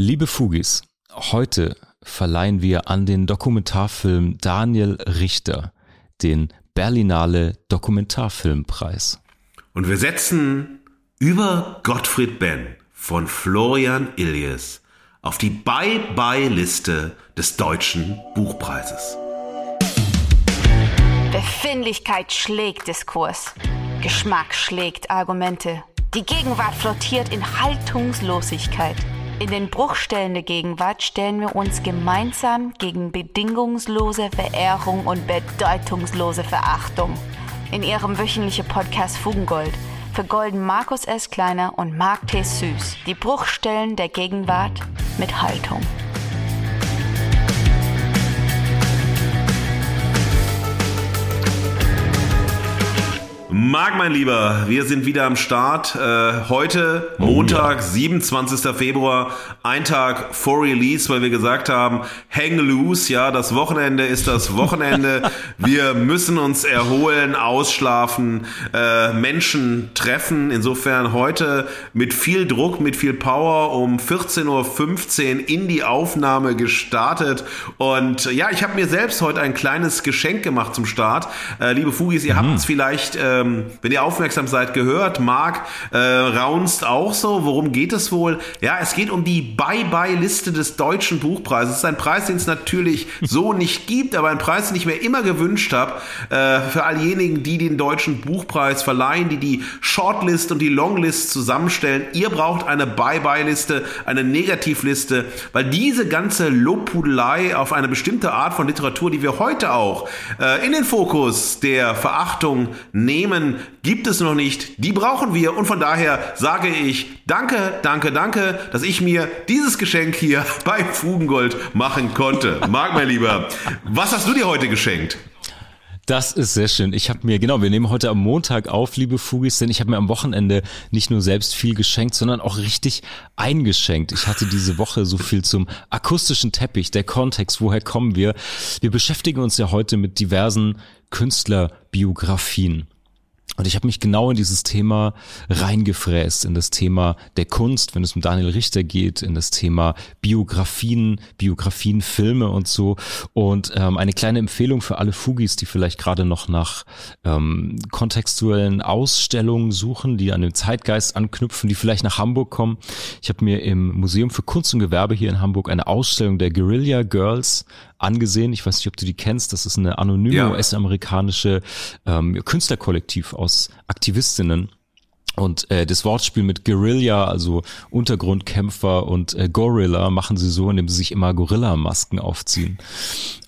Liebe Fugis, heute verleihen wir an den Dokumentarfilm Daniel Richter den Berlinale Dokumentarfilmpreis. Und wir setzen über Gottfried Benn von Florian Illies auf die Bye-Bye-Liste des Deutschen Buchpreises. Befindlichkeit schlägt Diskurs. Geschmack schlägt Argumente. Die Gegenwart flottiert in Haltungslosigkeit. In den Bruchstellen der Gegenwart stellen wir uns gemeinsam gegen bedingungslose Verehrung und bedeutungslose Verachtung. In ihrem wöchentlichen Podcast Fugengold vergolden Markus S. Kleiner und Mark T. Süß die Bruchstellen der Gegenwart mit Haltung. Marc, mein Lieber, wir sind wieder am Start. Äh, heute, Montag, 27. Februar, ein Tag vor Release, weil wir gesagt haben, hang loose, ja, das Wochenende ist das Wochenende. wir müssen uns erholen, ausschlafen, äh, Menschen treffen. Insofern heute mit viel Druck, mit viel Power um 14.15 Uhr in die Aufnahme gestartet. Und ja, ich habe mir selbst heute ein kleines Geschenk gemacht zum Start. Äh, liebe Fugis, ihr mhm. habt es vielleicht... Äh, ähm, wenn ihr aufmerksam seid, gehört. Marc äh, raunst auch so. Worum geht es wohl? Ja, es geht um die Bye-Bye-Liste des Deutschen Buchpreises. Es ist ein Preis, den es natürlich so nicht gibt, aber ein Preis, den ich mir immer gewünscht habe, äh, für all diejenigen, die den Deutschen Buchpreis verleihen, die die Shortlist und die Longlist zusammenstellen. Ihr braucht eine Bye-Bye-Liste, eine Negativliste, weil diese ganze Lobpudelei auf eine bestimmte Art von Literatur, die wir heute auch äh, in den Fokus der Verachtung nehmen, Themen gibt es noch nicht, die brauchen wir und von daher sage ich danke, danke, danke, dass ich mir dieses Geschenk hier bei Fugengold machen konnte. Marc, mein Lieber, was hast du dir heute geschenkt? Das ist sehr schön. Ich habe mir, genau, wir nehmen heute am Montag auf, liebe Fugis, denn ich habe mir am Wochenende nicht nur selbst viel geschenkt, sondern auch richtig eingeschenkt. Ich hatte diese Woche so viel zum akustischen Teppich, der Kontext, woher kommen wir? Wir beschäftigen uns ja heute mit diversen Künstlerbiografien. Und ich habe mich genau in dieses Thema reingefräst, in das Thema der Kunst, wenn es um Daniel Richter geht, in das Thema Biografien, Biografien, Filme und so. Und ähm, eine kleine Empfehlung für alle Fugis, die vielleicht gerade noch nach ähm, kontextuellen Ausstellungen suchen, die an den Zeitgeist anknüpfen, die vielleicht nach Hamburg kommen. Ich habe mir im Museum für Kunst und Gewerbe hier in Hamburg eine Ausstellung der Guerilla Girls angesehen. Ich weiß nicht, ob du die kennst. Das ist eine anonyme ja. US-amerikanische ähm, Künstlerkollektiv aus Aktivistinnen. Und äh, das Wortspiel mit Guerilla, also Untergrundkämpfer und äh, Gorilla, machen sie so, indem sie sich immer Gorilla-Masken aufziehen.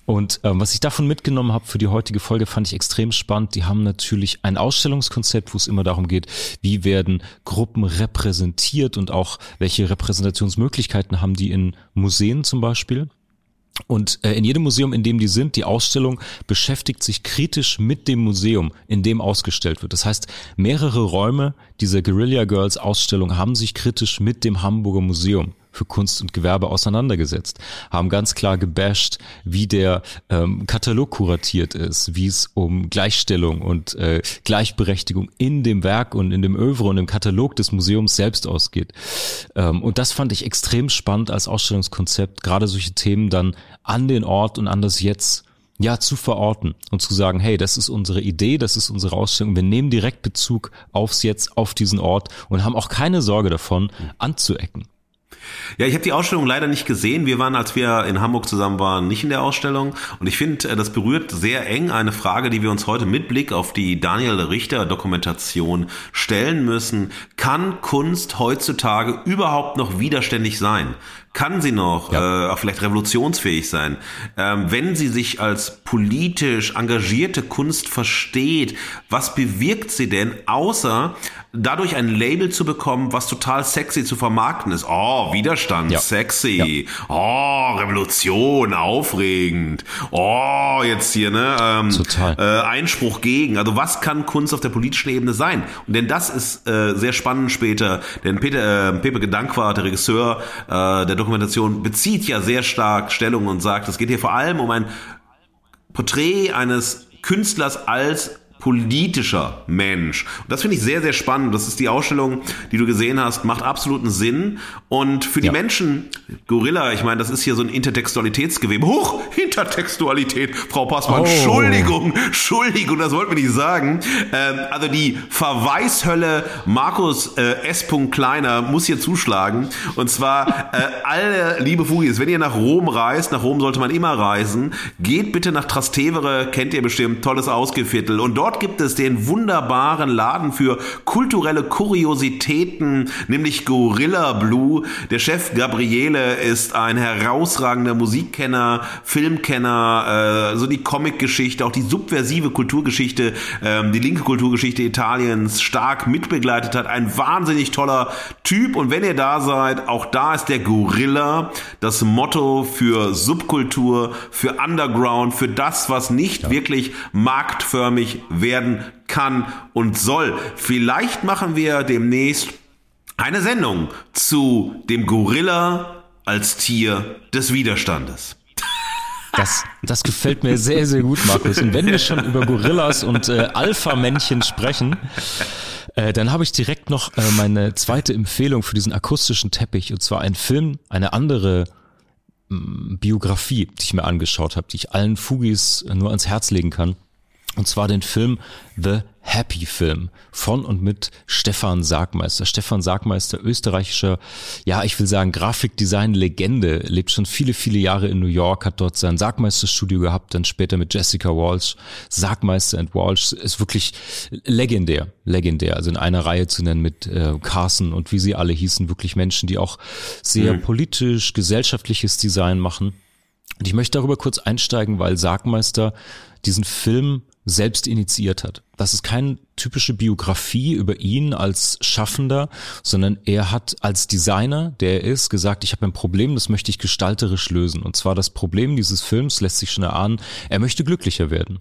Und ähm, was ich davon mitgenommen habe für die heutige Folge, fand ich extrem spannend. Die haben natürlich ein Ausstellungskonzept, wo es immer darum geht, wie werden Gruppen repräsentiert und auch welche Repräsentationsmöglichkeiten haben die in Museen zum Beispiel. Und äh, in jedem Museum, in dem die sind, die Ausstellung beschäftigt sich kritisch mit dem Museum, in dem ausgestellt wird. Das heißt, mehrere Räume dieser Guerilla Girls Ausstellung haben sich kritisch mit dem Hamburger Museum für Kunst und Gewerbe auseinandergesetzt, haben ganz klar gebasht, wie der ähm, Katalog kuratiert ist, wie es um Gleichstellung und äh, Gleichberechtigung in dem Werk und in dem Övre und im Katalog des Museums selbst ausgeht. Ähm, und das fand ich extrem spannend als Ausstellungskonzept, gerade solche Themen dann an den Ort und an das Jetzt ja, zu verorten und zu sagen, hey, das ist unsere Idee, das ist unsere Ausstellung. Wir nehmen direkt Bezug aufs Jetzt, auf diesen Ort und haben auch keine Sorge davon, anzuecken. Ja, ich habe die Ausstellung leider nicht gesehen. Wir waren, als wir in Hamburg zusammen waren, nicht in der Ausstellung. Und ich finde, äh, das berührt sehr eng eine Frage, die wir uns heute mit Blick auf die Daniel Richter Dokumentation stellen müssen. Kann Kunst heutzutage überhaupt noch widerständig sein? kann sie noch ja. äh, vielleicht revolutionsfähig sein, ähm, wenn sie sich als politisch engagierte Kunst versteht. Was bewirkt sie denn, außer dadurch ein Label zu bekommen, was total sexy zu vermarkten ist? Oh, Widerstand, ja. sexy. Ja. Oh, Revolution, aufregend. Oh, jetzt hier ne ähm, total. Äh, Einspruch gegen. Also was kann Kunst auf der politischen Ebene sein? Und denn das ist äh, sehr spannend später. Denn Peter, äh, Pepe Gedankwart, der Regisseur äh, der Dokumentation bezieht ja sehr stark Stellung und sagt, es geht hier vor allem um ein Porträt eines Künstlers als politischer Mensch. Und das finde ich sehr, sehr spannend. Das ist die Ausstellung, die du gesehen hast, macht absoluten Sinn. Und für die ja. Menschen, Gorilla, ich meine, das ist hier so ein Intertextualitätsgewebe. Huch, Intertextualität, Frau Passmann, oh. Entschuldigung, Entschuldigung, das wollten wir nicht sagen. Ähm, also die Verweishölle Markus äh, S. Kleiner muss hier zuschlagen. Und zwar äh, alle liebe Fugis, wenn ihr nach Rom reist, nach Rom sollte man immer reisen, geht bitte nach Trastevere, kennt ihr bestimmt, tolles Ausgeviertel. Und dort gibt es den wunderbaren Laden für kulturelle Kuriositäten, nämlich Gorilla Blue. Der Chef Gabriele ist ein herausragender Musikkenner, Filmkenner, äh, so die Comicgeschichte, auch die subversive Kulturgeschichte, äh, die linke Kulturgeschichte Italiens stark mitbegleitet hat. Ein wahnsinnig toller Typ. Und wenn ihr da seid, auch da ist der Gorilla das Motto für Subkultur, für Underground, für das, was nicht ja. wirklich marktförmig werden kann und soll. Vielleicht machen wir demnächst eine Sendung zu dem Gorilla als Tier des Widerstandes. Das, das gefällt mir sehr, sehr gut, Markus. Und wenn wir schon über Gorillas und äh, Alpha-Männchen sprechen, äh, dann habe ich direkt noch äh, meine zweite Empfehlung für diesen akustischen Teppich. Und zwar ein Film, eine andere mh, Biografie, die ich mir angeschaut habe, die ich allen Fugis nur ans Herz legen kann. Und zwar den Film The Happy Film von und mit Stefan Sargmeister. Stefan Sargmeister, österreichischer, ja, ich will sagen, Grafikdesign-Legende, lebt schon viele, viele Jahre in New York, hat dort sein Sargmeister-Studio gehabt, dann später mit Jessica Walsh. Sargmeister and Walsh ist wirklich legendär, legendär. Also in einer Reihe zu nennen mit äh, Carson und wie sie alle hießen, wirklich Menschen, die auch sehr mhm. politisch, gesellschaftliches Design machen. Und ich möchte darüber kurz einsteigen, weil Sargmeister diesen Film selbst initiiert hat. Das ist keine typische Biografie über ihn als Schaffender, sondern er hat als Designer, der er ist, gesagt, ich habe ein Problem, das möchte ich gestalterisch lösen. Und zwar das Problem dieses Films lässt sich schon erahnen, er möchte glücklicher werden.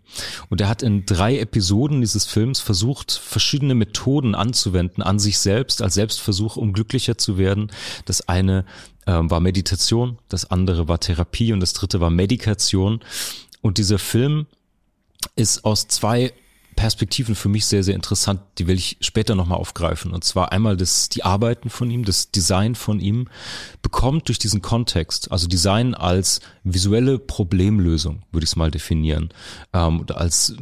Und er hat in drei Episoden dieses Films versucht, verschiedene Methoden anzuwenden an sich selbst, als Selbstversuch, um glücklicher zu werden. Das eine ähm, war Meditation, das andere war Therapie und das dritte war Medikation. Und dieser Film ist aus zwei Perspektiven für mich sehr, sehr interessant. Die will ich später nochmal aufgreifen. Und zwar einmal das, die Arbeiten von ihm, das Design von ihm bekommt durch diesen Kontext, also Design als visuelle Problemlösung, würde ich es mal definieren, ähm, oder als,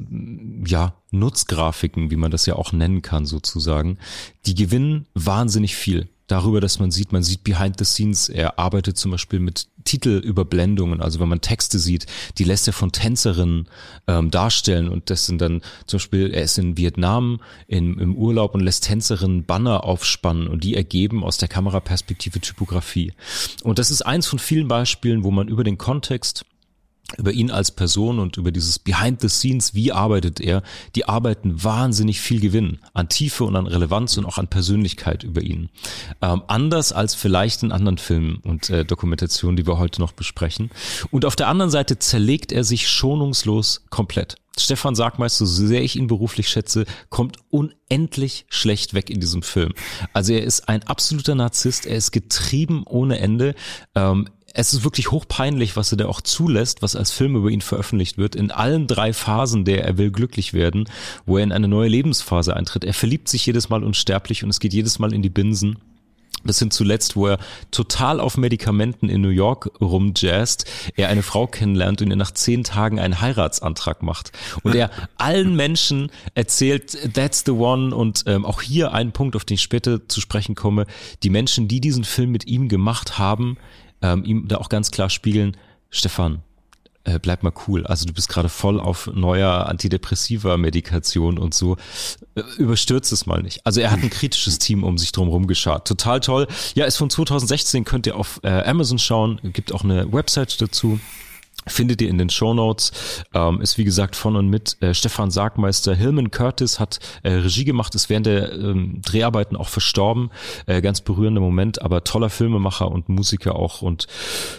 ja, Nutzgrafiken, wie man das ja auch nennen kann, sozusagen. Die gewinnen wahnsinnig viel darüber, dass man sieht, man sieht behind the scenes, er arbeitet zum Beispiel mit Titelüberblendungen, also wenn man Texte sieht, die lässt er von Tänzerinnen ähm, darstellen und das sind dann zum Beispiel, er ist in Vietnam in, im Urlaub und lässt Tänzerinnen Banner aufspannen und die ergeben aus der Kameraperspektive Typografie. Und das ist eins von vielen Beispielen, wo man über den Kontext über ihn als Person und über dieses Behind the Scenes, wie arbeitet er, die arbeiten wahnsinnig viel gewinnen an Tiefe und an Relevanz und auch an Persönlichkeit über ihn. Ähm, anders als vielleicht in anderen Filmen und äh, Dokumentationen, die wir heute noch besprechen. Und auf der anderen Seite zerlegt er sich schonungslos komplett. Stefan Sagmeister, so sehr ich ihn beruflich schätze, kommt unendlich schlecht weg in diesem Film. Also er ist ein absoluter Narzisst, er ist getrieben ohne Ende. Ähm, es ist wirklich hochpeinlich, was er da auch zulässt, was als Film über ihn veröffentlicht wird, in allen drei Phasen der Er will glücklich werden, wo er in eine neue Lebensphase eintritt. Er verliebt sich jedes Mal unsterblich und es geht jedes Mal in die Binsen. Bis hin zuletzt, wo er total auf Medikamenten in New York rumjazzt, er eine Frau kennenlernt und ihr nach zehn Tagen einen Heiratsantrag macht. Und er allen Menschen erzählt, that's the one. Und ähm, auch hier ein Punkt, auf den ich später zu sprechen komme. Die Menschen, die diesen Film mit ihm gemacht haben, ähm, ihm da auch ganz klar spiegeln, Stefan, äh, bleib mal cool. Also du bist gerade voll auf neuer antidepressiver Medikation und so. Äh, überstürzt es mal nicht. Also er hat ein kritisches Team um sich drum geschart. Total toll. Ja, ist von 2016, könnt ihr auf äh, Amazon schauen. Gibt auch eine Website dazu. Findet ihr in den Show Notes. Ähm, ist wie gesagt von und mit äh, Stefan Sargmeister. Hillman Curtis hat äh, Regie gemacht, ist während der ähm, Dreharbeiten auch verstorben. Äh, ganz berührender Moment, aber toller Filmemacher und Musiker auch. Und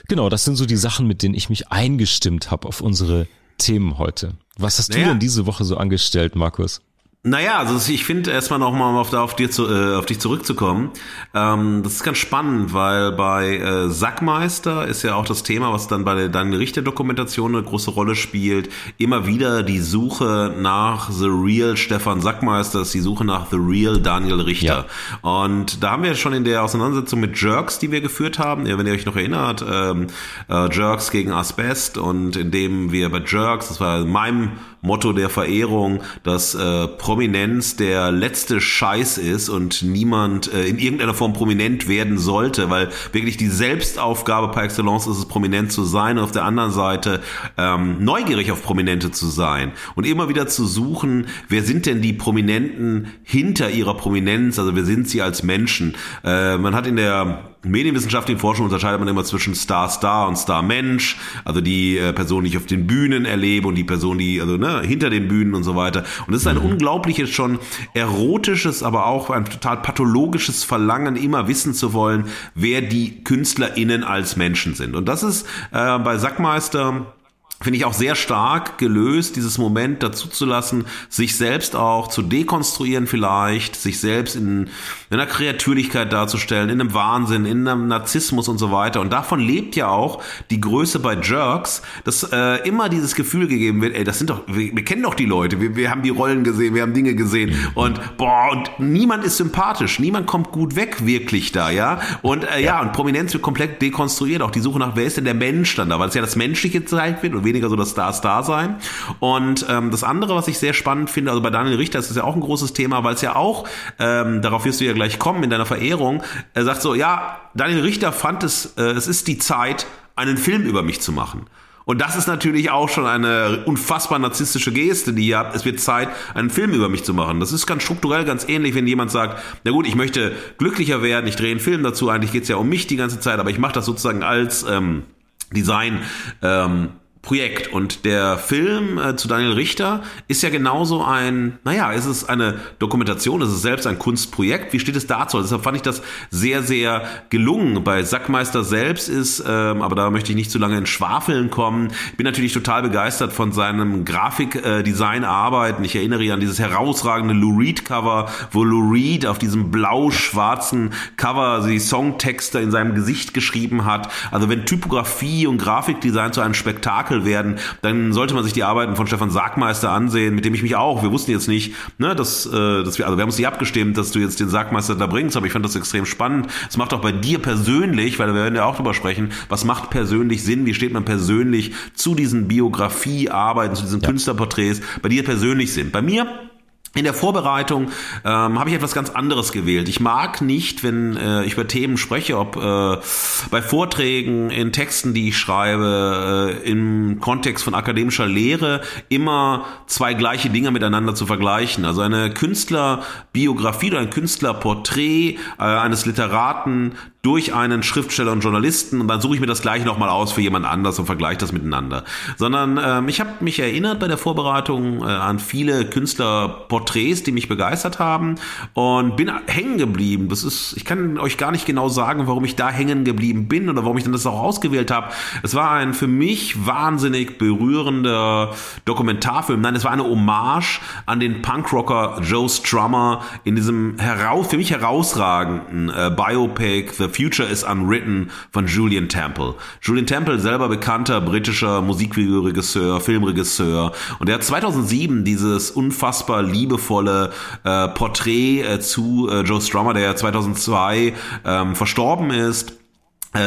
genau, das sind so die Sachen, mit denen ich mich eingestimmt habe auf unsere Themen heute. Was hast naja. du denn diese Woche so angestellt, Markus? Naja, also ich finde erstmal nochmal auf, auf, dir zu, äh, auf dich zurückzukommen. Ähm, das ist ganz spannend, weil bei äh, Sackmeister ist ja auch das Thema, was dann bei der dann Richterdokumentation eine große Rolle spielt, immer wieder die Suche nach The Real Stefan Sackmeister, ist die Suche nach The Real Daniel Richter. Ja. Und da haben wir schon in der Auseinandersetzung mit Jerks, die wir geführt haben, ja, wenn ihr euch noch erinnert, ähm, äh, Jerks gegen Asbest und indem wir bei Jerks, das war in meinem Motto der Verehrung, dass äh, Prominenz der letzte Scheiß ist und niemand äh, in irgendeiner Form prominent werden sollte, weil wirklich die Selbstaufgabe par excellence ist es, prominent zu sein und auf der anderen Seite ähm, neugierig auf Prominente zu sein und immer wieder zu suchen, wer sind denn die Prominenten hinter ihrer Prominenz, also wer sind sie als Menschen. Äh, man hat in der medienwissenschaftlichen Forschung unterscheidet man immer zwischen Star-Star und Star-Mensch, also die äh, Person, die ich auf den Bühnen erlebe und die Person, die also ne, hinter den Bühnen und so weiter. Und es ist ein mhm. unglaubliches, schon erotisches, aber auch ein total pathologisches Verlangen, immer wissen zu wollen, wer die KünstlerInnen als Menschen sind. Und das ist äh, bei Sackmeister finde ich auch sehr stark gelöst, dieses Moment dazu zu lassen, sich selbst auch zu dekonstruieren vielleicht, sich selbst in, in einer Kreatürlichkeit darzustellen, in einem Wahnsinn, in einem Narzissmus und so weiter. Und davon lebt ja auch die Größe bei Jerks, dass äh, immer dieses Gefühl gegeben wird, ey, das sind doch, wir, wir kennen doch die Leute, wir, wir haben die Rollen gesehen, wir haben Dinge gesehen und boah, und niemand ist sympathisch, niemand kommt gut weg wirklich da, ja. Und äh, ja, und Prominenz wird komplett dekonstruiert, auch die Suche nach, wer ist denn der Mensch dann da, weil es ja das Menschliche gezeigt wird und weniger so das Star-Star-Sein. Und ähm, das andere, was ich sehr spannend finde, also bei Daniel Richter ist das ja auch ein großes Thema, weil es ja auch, ähm, darauf wirst du ja gleich kommen in deiner Verehrung, er sagt so, ja, Daniel Richter fand es, äh, es ist die Zeit, einen Film über mich zu machen. Und das ist natürlich auch schon eine unfassbar narzisstische Geste, die habt. Es wird Zeit, einen Film über mich zu machen. Das ist ganz strukturell ganz ähnlich, wenn jemand sagt, na gut, ich möchte glücklicher werden, ich drehe einen Film dazu, eigentlich geht's ja um mich die ganze Zeit, aber ich mache das sozusagen als ähm, Design. Ähm, Projekt. Und der Film äh, zu Daniel Richter ist ja genauso ein, naja, ist es eine Dokumentation, ist es selbst ein Kunstprojekt. Wie steht es dazu? Also deshalb fand ich das sehr, sehr gelungen. Bei Sackmeister selbst ist, ähm, aber da möchte ich nicht zu lange in Schwafeln kommen. Ich bin natürlich total begeistert von seinem Grafikdesign-Arbeiten. Ich erinnere an dieses herausragende Lou Reed-Cover, wo Lou Reed auf diesem blau-schwarzen Cover die Songtexte in seinem Gesicht geschrieben hat. Also wenn Typografie und Grafikdesign zu einem Spektakel Spektakel werden, dann sollte man sich die Arbeiten von Stefan Sargmeister ansehen, mit dem ich mich auch, wir wussten jetzt nicht, ne, dass, äh, dass wir, also wir haben uns nicht abgestimmt, dass du jetzt den Sargmeister da bringst, aber ich fand das extrem spannend. Es macht auch bei dir persönlich, weil wir werden ja auch drüber sprechen, was macht persönlich Sinn, wie steht man persönlich zu diesen Biografiearbeiten, zu diesen ja. Künstlerporträts, bei dir persönlich Sinn. Bei mir in der Vorbereitung ähm, habe ich etwas ganz anderes gewählt. Ich mag nicht, wenn äh, ich über Themen spreche, ob äh, bei Vorträgen, in Texten, die ich schreibe, äh, im Kontext von akademischer Lehre, immer zwei gleiche Dinge miteinander zu vergleichen. Also eine Künstlerbiografie oder ein Künstlerporträt äh, eines Literaten durch einen Schriftsteller und Journalisten und dann suche ich mir das gleich nochmal aus für jemand anders und vergleiche das miteinander. Sondern ähm, ich habe mich erinnert bei der Vorbereitung äh, an viele Künstlerporträts, die mich begeistert haben und bin hängen geblieben. Das ist, ich kann euch gar nicht genau sagen, warum ich da hängen geblieben bin oder warum ich dann das auch ausgewählt habe. Es war ein für mich wahnsinnig berührender Dokumentarfilm. Nein, es war eine Hommage an den Punkrocker Joe Strummer in diesem heraus, für mich herausragenden äh, Biopic The Future is Unwritten von Julian Temple. Julian Temple, selber bekannter britischer Musikvideoregisseur, Filmregisseur. Und er hat 2007 dieses unfassbar liebevolle äh, Porträt äh, zu äh, Joe Strummer, der 2002 ähm, verstorben ist,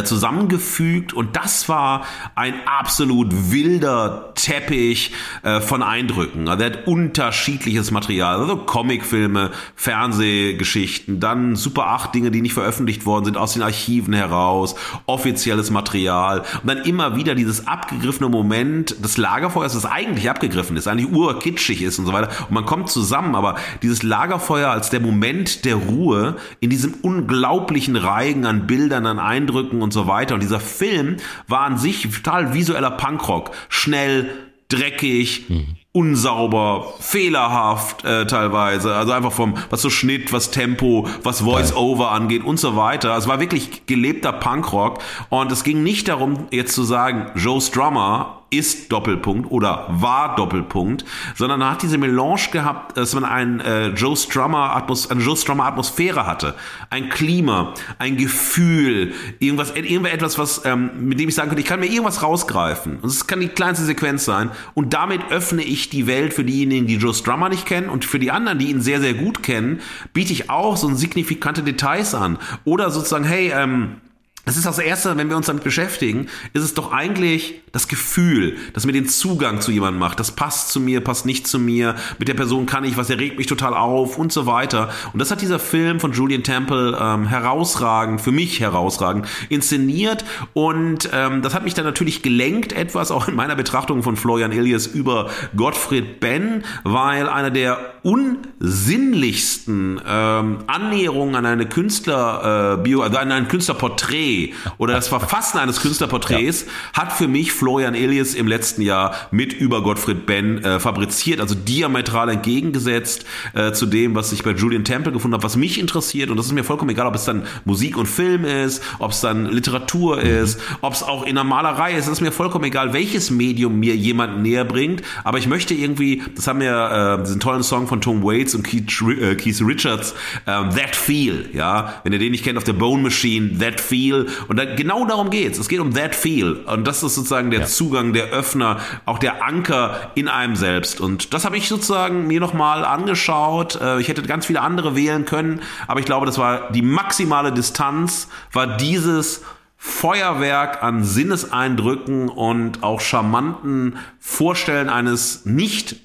zusammengefügt und das war ein absolut wilder Teppich äh, von Eindrücken. Also er hat unterschiedliches Material, also Comicfilme, Fernsehgeschichten, dann Super 8 Dinge, die nicht veröffentlicht worden sind, aus den Archiven heraus, offizielles Material. Und dann immer wieder dieses abgegriffene Moment des Lagerfeuers, das eigentlich abgegriffen ist, eigentlich urkitschig ist und so weiter. Und man kommt zusammen, aber dieses Lagerfeuer als der Moment der Ruhe in diesem unglaublichen Reigen an Bildern, an Eindrücken Rücken und so weiter. Und dieser Film war an sich total visueller Punkrock. Schnell, dreckig, mhm. unsauber, fehlerhaft äh, teilweise. Also einfach vom, was so Schnitt, was Tempo, was Voice-Over angeht und so weiter. Es war wirklich gelebter Punkrock. Und es ging nicht darum, jetzt zu sagen, Joe Strummer ist Doppelpunkt oder war Doppelpunkt, sondern hat diese Melange gehabt, dass man ein äh, Joe Strummer Atmos eine Joe Strummer Atmosphäre hatte, ein Klima, ein Gefühl, irgendwas, irgendetwas, was ähm, mit dem ich sagen könnte, ich kann mir irgendwas rausgreifen. Und es kann die kleinste Sequenz sein. Und damit öffne ich die Welt für diejenigen, die Joe Strummer nicht kennen und für die anderen, die ihn sehr sehr gut kennen, biete ich auch so signifikante Details an oder sozusagen, hey ähm, es ist das Erste, wenn wir uns damit beschäftigen, ist es doch eigentlich das Gefühl, das mir den Zugang zu jemandem macht. Das passt zu mir, passt nicht zu mir. Mit der Person kann ich was, er regt mich total auf und so weiter. Und das hat dieser Film von Julian Temple ähm, herausragend, für mich herausragend, inszeniert. Und ähm, das hat mich dann natürlich gelenkt etwas, auch in meiner Betrachtung von Florian Ilias über Gottfried Benn, weil einer der unsinnlichsten ähm, Annäherungen an eine Künstler, äh, also an ein Künstlerporträt oder das Verfassen eines Künstlerporträts ja. hat für mich Florian Elias im letzten Jahr mit über Gottfried Benn äh, fabriziert, also diametral entgegengesetzt äh, zu dem, was ich bei Julian Temple gefunden habe, was mich interessiert und das ist mir vollkommen egal, ob es dann Musik und Film ist, ob es dann Literatur mhm. ist, ob es auch in der Malerei ist, es ist mir vollkommen egal, welches Medium mir jemand näher bringt, aber ich möchte irgendwie, das haben wir äh, diesen tollen Song von Tom Waits und Keith, äh, Keith Richards, ähm, That Feel, ja, wenn ihr den nicht kennt auf der Bone Machine, That Feel und da, genau darum geht's. Es geht um that feel. Und das ist sozusagen der ja. Zugang, der Öffner, auch der Anker in einem selbst. Und das habe ich sozusagen mir nochmal angeschaut. Äh, ich hätte ganz viele andere wählen können, aber ich glaube, das war die maximale Distanz, war dieses Feuerwerk an Sinneseindrücken und auch charmanten Vorstellen eines nicht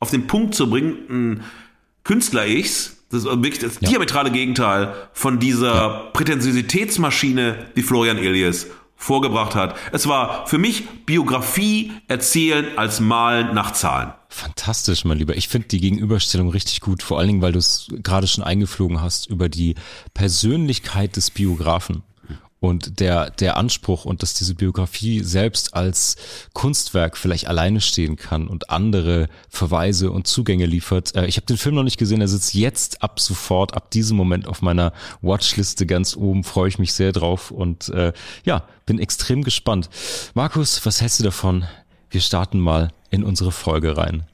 auf den Punkt zu bringenden Künstler-Ichs, das ist wirklich das ja. diametrale Gegenteil von dieser ja. Prätentiositätsmaschine, die Florian Elias vorgebracht hat. Es war für mich Biografie erzählen als Malen nach Zahlen. Fantastisch, mein Lieber. Ich finde die Gegenüberstellung richtig gut, vor allen Dingen, weil du es gerade schon eingeflogen hast über die Persönlichkeit des Biografen und der, der Anspruch und dass diese Biografie selbst als Kunstwerk vielleicht alleine stehen kann und andere Verweise und Zugänge liefert. Äh, ich habe den Film noch nicht gesehen, er sitzt jetzt ab sofort, ab diesem Moment auf meiner Watchliste ganz oben, freue ich mich sehr drauf und äh, ja, bin extrem gespannt. Markus, was hältst du davon? Wir starten mal in unsere Folge rein.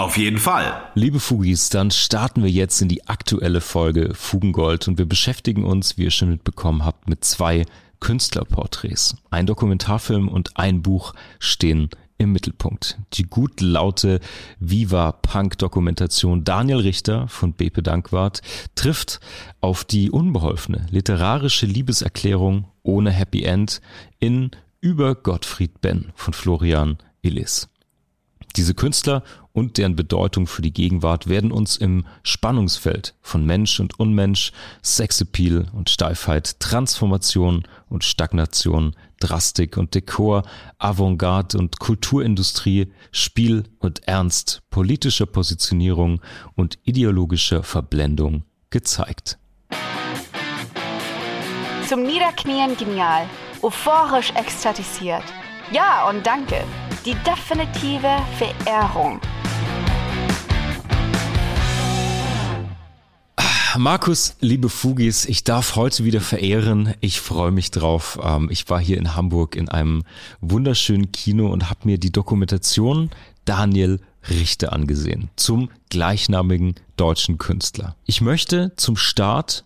Auf jeden Fall. Liebe Fugis, dann starten wir jetzt in die aktuelle Folge Fugengold und wir beschäftigen uns, wie ihr schon mitbekommen habt, mit zwei Künstlerporträts. Ein Dokumentarfilm und ein Buch stehen im Mittelpunkt. Die gut laute Viva Punk Dokumentation Daniel Richter von Bepe Dankwart trifft auf die unbeholfene literarische Liebeserklärung ohne Happy End in Über Gottfried Benn von Florian Illis. Diese Künstler und deren Bedeutung für die Gegenwart werden uns im Spannungsfeld von Mensch und Unmensch, Sexappeal und Steifheit, Transformation und Stagnation, Drastik und Dekor, Avantgarde und Kulturindustrie, Spiel und Ernst, politischer Positionierung und ideologischer Verblendung gezeigt. Zum Niederknien genial, euphorisch ekstatisiert. Ja und danke. Die definitive Verehrung. Markus, liebe Fugis, ich darf heute wieder verehren. Ich freue mich drauf. Ähm, ich war hier in Hamburg in einem wunderschönen Kino und habe mir die Dokumentation Daniel Richter angesehen zum gleichnamigen deutschen Künstler. Ich möchte zum Start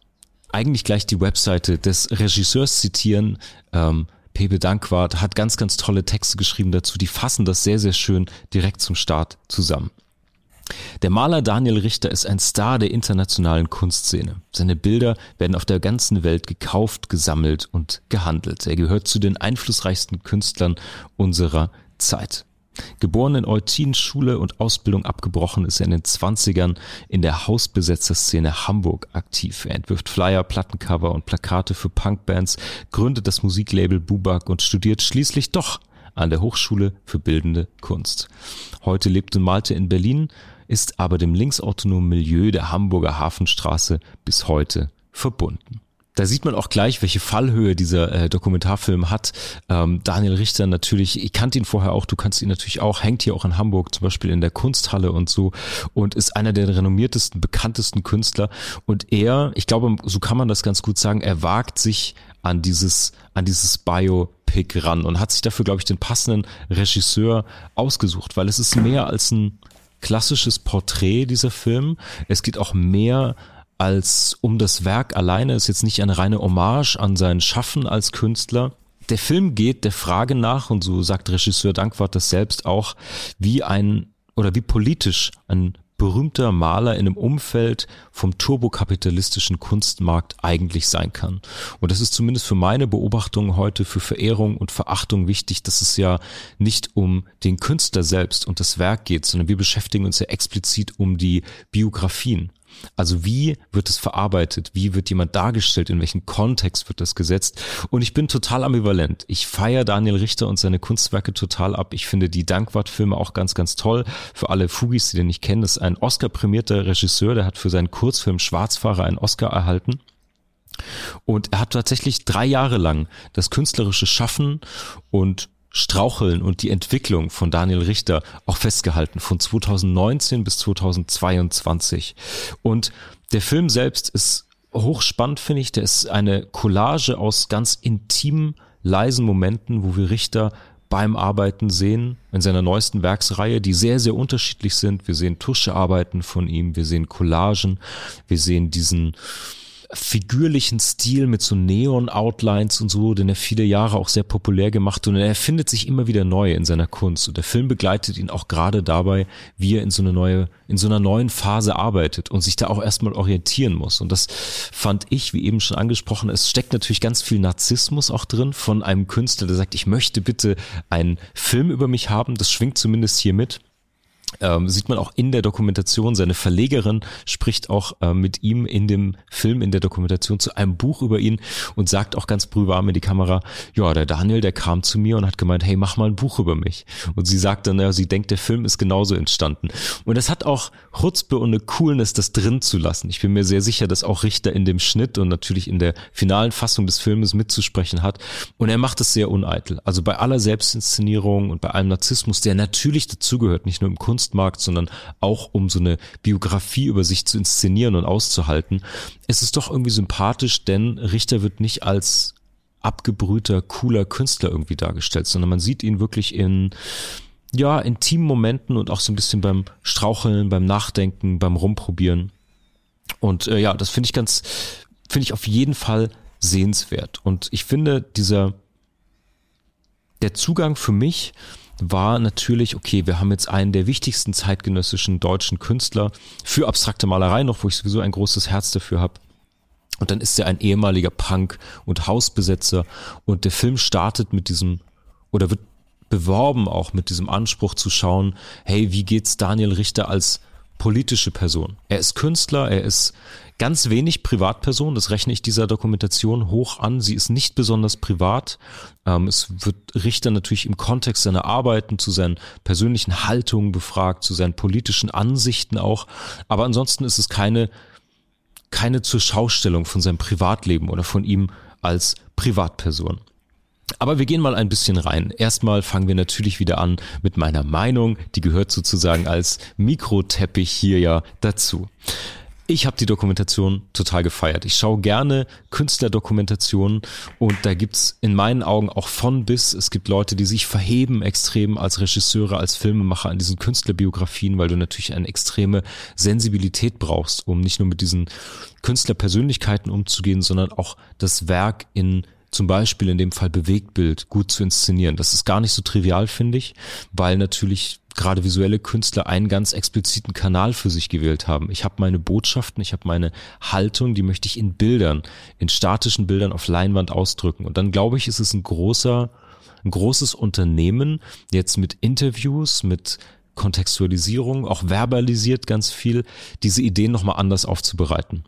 eigentlich gleich die Webseite des Regisseurs zitieren. Ähm, Pepe Dankwart hat ganz, ganz tolle Texte geschrieben dazu. Die fassen das sehr, sehr schön direkt zum Start zusammen. Der Maler Daniel Richter ist ein Star der internationalen Kunstszene. Seine Bilder werden auf der ganzen Welt gekauft, gesammelt und gehandelt. Er gehört zu den einflussreichsten Künstlern unserer Zeit. Geboren in Eutin, Schule und Ausbildung abgebrochen, ist er in den 20ern in der Hausbesetzerszene Hamburg aktiv. Er entwirft Flyer, Plattencover und Plakate für Punkbands, gründet das Musiklabel Bubak und studiert schließlich doch an der Hochschule für Bildende Kunst. Heute lebt und malte in Berlin, ist aber dem linksautonomen Milieu der Hamburger Hafenstraße bis heute verbunden. Da sieht man auch gleich, welche Fallhöhe dieser äh, Dokumentarfilm hat. Ähm, Daniel Richter natürlich, ich kannte ihn vorher auch, du kannst ihn natürlich auch, hängt hier auch in Hamburg, zum Beispiel in der Kunsthalle und so und ist einer der renommiertesten, bekanntesten Künstler. Und er, ich glaube, so kann man das ganz gut sagen, er wagt sich an dieses, an dieses Bio Biopic ran und hat sich dafür, glaube ich, den passenden Regisseur ausgesucht, weil es ist mehr als ein klassisches Porträt dieser Film. Es geht auch mehr als um das Werk alleine, ist jetzt nicht eine reine Hommage an sein Schaffen als Künstler. Der Film geht der Frage nach, und so sagt Regisseur Dankwart das selbst auch, wie ein oder wie politisch ein berühmter Maler in einem Umfeld vom turbokapitalistischen Kunstmarkt eigentlich sein kann. Und das ist zumindest für meine Beobachtung heute für Verehrung und Verachtung wichtig, dass es ja nicht um den Künstler selbst und das Werk geht, sondern wir beschäftigen uns ja explizit um die Biografien. Also wie wird es verarbeitet? Wie wird jemand dargestellt? In welchen Kontext wird das gesetzt? Und ich bin total ambivalent. Ich feiere Daniel Richter und seine Kunstwerke total ab. Ich finde die Dankwart-Filme auch ganz, ganz toll. Für alle Fugis, die den nicht kennen, ist ein Oscar-prämierter Regisseur, der hat für seinen Kurzfilm Schwarzfahrer einen Oscar erhalten. Und er hat tatsächlich drei Jahre lang das künstlerische Schaffen und Straucheln und die Entwicklung von Daniel Richter auch festgehalten, von 2019 bis 2022. Und der Film selbst ist hochspannend, finde ich. Der ist eine Collage aus ganz intimen, leisen Momenten, wo wir Richter beim Arbeiten sehen, in seiner neuesten Werksreihe, die sehr, sehr unterschiedlich sind. Wir sehen Tuschearbeiten von ihm, wir sehen Collagen, wir sehen diesen figürlichen Stil mit so Neon-Outlines und so, den er viele Jahre auch sehr populär gemacht und er findet sich immer wieder neu in seiner Kunst. Und der Film begleitet ihn auch gerade dabei, wie er in so eine neue, in so einer neuen Phase arbeitet und sich da auch erstmal orientieren muss. Und das fand ich, wie eben schon angesprochen, es steckt natürlich ganz viel Narzissmus auch drin von einem Künstler, der sagt, ich möchte bitte einen Film über mich haben, das schwingt zumindest hier mit ähm, sieht man auch in der Dokumentation, seine Verlegerin spricht auch äh, mit ihm in dem Film, in der Dokumentation zu einem Buch über ihn und sagt auch ganz brühwarm in die Kamera, ja, der Daniel, der kam zu mir und hat gemeint, hey, mach mal ein Buch über mich. Und sie sagt dann, ja, sie denkt, der Film ist genauso entstanden. Und das hat auch Chutzpe und eine Coolness, das drin zu lassen. Ich bin mir sehr sicher, dass auch Richter in dem Schnitt und natürlich in der finalen Fassung des Filmes mitzusprechen hat. Und er macht es sehr uneitel. Also bei aller Selbstinszenierung und bei allem Narzissmus, der natürlich dazugehört, nicht nur im Kunst Kunstmarkt, sondern auch um so eine Biografie über sich zu inszenieren und auszuhalten. Es ist doch irgendwie sympathisch, denn Richter wird nicht als abgebrühter, cooler Künstler irgendwie dargestellt, sondern man sieht ihn wirklich in ja, intimen Momenten und auch so ein bisschen beim Straucheln, beim Nachdenken, beim Rumprobieren. Und äh, ja, das finde ich ganz, finde ich auf jeden Fall sehenswert. Und ich finde, dieser, der Zugang für mich war natürlich, okay, wir haben jetzt einen der wichtigsten zeitgenössischen deutschen Künstler für abstrakte Malerei noch, wo ich sowieso ein großes Herz dafür habe. Und dann ist er ein ehemaliger Punk- und Hausbesetzer und der Film startet mit diesem oder wird beworben auch mit diesem Anspruch zu schauen, hey, wie geht's Daniel Richter als politische Person? Er ist Künstler, er ist Ganz wenig Privatperson, das rechne ich dieser Dokumentation hoch an. Sie ist nicht besonders privat. Ähm, es wird Richter natürlich im Kontext seiner Arbeiten zu seinen persönlichen Haltungen befragt, zu seinen politischen Ansichten auch. Aber ansonsten ist es keine, keine zur Schaustellung von seinem Privatleben oder von ihm als Privatperson. Aber wir gehen mal ein bisschen rein. Erstmal fangen wir natürlich wieder an mit meiner Meinung. Die gehört sozusagen als Mikroteppich hier ja dazu. Ich habe die Dokumentation total gefeiert. Ich schaue gerne Künstlerdokumentationen und da gibt's in meinen Augen auch von bis. Es gibt Leute, die sich verheben extrem als Regisseure, als Filmemacher an diesen Künstlerbiografien, weil du natürlich eine extreme Sensibilität brauchst, um nicht nur mit diesen Künstlerpersönlichkeiten umzugehen, sondern auch das Werk in zum Beispiel in dem Fall Bewegtbild gut zu inszenieren. Das ist gar nicht so trivial, finde ich, weil natürlich gerade visuelle Künstler einen ganz expliziten Kanal für sich gewählt haben. Ich habe meine Botschaften, ich habe meine Haltung, die möchte ich in Bildern, in statischen Bildern auf Leinwand ausdrücken. Und dann glaube ich, ist es ein großer, ein großes Unternehmen jetzt mit Interviews, mit Kontextualisierung, auch verbalisiert ganz viel, diese Ideen nochmal anders aufzubereiten.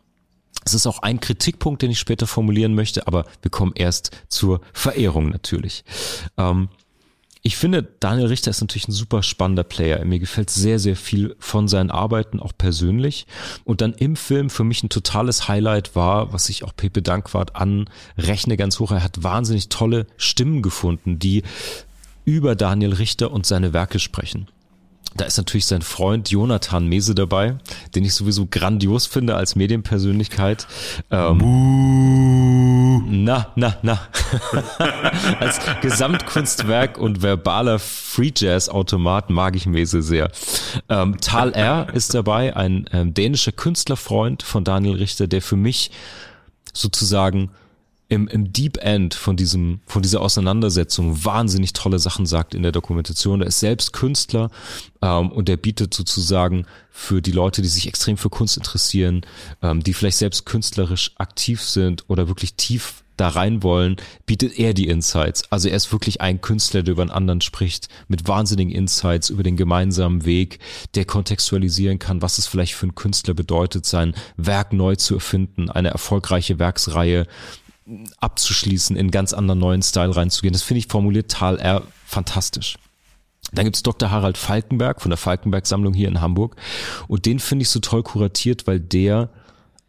Es ist auch ein Kritikpunkt, den ich später formulieren möchte, aber wir kommen erst zur Verehrung natürlich. Ähm, ich finde, Daniel Richter ist natürlich ein super spannender Player. Mir gefällt sehr, sehr viel von seinen Arbeiten, auch persönlich. Und dann im Film für mich ein totales Highlight war, was ich auch Pepe Dankwart anrechne ganz hoch. Er hat wahnsinnig tolle Stimmen gefunden, die über Daniel Richter und seine Werke sprechen. Da ist natürlich sein Freund Jonathan Mese dabei, den ich sowieso grandios finde als Medienpersönlichkeit. Ähm, Na, na, na. Als Gesamtkunstwerk und verbaler Free Jazz Automat mag ich Mese sehr. Ähm, Tal R ist dabei, ein ähm, dänischer Künstlerfreund von Daniel Richter, der für mich sozusagen im, im Deep End von diesem, von dieser Auseinandersetzung wahnsinnig tolle Sachen sagt in der Dokumentation. Er ist selbst Künstler ähm, und er bietet sozusagen für die Leute, die sich extrem für Kunst interessieren, ähm, die vielleicht selbst künstlerisch aktiv sind oder wirklich tief da rein wollen, bietet er die Insights. Also er ist wirklich ein Künstler, der über einen anderen spricht, mit wahnsinnigen Insights über den gemeinsamen Weg, der kontextualisieren kann, was es vielleicht für einen Künstler bedeutet, sein Werk neu zu erfinden, eine erfolgreiche Werksreihe abzuschließen, in ganz anderen neuen Style reinzugehen. Das finde ich formuliert Tal R fantastisch. Dann gibt's Dr. Harald Falkenberg von der Falkenberg-Sammlung hier in Hamburg. Und den finde ich so toll kuratiert, weil der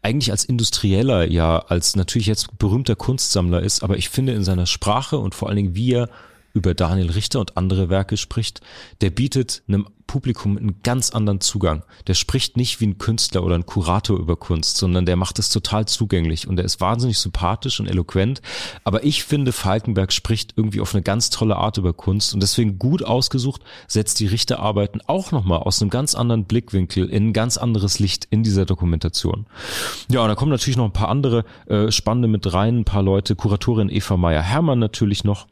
eigentlich als Industrieller ja, als natürlich jetzt berühmter Kunstsammler ist, aber ich finde in seiner Sprache und vor allen Dingen, wie er über Daniel Richter und andere Werke spricht, der bietet einem Publikum einen ganz anderen Zugang. Der spricht nicht wie ein Künstler oder ein Kurator über Kunst, sondern der macht es total zugänglich und der ist wahnsinnig sympathisch und eloquent. Aber ich finde, Falkenberg spricht irgendwie auf eine ganz tolle Art über Kunst und deswegen gut ausgesucht, setzt die Richterarbeiten auch nochmal aus einem ganz anderen Blickwinkel in ein ganz anderes Licht in dieser Dokumentation. Ja, und da kommen natürlich noch ein paar andere äh, Spannende mit rein, ein paar Leute, Kuratorin Eva Meyer-Hermann natürlich noch.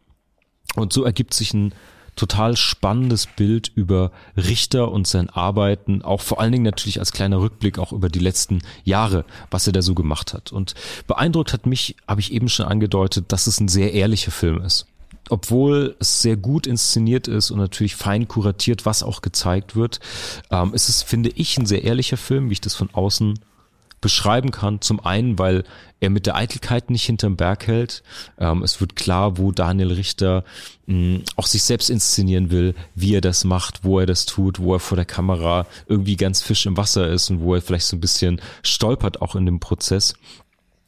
Und so ergibt sich ein total spannendes Bild über Richter und sein Arbeiten, auch vor allen Dingen natürlich als kleiner Rückblick auch über die letzten Jahre, was er da so gemacht hat. Und beeindruckt hat mich, habe ich eben schon angedeutet, dass es ein sehr ehrlicher Film ist. Obwohl es sehr gut inszeniert ist und natürlich fein kuratiert, was auch gezeigt wird, ähm, ist es, finde ich, ein sehr ehrlicher Film, wie ich das von außen beschreiben kann. Zum einen, weil er mit der Eitelkeit nicht hinterm Berg hält. Ähm, es wird klar, wo Daniel Richter mh, auch sich selbst inszenieren will, wie er das macht, wo er das tut, wo er vor der Kamera irgendwie ganz Fisch im Wasser ist und wo er vielleicht so ein bisschen stolpert auch in dem Prozess.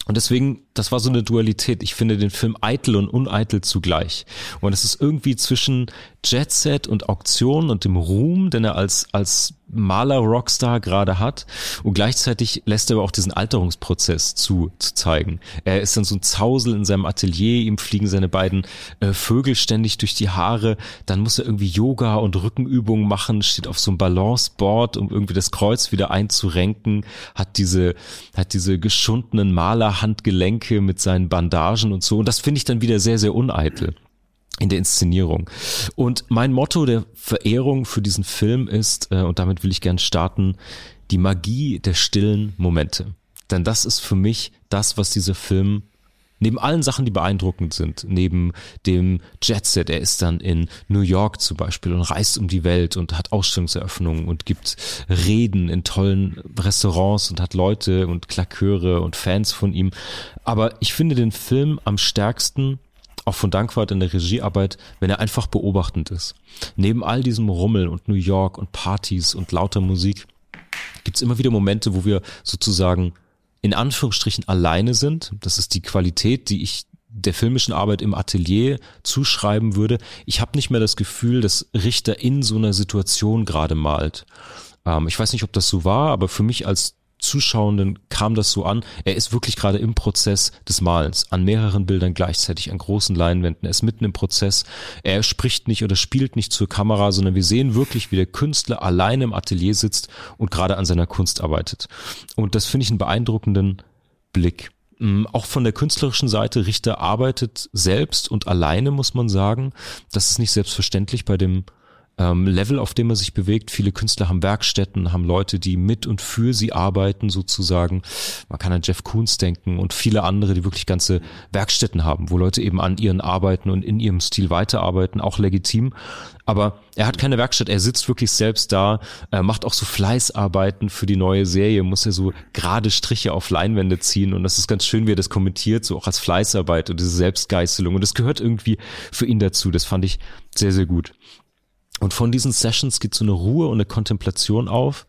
Und deswegen, das war so eine Dualität. Ich finde den Film eitel und uneitel zugleich. Und es ist irgendwie zwischen Jet Set und Auktion und dem Ruhm, den er als, als Maler-Rockstar gerade hat. Und gleichzeitig lässt er aber auch diesen Alterungsprozess zu, zu zeigen. Er ist dann so ein Zausel in seinem Atelier, ihm fliegen seine beiden äh, Vögel ständig durch die Haare. Dann muss er irgendwie Yoga und Rückenübungen machen, steht auf so einem Balanceboard, um irgendwie das Kreuz wieder einzurenken, hat diese, hat diese geschundenen Malerhandgelenke mit seinen Bandagen und so. Und das finde ich dann wieder sehr, sehr uneitel in der Inszenierung. Und mein Motto der Verehrung für diesen Film ist, äh, und damit will ich gern starten, die Magie der stillen Momente. Denn das ist für mich das, was dieser Film neben allen Sachen, die beeindruckend sind, neben dem Jetset, er ist dann in New York zum Beispiel und reist um die Welt und hat Ausstellungseröffnungen und gibt Reden in tollen Restaurants und hat Leute und Klaköre und Fans von ihm. Aber ich finde den Film am stärksten auch von Dankwart in der Regiearbeit, wenn er einfach beobachtend ist. Neben all diesem Rummel und New York und Partys und lauter Musik gibt's immer wieder Momente, wo wir sozusagen in Anführungsstrichen alleine sind. Das ist die Qualität, die ich der filmischen Arbeit im Atelier zuschreiben würde. Ich habe nicht mehr das Gefühl, dass Richter in so einer Situation gerade malt. Ähm, ich weiß nicht, ob das so war, aber für mich als Zuschauenden kam das so an. Er ist wirklich gerade im Prozess des Malens, an mehreren Bildern gleichzeitig, an großen Leinwänden. Er ist mitten im Prozess. Er spricht nicht oder spielt nicht zur Kamera, sondern wir sehen wirklich, wie der Künstler alleine im Atelier sitzt und gerade an seiner Kunst arbeitet. Und das finde ich einen beeindruckenden Blick. Mm, auch von der künstlerischen Seite, Richter arbeitet selbst und alleine, muss man sagen. Das ist nicht selbstverständlich bei dem ähm, Level, auf dem er sich bewegt. Viele Künstler haben Werkstätten, haben Leute, die mit und für sie arbeiten sozusagen. Man kann an Jeff Koons denken und viele andere, die wirklich ganze Werkstätten haben, wo Leute eben an ihren Arbeiten und in ihrem Stil weiterarbeiten, auch legitim. Aber er hat keine Werkstatt, er sitzt wirklich selbst da, er macht auch so Fleißarbeiten für die neue Serie, muss er so gerade Striche auf Leinwände ziehen und das ist ganz schön, wie er das kommentiert, so auch als Fleißarbeit und diese Selbstgeißelung und das gehört irgendwie für ihn dazu, das fand ich sehr, sehr gut. Und von diesen Sessions geht so eine Ruhe und eine Kontemplation auf.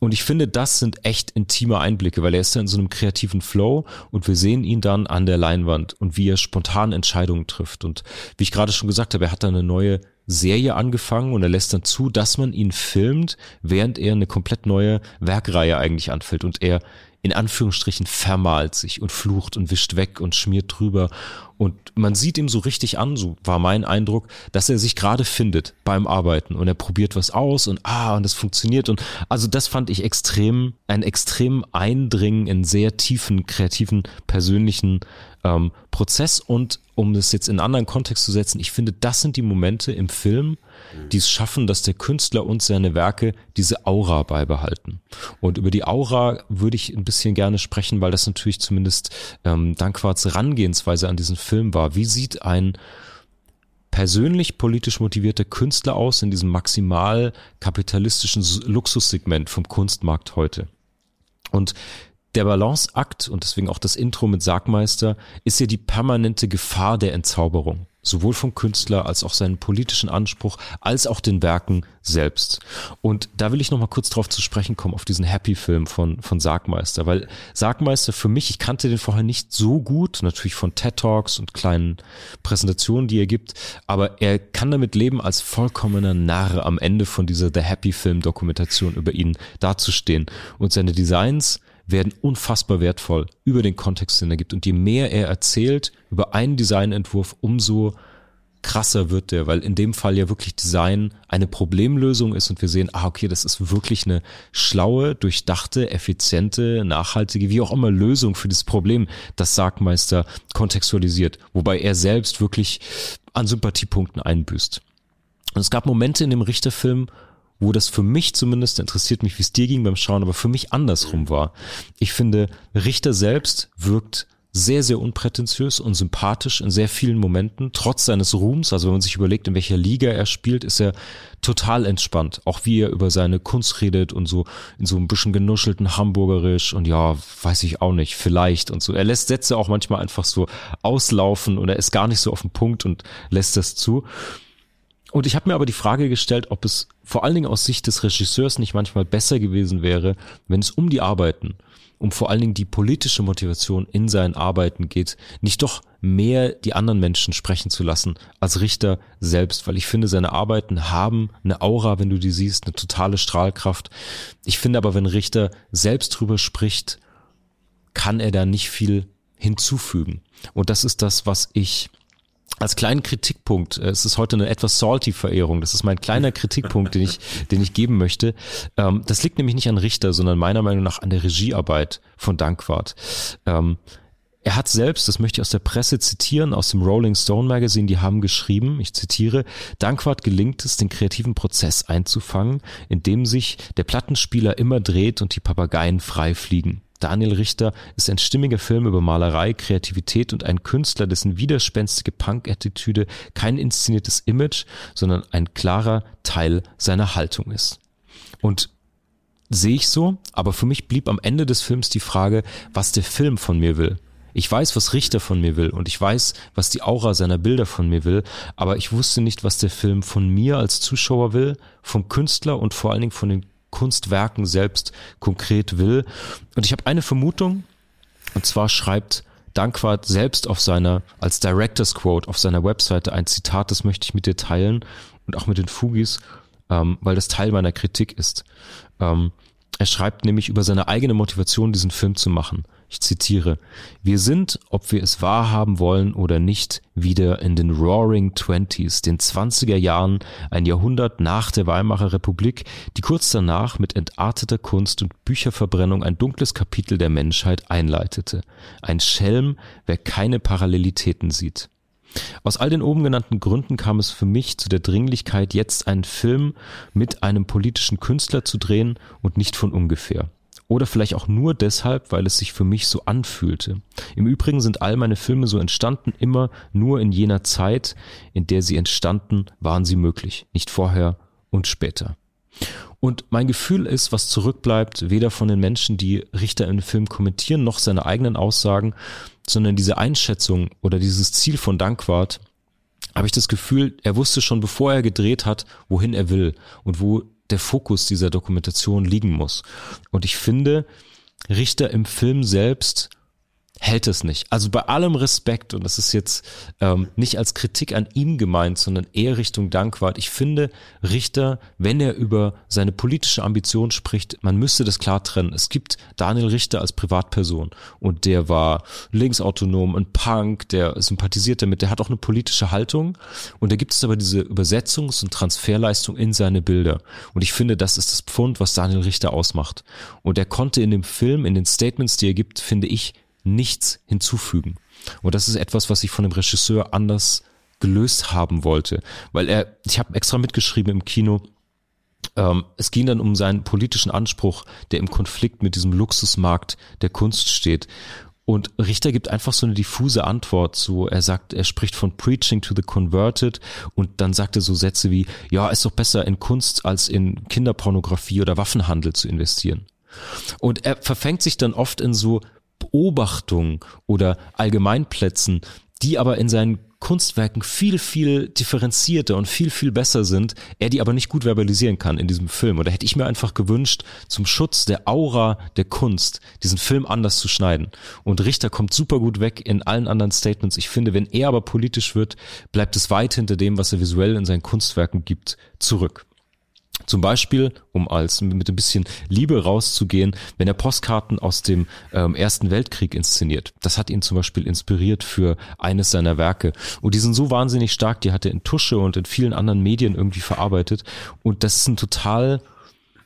Und ich finde, das sind echt intime Einblicke, weil er ist ja in so einem kreativen Flow und wir sehen ihn dann an der Leinwand und wie er spontan Entscheidungen trifft. Und wie ich gerade schon gesagt habe, er hat da eine neue Serie angefangen und er lässt dann zu, dass man ihn filmt, während er eine komplett neue Werkreihe eigentlich anfällt. Und er in Anführungsstrichen vermalt sich und flucht und wischt weg und schmiert drüber. Und man sieht ihm so richtig an, so war mein Eindruck, dass er sich gerade findet beim Arbeiten und er probiert was aus und ah, und das funktioniert. Und also das fand ich extrem, ein extrem Eindringen in sehr tiefen, kreativen, persönlichen ähm, Prozess. Und um das jetzt in einen anderen Kontext zu setzen, ich finde, das sind die Momente im Film, die es schaffen, dass der Künstler und seine Werke diese Aura beibehalten. Und über die Aura würde ich ein bisschen gerne sprechen, weil das natürlich zumindest ähm, Dankwarts Herangehensweise an diesen Film war. Wie sieht ein persönlich politisch motivierter Künstler aus in diesem maximal kapitalistischen Luxussegment vom Kunstmarkt heute? Und der Balanceakt und deswegen auch das Intro mit Sargmeister ist ja die permanente Gefahr der Entzauberung sowohl vom Künstler als auch seinen politischen Anspruch, als auch den Werken selbst. Und da will ich nochmal kurz drauf zu sprechen kommen, auf diesen Happy-Film von, von Sargmeister, weil Sargmeister für mich, ich kannte den vorher nicht so gut, natürlich von TED Talks und kleinen Präsentationen, die er gibt, aber er kann damit leben, als vollkommener Narr am Ende von dieser The Happy-Film-Dokumentation über ihn dazustehen. Und seine Designs, werden unfassbar wertvoll über den Kontext, den er gibt. Und je mehr er erzählt über einen Designentwurf, umso krasser wird der, weil in dem Fall ja wirklich Design eine Problemlösung ist und wir sehen, ah, okay, das ist wirklich eine schlaue, durchdachte, effiziente, nachhaltige, wie auch immer Lösung für dieses Problem, das Sargmeister kontextualisiert, wobei er selbst wirklich an Sympathiepunkten einbüßt. Und es gab Momente in dem Richterfilm, wo das für mich zumindest, interessiert mich, wie es dir ging beim Schauen, aber für mich andersrum war. Ich finde, Richter selbst wirkt sehr, sehr unprätentiös und sympathisch in sehr vielen Momenten, trotz seines Ruhms. Also wenn man sich überlegt, in welcher Liga er spielt, ist er total entspannt. Auch wie er über seine Kunst redet und so in so ein bisschen genuschelten Hamburgerisch und ja, weiß ich auch nicht, vielleicht und so. Er lässt Sätze auch manchmal einfach so auslaufen und er ist gar nicht so auf den Punkt und lässt das zu. Und ich habe mir aber die Frage gestellt, ob es vor allen Dingen aus Sicht des Regisseurs nicht manchmal besser gewesen wäre, wenn es um die Arbeiten, um vor allen Dingen die politische Motivation in seinen Arbeiten geht, nicht doch mehr die anderen Menschen sprechen zu lassen als Richter selbst, weil ich finde, seine Arbeiten haben eine Aura, wenn du die siehst, eine totale Strahlkraft. Ich finde aber, wenn Richter selbst drüber spricht, kann er da nicht viel hinzufügen. Und das ist das, was ich als kleinen Kritikpunkt, äh, es ist heute eine etwas salty Verehrung, das ist mein kleiner Kritikpunkt, den ich, den ich geben möchte. Ähm, das liegt nämlich nicht an Richter, sondern meiner Meinung nach an der Regiearbeit von Dankwart. Ähm, er hat selbst, das möchte ich aus der Presse zitieren, aus dem Rolling Stone Magazine, die haben geschrieben, ich zitiere, Dankwart gelingt es, den kreativen Prozess einzufangen, indem sich der Plattenspieler immer dreht und die Papageien frei fliegen. Daniel Richter ist ein stimmiger Film über Malerei, Kreativität und ein Künstler, dessen widerspenstige Punk-Attitüde kein inszeniertes Image, sondern ein klarer Teil seiner Haltung ist. Und sehe ich so, aber für mich blieb am Ende des Films die Frage, was der Film von mir will. Ich weiß, was Richter von mir will und ich weiß, was die Aura seiner Bilder von mir will, aber ich wusste nicht, was der Film von mir als Zuschauer will, vom Künstler und vor allen Dingen von den Kunstwerken selbst konkret will. Und ich habe eine Vermutung, und zwar schreibt Dankwart selbst auf seiner, als Director's Quote auf seiner Webseite ein Zitat, das möchte ich mit dir teilen und auch mit den Fugis, ähm, weil das Teil meiner Kritik ist. Ähm, er schreibt nämlich über seine eigene Motivation, diesen Film zu machen. Ich zitiere, wir sind, ob wir es wahrhaben wollen oder nicht, wieder in den Roaring Twenties, den 20er Jahren, ein Jahrhundert nach der Weimarer Republik, die kurz danach mit entarteter Kunst und Bücherverbrennung ein dunkles Kapitel der Menschheit einleitete. Ein Schelm, wer keine Parallelitäten sieht. Aus all den oben genannten Gründen kam es für mich zu der Dringlichkeit, jetzt einen Film mit einem politischen Künstler zu drehen und nicht von ungefähr. Oder vielleicht auch nur deshalb, weil es sich für mich so anfühlte. Im Übrigen sind all meine Filme so entstanden, immer nur in jener Zeit, in der sie entstanden, waren sie möglich, nicht vorher und später. Und mein Gefühl ist, was zurückbleibt, weder von den Menschen, die Richter im Film kommentieren, noch seine eigenen Aussagen, sondern diese Einschätzung oder dieses Ziel von Dankwart, habe ich das Gefühl, er wusste schon, bevor er gedreht hat, wohin er will und wo der Fokus dieser Dokumentation liegen muss. Und ich finde, Richter im Film selbst hält es nicht. Also bei allem Respekt, und das ist jetzt ähm, nicht als Kritik an ihm gemeint, sondern eher Richtung Dankwart. Ich finde, Richter, wenn er über seine politische Ambition spricht, man müsste das klar trennen. Es gibt Daniel Richter als Privatperson und der war linksautonom, ein Punk, der sympathisiert damit, der hat auch eine politische Haltung und da gibt es aber diese Übersetzungs- und Transferleistung in seine Bilder. Und ich finde, das ist das Pfund, was Daniel Richter ausmacht. Und er konnte in dem Film, in den Statements, die er gibt, finde ich, nichts hinzufügen. Und das ist etwas, was ich von dem Regisseur anders gelöst haben wollte, weil er, ich habe extra mitgeschrieben im Kino, ähm, es ging dann um seinen politischen Anspruch, der im Konflikt mit diesem Luxusmarkt der Kunst steht. Und Richter gibt einfach so eine diffuse Antwort. So, er sagt, er spricht von Preaching to the Converted und dann sagt er so Sätze wie, ja, ist doch besser in Kunst als in Kinderpornografie oder Waffenhandel zu investieren. Und er verfängt sich dann oft in so Beobachtungen oder Allgemeinplätzen, die aber in seinen Kunstwerken viel, viel differenzierter und viel, viel besser sind, er die aber nicht gut verbalisieren kann in diesem Film. Und da hätte ich mir einfach gewünscht, zum Schutz der Aura der Kunst, diesen Film anders zu schneiden. Und Richter kommt super gut weg in allen anderen Statements. Ich finde, wenn er aber politisch wird, bleibt es weit hinter dem, was er visuell in seinen Kunstwerken gibt, zurück. Zum Beispiel, um als mit ein bisschen Liebe rauszugehen, wenn er Postkarten aus dem ähm, Ersten Weltkrieg inszeniert. Das hat ihn zum Beispiel inspiriert für eines seiner Werke. Und die sind so wahnsinnig stark, die hat er in Tusche und in vielen anderen Medien irgendwie verarbeitet. Und das ist ein total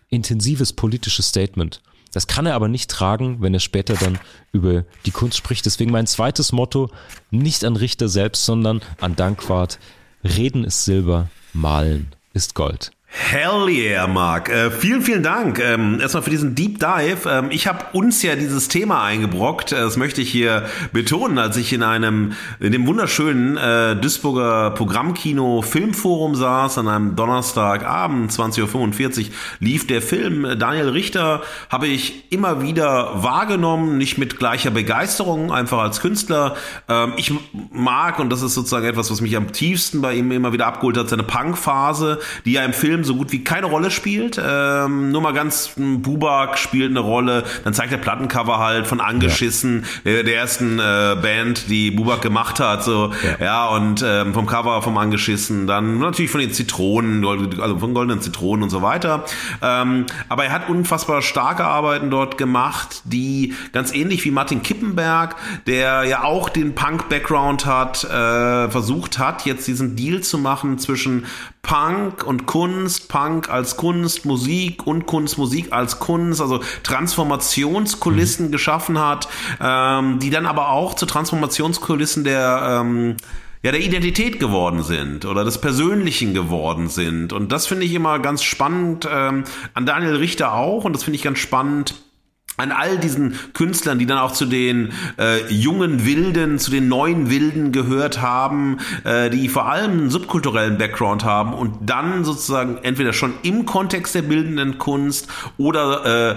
intensives politisches Statement. Das kann er aber nicht tragen, wenn er später dann über die Kunst spricht. Deswegen mein zweites Motto, nicht an Richter selbst, sondern an Dankwart. Reden ist Silber, malen ist Gold. Hell yeah, Marc. Äh, vielen, vielen Dank ähm, erstmal für diesen Deep Dive. Ähm, ich habe uns ja dieses Thema eingebrockt. Äh, das möchte ich hier betonen, als ich in einem, in dem wunderschönen äh, Duisburger Programmkino Filmforum saß, an einem Donnerstagabend, 20.45 Uhr, lief der Film. Daniel Richter habe ich immer wieder wahrgenommen, nicht mit gleicher Begeisterung, einfach als Künstler. Ähm, ich mag, und das ist sozusagen etwas, was mich am tiefsten bei ihm immer wieder abgeholt hat, seine Punkphase, die ja im Film so gut wie keine Rolle spielt. Ähm, nur mal ganz, Bubak spielt eine Rolle. Dann zeigt der Plattencover halt von Angeschissen, ja. der, der, ersten äh, Band, die Bubak gemacht hat. So, ja, ja und ähm, vom Cover vom Angeschissen. Dann natürlich von den Zitronen, also von goldenen Zitronen und so weiter. Ähm, aber er hat unfassbar starke Arbeiten dort gemacht, die ganz ähnlich wie Martin Kippenberg, der ja auch den Punk-Background hat, äh, versucht hat, jetzt diesen Deal zu machen zwischen Punk und Kunst, Punk als Kunst, Musik und Kunst, Musik als Kunst, also Transformationskulissen mhm. geschaffen hat, ähm, die dann aber auch zu Transformationskulissen der ähm, ja, der Identität geworden sind oder des Persönlichen geworden sind. Und das finde ich immer ganz spannend, ähm, an Daniel Richter auch, und das finde ich ganz spannend an all diesen Künstlern, die dann auch zu den äh, jungen Wilden, zu den neuen Wilden gehört haben, äh, die vor allem einen subkulturellen Background haben und dann sozusagen entweder schon im Kontext der bildenden Kunst oder äh,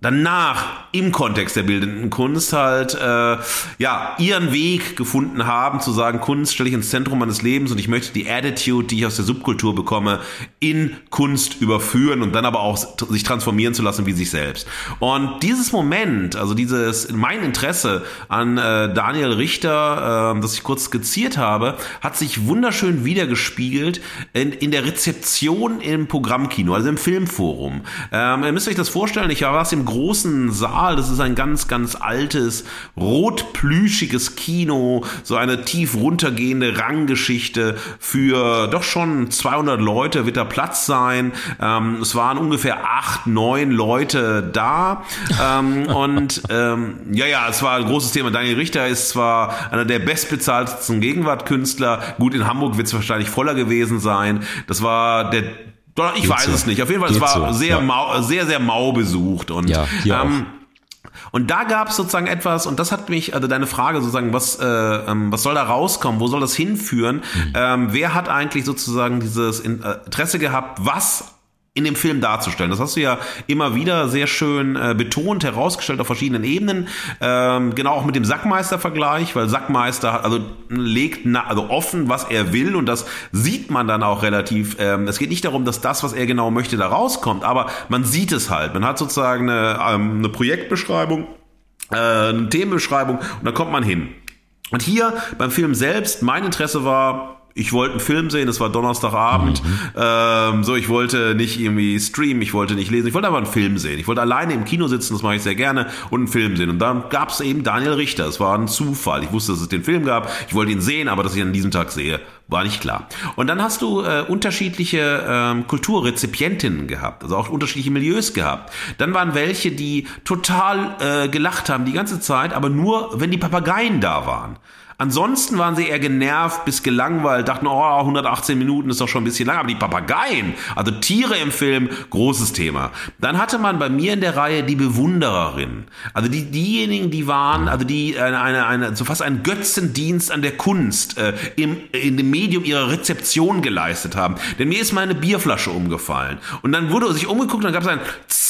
danach im Kontext der bildenden Kunst halt äh, ja ihren Weg gefunden haben zu sagen Kunst stelle ich ins Zentrum meines Lebens und ich möchte die Attitude die ich aus der Subkultur bekomme in Kunst überführen und dann aber auch sich transformieren zu lassen wie sich selbst. Und dieses Moment also dieses mein Interesse an äh, Daniel Richter äh, das ich kurz skizziert habe hat sich wunderschön wiedergespiegelt in, in der Rezeption im Programmkino also im Filmforum. Ähm, ihr müsst euch das vorstellen ich war es im großen Saal. Das ist ein ganz, ganz altes, rotplüschiges Kino. So eine tief runtergehende Ranggeschichte für doch schon 200 Leute wird da Platz sein. Ähm, es waren ungefähr acht, neun Leute da. Ähm, und ähm, ja, ja, es war ein großes Thema. Daniel Richter ist zwar einer der bestbezahltesten Gegenwartkünstler. Gut, in Hamburg wird es wahrscheinlich voller gewesen sein. Das war der ich Geht weiß so. es nicht. Auf jeden Fall, Geht es war so. sehr, ja. mau, sehr, sehr mau besucht. Und, ja, ähm, und da gab es sozusagen etwas, und das hat mich, also deine Frage sozusagen, was, äh, ähm, was soll da rauskommen, wo soll das hinführen? Mhm. Ähm, wer hat eigentlich sozusagen dieses äh, Interesse gehabt, was in dem Film darzustellen. Das hast du ja immer wieder sehr schön äh, betont, herausgestellt auf verschiedenen Ebenen. Ähm, genau auch mit dem Sackmeister-Vergleich, weil Sackmeister hat, also legt na, also offen, was er will und das sieht man dann auch relativ. Ähm, es geht nicht darum, dass das, was er genau möchte, da rauskommt, aber man sieht es halt. Man hat sozusagen eine, ähm, eine Projektbeschreibung äh, eine Themenbeschreibung und dann kommt man hin. Und hier beim Film selbst, mein Interesse war, ich wollte einen Film sehen, es war Donnerstagabend. Mhm. Ähm, so, ich wollte nicht irgendwie streamen, ich wollte nicht lesen, ich wollte aber einen Film sehen. Ich wollte alleine im Kino sitzen, das mache ich sehr gerne, und einen Film sehen. Und dann gab es eben Daniel Richter. Es war ein Zufall. Ich wusste, dass es den Film gab. Ich wollte ihn sehen, aber dass ich ihn an diesem Tag sehe, war nicht klar. Und dann hast du äh, unterschiedliche ähm, Kulturrezipientinnen gehabt, also auch unterschiedliche Milieus gehabt. Dann waren welche, die total äh, gelacht haben die ganze Zeit, aber nur, wenn die Papageien da waren. Ansonsten waren sie eher genervt bis gelangweilt, dachten, oh, 118 Minuten ist doch schon ein bisschen lang. Aber die Papageien, also Tiere im Film, großes Thema. Dann hatte man bei mir in der Reihe die Bewundererin. Also die, diejenigen, die waren, also die eine, eine, eine so fast einen Götzendienst an der Kunst äh, im, in dem Medium ihrer Rezeption geleistet haben. Denn mir ist meine Bierflasche umgefallen. Und dann wurde sich umgeguckt und dann gab es ein Tss,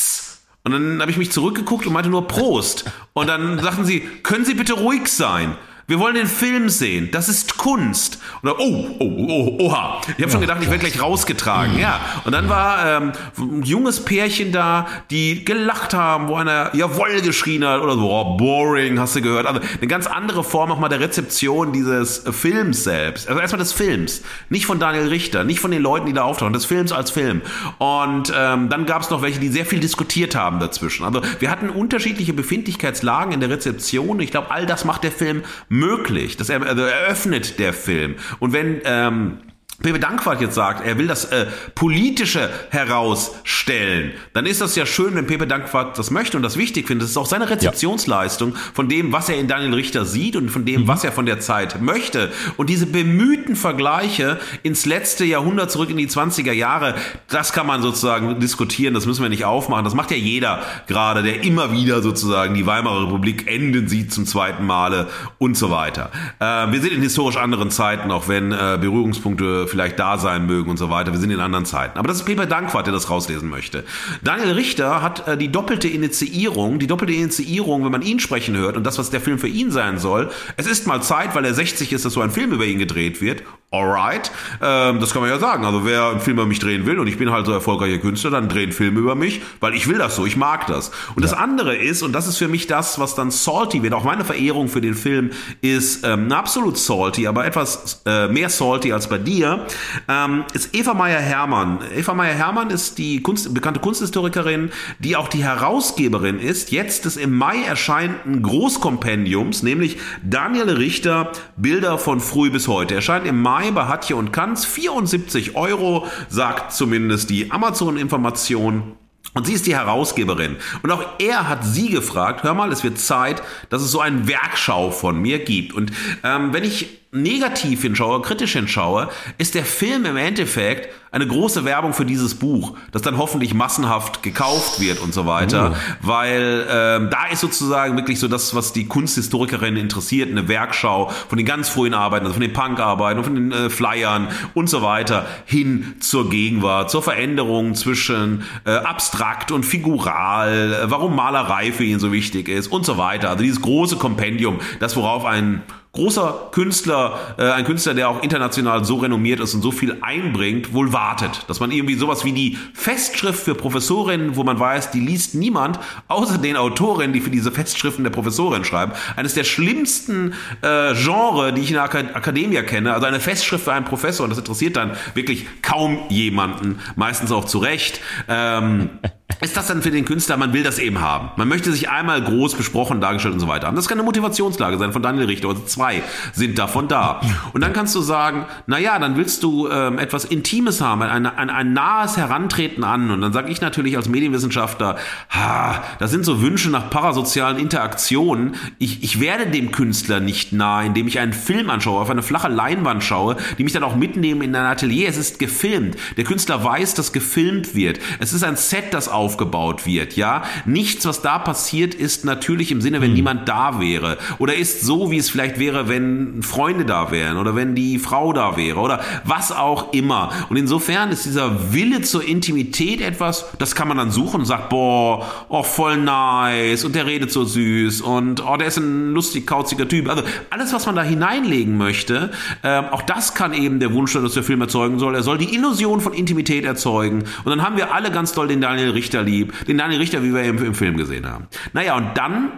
und dann habe ich mich zurückgeguckt und meinte nur Prost. Und dann sagten sie, können Sie bitte ruhig sein? Wir wollen den Film sehen. Das ist Kunst. Und dann, oh, oh, oh, oha. Ich habe schon gedacht, ich werde gleich rausgetragen. Ja. Und dann war ähm, ein junges Pärchen da, die gelacht haben, wo einer jawoll geschrien hat oder so, oh, boring, hast du gehört. Also eine ganz andere Form auch mal der Rezeption dieses Films selbst. Also erstmal des Films. Nicht von Daniel Richter, nicht von den Leuten, die da auftauchen, des Films als Film. Und ähm, dann gab es noch welche, die sehr viel diskutiert haben dazwischen. Also wir hatten unterschiedliche Befindlichkeitslagen in der Rezeption. Ich glaube, all das macht der Film möglich. Das er, also eröffnet der Film. Und wenn ähm, Pepe Dankwart jetzt sagt, er will das äh, Politische herausstellen, dann ist das ja schön, wenn Pepe Dankwart das möchte und das wichtig findet. Das ist auch seine Rezeptionsleistung von dem, was er in Daniel Richter sieht und von dem, mhm. was er von der Zeit möchte. Und diese bemühten Vergleiche ins letzte Jahrhundert zurück in die 20er Jahre, das kann man sozusagen diskutieren, das müssen wir nicht aufmachen. Das macht ja jeder gerade, der immer wieder sozusagen die Weimarer Republik enden sieht zum zweiten Male und so weiter. Äh, wir sind in historisch anderen Zeiten, auch wenn äh, Berührungspunkte vielleicht da sein mögen und so weiter. Wir sind in anderen Zeiten. Aber das ist Pepe Dankwart, der das rauslesen möchte. Daniel Richter hat äh, die doppelte Initiierung, die doppelte Initiierung, wenn man ihn sprechen hört und das, was der Film für ihn sein soll. Es ist mal Zeit, weil er 60 ist, dass so ein Film über ihn gedreht wird alright. Ähm, das kann man ja sagen. Also wer einen Film über mich drehen will und ich bin halt so erfolgreicher Künstler, dann drehen Filme über mich, weil ich will das so, ich mag das. Und ja. das andere ist, und das ist für mich das, was dann salty wird, auch meine Verehrung für den Film ist ähm, absolut salty, aber etwas äh, mehr salty als bei dir, ähm, ist Eva Meyer-Hermann. Eva Meyer-Hermann ist die Kunst, bekannte Kunsthistorikerin, die auch die Herausgeberin ist, jetzt des im Mai erscheinenden Großkompendiums, nämlich Daniel Richter, Bilder von früh bis heute. Erscheint im Mai Mai bei Hatje und Kanz. 74 Euro, sagt zumindest die Amazon-Information. Und sie ist die Herausgeberin. Und auch er hat sie gefragt, hör mal, es wird Zeit, dass es so ein Werkschau von mir gibt. Und ähm, wenn ich negativ hinschaue, kritisch hinschaue, ist der Film im Endeffekt eine große Werbung für dieses Buch, das dann hoffentlich massenhaft gekauft wird und so weiter, oh. weil ähm, da ist sozusagen wirklich so das, was die Kunsthistorikerin interessiert, eine Werkschau von den ganz frühen Arbeiten, also von den Punk-Arbeiten, von den äh, Flyern und so weiter hin zur Gegenwart, zur Veränderung zwischen äh, abstrakt und figural, äh, warum Malerei für ihn so wichtig ist und so weiter. Also dieses große Kompendium, das worauf ein großer Künstler, äh, ein Künstler, der auch international so renommiert ist und so viel einbringt, wohl wartet. Dass man irgendwie sowas wie die Festschrift für Professorinnen, wo man weiß, die liest niemand, außer den Autorinnen, die für diese Festschriften der Professorin schreiben. Eines der schlimmsten äh, Genre, die ich in der Ak Akademie kenne. Also eine Festschrift für einen Professor, und das interessiert dann wirklich kaum jemanden, meistens auch zu Recht. Ähm, ist das dann für den Künstler, man will das eben haben. Man möchte sich einmal groß besprochen, dargestellt und so weiter haben. Das kann eine Motivationslage sein von Daniel Richter. Also zwei sind davon da. Und dann kannst du sagen, na ja, dann willst du ähm, etwas Intimes haben, ein, ein, ein nahes Herantreten an. Und dann sage ich natürlich als Medienwissenschaftler, ha, das sind so Wünsche nach parasozialen Interaktionen. Ich, ich werde dem Künstler nicht nah, indem ich einen Film anschaue, auf eine flache Leinwand schaue, die mich dann auch mitnehmen in ein Atelier. Es ist gefilmt. Der Künstler weiß, dass gefilmt wird. Es ist ein Set, das auf aufgebaut wird, ja. Nichts, was da passiert, ist natürlich im Sinne, wenn hm. niemand da wäre. Oder ist so, wie es vielleicht wäre, wenn Freunde da wären oder wenn die Frau da wäre oder was auch immer. Und insofern ist dieser Wille zur Intimität etwas, das kann man dann suchen und sagt, boah, oh, voll nice und der redet so süß und oh, der ist ein lustig kauziger Typ. Also alles, was man da hineinlegen möchte, äh, auch das kann eben der Wunsch sein, dass der Film erzeugen soll. Er soll die Illusion von Intimität erzeugen. Und dann haben wir alle ganz doll den Daniel Richter lieb, den Daniel Richter, wie wir im, im Film gesehen haben. Naja, und dann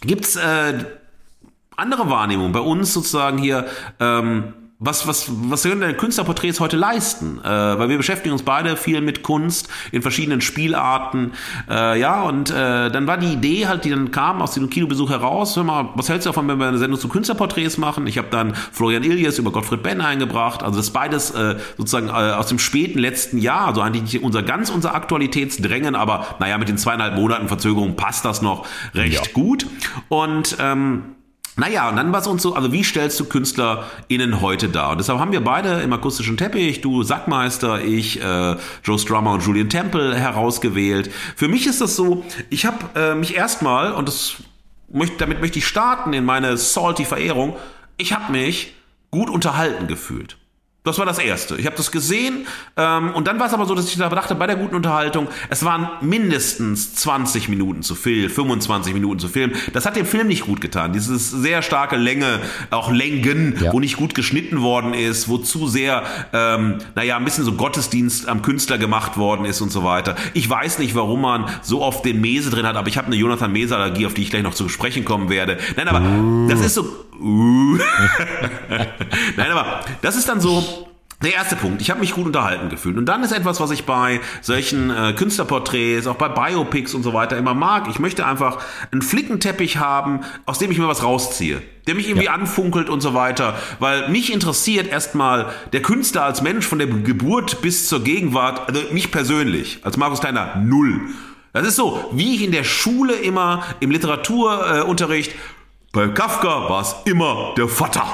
Gibt's äh, andere Wahrnehmungen bei uns sozusagen hier? Ähm, was, was, was können denn Künstlerporträts heute leisten? Äh, weil wir beschäftigen uns beide viel mit Kunst in verschiedenen Spielarten. Äh, ja, und äh, dann war die Idee halt, die dann kam aus dem Kinobesuch heraus, hör mal, was hältst du davon, wenn wir eine Sendung zu Künstlerporträts machen? Ich habe dann Florian Illies über Gottfried Benn eingebracht. Also das beides äh, sozusagen äh, aus dem späten letzten Jahr, also eigentlich nicht unser ganz unser Aktualitätsdrängen, aber naja, mit den zweieinhalb Monaten Verzögerung passt das noch recht ja. gut. Und ähm, naja, und dann war es uns so, also wie stellst du KünstlerInnen heute dar? Und deshalb haben wir beide im akustischen Teppich, du Sackmeister, ich, äh, Joe Strummer und Julian Temple herausgewählt. Für mich ist das so, ich habe äh, mich erstmal, und das möchte, damit möchte ich starten in meine salty Verehrung, ich habe mich gut unterhalten gefühlt. Das war das Erste. Ich habe das gesehen ähm, und dann war es aber so, dass ich da dachte, bei der guten Unterhaltung, es waren mindestens 20 Minuten zu Film, 25 Minuten zu Film. Das hat dem Film nicht gut getan. Dieses sehr starke Länge, auch Längen, ja. wo nicht gut geschnitten worden ist, wo zu sehr, ähm, naja, ein bisschen so Gottesdienst am Künstler gemacht worden ist und so weiter. Ich weiß nicht, warum man so oft den Mese drin hat, aber ich habe eine Jonathan Mese-Allergie, auf die ich gleich noch zu sprechen kommen werde. Nein, aber uh. das ist so... Uh. Nein, aber das ist dann so der erste Punkt, ich habe mich gut unterhalten gefühlt. Und dann ist etwas, was ich bei solchen äh, Künstlerporträts, auch bei Biopics und so weiter immer mag. Ich möchte einfach einen Flickenteppich haben, aus dem ich mir was rausziehe. Der mich irgendwie ja. anfunkelt und so weiter. Weil mich interessiert erstmal der Künstler als Mensch von der Geburt bis zur Gegenwart, also mich persönlich, als Markus Kleiner, null. Das ist so, wie ich in der Schule immer im Literaturunterricht, äh, bei Kafka war es immer der Vater.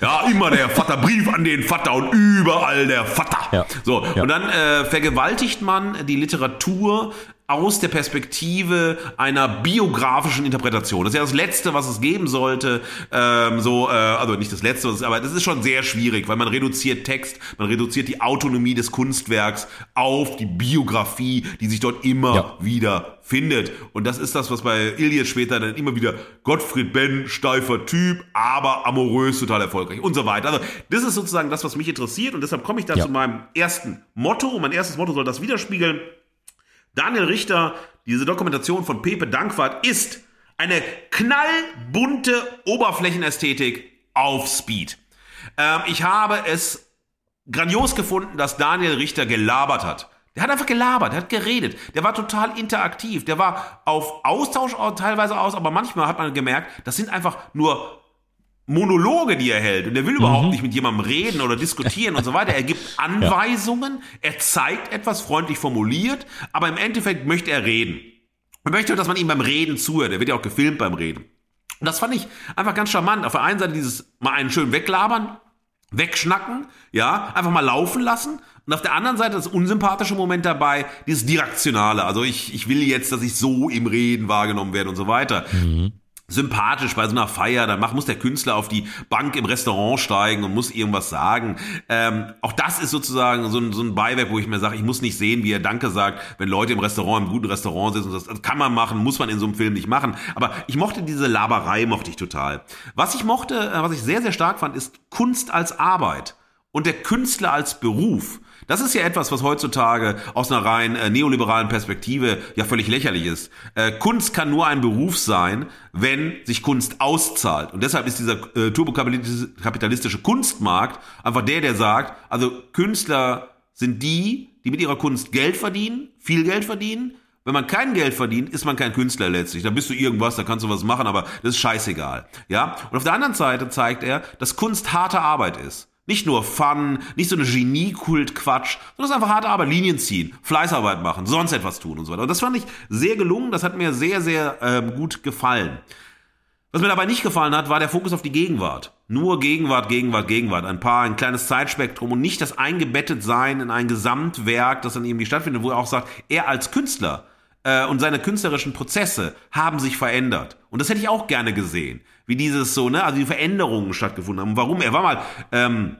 Ja, immer der Vater, Brief an den Vater und überall der Vater. Ja. So, ja. und dann äh, vergewaltigt man die Literatur aus der Perspektive einer biografischen Interpretation. Das ist ja das Letzte, was es geben sollte. Ähm, so, äh, also nicht das Letzte, aber das ist schon sehr schwierig, weil man reduziert Text, man reduziert die Autonomie des Kunstwerks auf die Biografie, die sich dort immer ja. wieder findet. Und das ist das, was bei Ilias später dann immer wieder Gottfried Benn, steifer Typ, aber amorös, total erfolgreich und so weiter. Also das ist sozusagen das, was mich interessiert und deshalb komme ich da ja. zu meinem ersten Motto. Und mein erstes Motto soll das widerspiegeln. Daniel Richter, diese Dokumentation von Pepe Dankwart ist eine knallbunte Oberflächenästhetik auf Speed. Ähm, ich habe es grandios gefunden, dass Daniel Richter gelabert hat. Der hat einfach gelabert, der hat geredet, der war total interaktiv, der war auf Austausch teilweise aus, aber manchmal hat man gemerkt, das sind einfach nur Monologe, die er hält. Und er will überhaupt mhm. nicht mit jemandem reden oder diskutieren und so weiter. Er gibt Anweisungen, ja. er zeigt etwas freundlich formuliert, aber im Endeffekt möchte er reden. Er möchte, dass man ihm beim Reden zuhört. Er wird ja auch gefilmt beim Reden. Und das fand ich einfach ganz charmant. Auf der einen Seite dieses mal einen schön weglabern, wegschnacken, ja, einfach mal laufen lassen. Und auf der anderen Seite das unsympathische Moment dabei, dieses Direktionale. Also ich, ich will jetzt, dass ich so im Reden wahrgenommen werde und so weiter. Mhm sympathisch bei so einer Feier, dann muss der Künstler auf die Bank im Restaurant steigen und muss irgendwas sagen. Ähm, auch das ist sozusagen so ein, so ein Beiwerk, wo ich mir sage, ich muss nicht sehen, wie er Danke sagt, wenn Leute im Restaurant, im guten Restaurant sitzen. Das, das kann man machen, muss man in so einem Film nicht machen. Aber ich mochte diese Laberei, mochte ich total. Was ich mochte, äh, was ich sehr, sehr stark fand, ist Kunst als Arbeit und der Künstler als Beruf. Das ist ja etwas, was heutzutage aus einer rein äh, neoliberalen Perspektive ja völlig lächerlich ist. Äh, Kunst kann nur ein Beruf sein, wenn sich Kunst auszahlt. Und deshalb ist dieser äh, turbokapitalistische Kunstmarkt einfach der, der sagt, also Künstler sind die, die mit ihrer Kunst Geld verdienen, viel Geld verdienen. Wenn man kein Geld verdient, ist man kein Künstler letztlich. Da bist du irgendwas, da kannst du was machen, aber das ist scheißegal. Ja? Und auf der anderen Seite zeigt er, dass Kunst harte Arbeit ist. Nicht nur Fun, nicht so eine Genie-Kult-Quatsch, sondern einfach harte Arbeit, Linien ziehen, Fleißarbeit machen, sonst etwas tun und so weiter. Und das fand ich sehr gelungen, das hat mir sehr, sehr ähm, gut gefallen. Was mir dabei nicht gefallen hat, war der Fokus auf die Gegenwart. Nur Gegenwart, Gegenwart, Gegenwart. Ein paar, ein kleines Zeitspektrum und nicht das eingebettet sein in ein Gesamtwerk, das dann irgendwie stattfindet, wo er auch sagt, er als Künstler äh, und seine künstlerischen Prozesse haben sich verändert. Und das hätte ich auch gerne gesehen, wie dieses so, ne, also die Veränderungen stattgefunden haben. Warum? Er war mal ähm,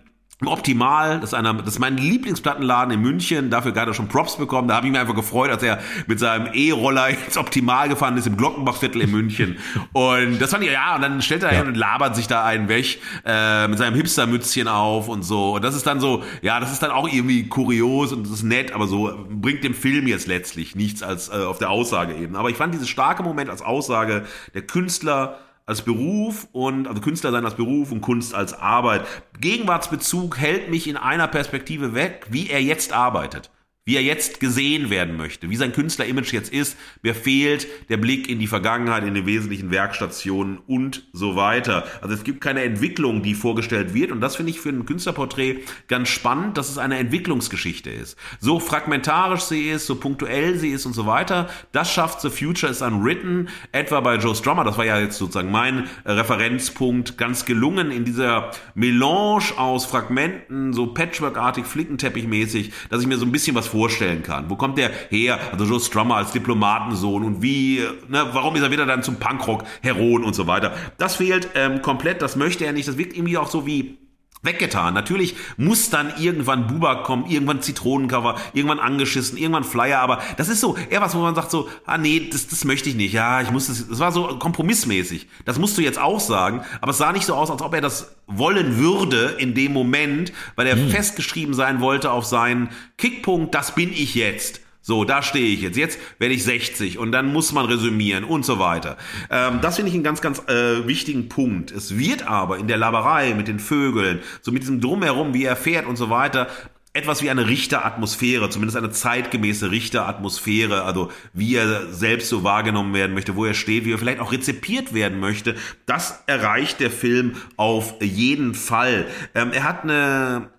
Optimal, das ist, einer, das ist mein Lieblingsplattenladen in München, dafür gerade schon Props bekommen. Da habe ich mich einfach gefreut, als er mit seinem E-Roller ins Optimal gefahren ist im Glockenbachviertel in München. Und das fand ich, ja, und dann stellt er ja. hin und labert sich da einen weg äh, mit seinem Hipster-Mützchen auf und so. Und das ist dann so, ja, das ist dann auch irgendwie kurios und das ist nett, aber so bringt dem Film jetzt letztlich nichts als äh, auf der Aussage eben. Aber ich fand dieses starke Moment als Aussage, der Künstler als Beruf und also Künstler sein als Beruf und Kunst als Arbeit. Gegenwartsbezug hält mich in einer Perspektive weg, wie er jetzt arbeitet wie er jetzt gesehen werden möchte, wie sein Künstlerimage jetzt ist. Mir fehlt der Blick in die Vergangenheit, in den wesentlichen Werkstationen und so weiter. Also es gibt keine Entwicklung, die vorgestellt wird und das finde ich für ein Künstlerporträt ganz spannend, dass es eine Entwicklungsgeschichte ist. So fragmentarisch sie ist, so punktuell sie ist und so weiter, das schafft The Future is Unwritten, etwa bei Joe Strummer, das war ja jetzt sozusagen mein Referenzpunkt, ganz gelungen in dieser Melange aus Fragmenten, so Patchwork-artig, Flickenteppich-mäßig, dass ich mir so ein bisschen was vorstellen kann. Wo kommt der her? Also Joe Strummer als Diplomatensohn und wie, ne, warum ist er wieder dann zum Punkrock-Heron und so weiter. Das fehlt ähm, komplett, das möchte er nicht. Das wirkt irgendwie auch so wie weggetan. Natürlich muss dann irgendwann Buba kommen, irgendwann Zitronencover, irgendwann angeschissen, irgendwann Flyer, aber das ist so eher was, wo man sagt so, ah nee, das, das möchte ich nicht. Ja, ich muss das, das war so kompromissmäßig. Das musst du jetzt auch sagen, aber es sah nicht so aus, als ob er das wollen würde in dem Moment, weil er hm. festgeschrieben sein wollte auf seinen Kickpunkt, das bin ich jetzt. So, da stehe ich jetzt. Jetzt werde ich 60 und dann muss man resümieren und so weiter. Ähm, das finde ich einen ganz, ganz äh, wichtigen Punkt. Es wird aber in der Laberei mit den Vögeln, so mit diesem Drumherum, wie er fährt und so weiter, etwas wie eine Richteratmosphäre, zumindest eine zeitgemäße Richteratmosphäre, also wie er selbst so wahrgenommen werden möchte, wo er steht, wie er vielleicht auch rezipiert werden möchte. Das erreicht der Film auf jeden Fall. Ähm, er hat eine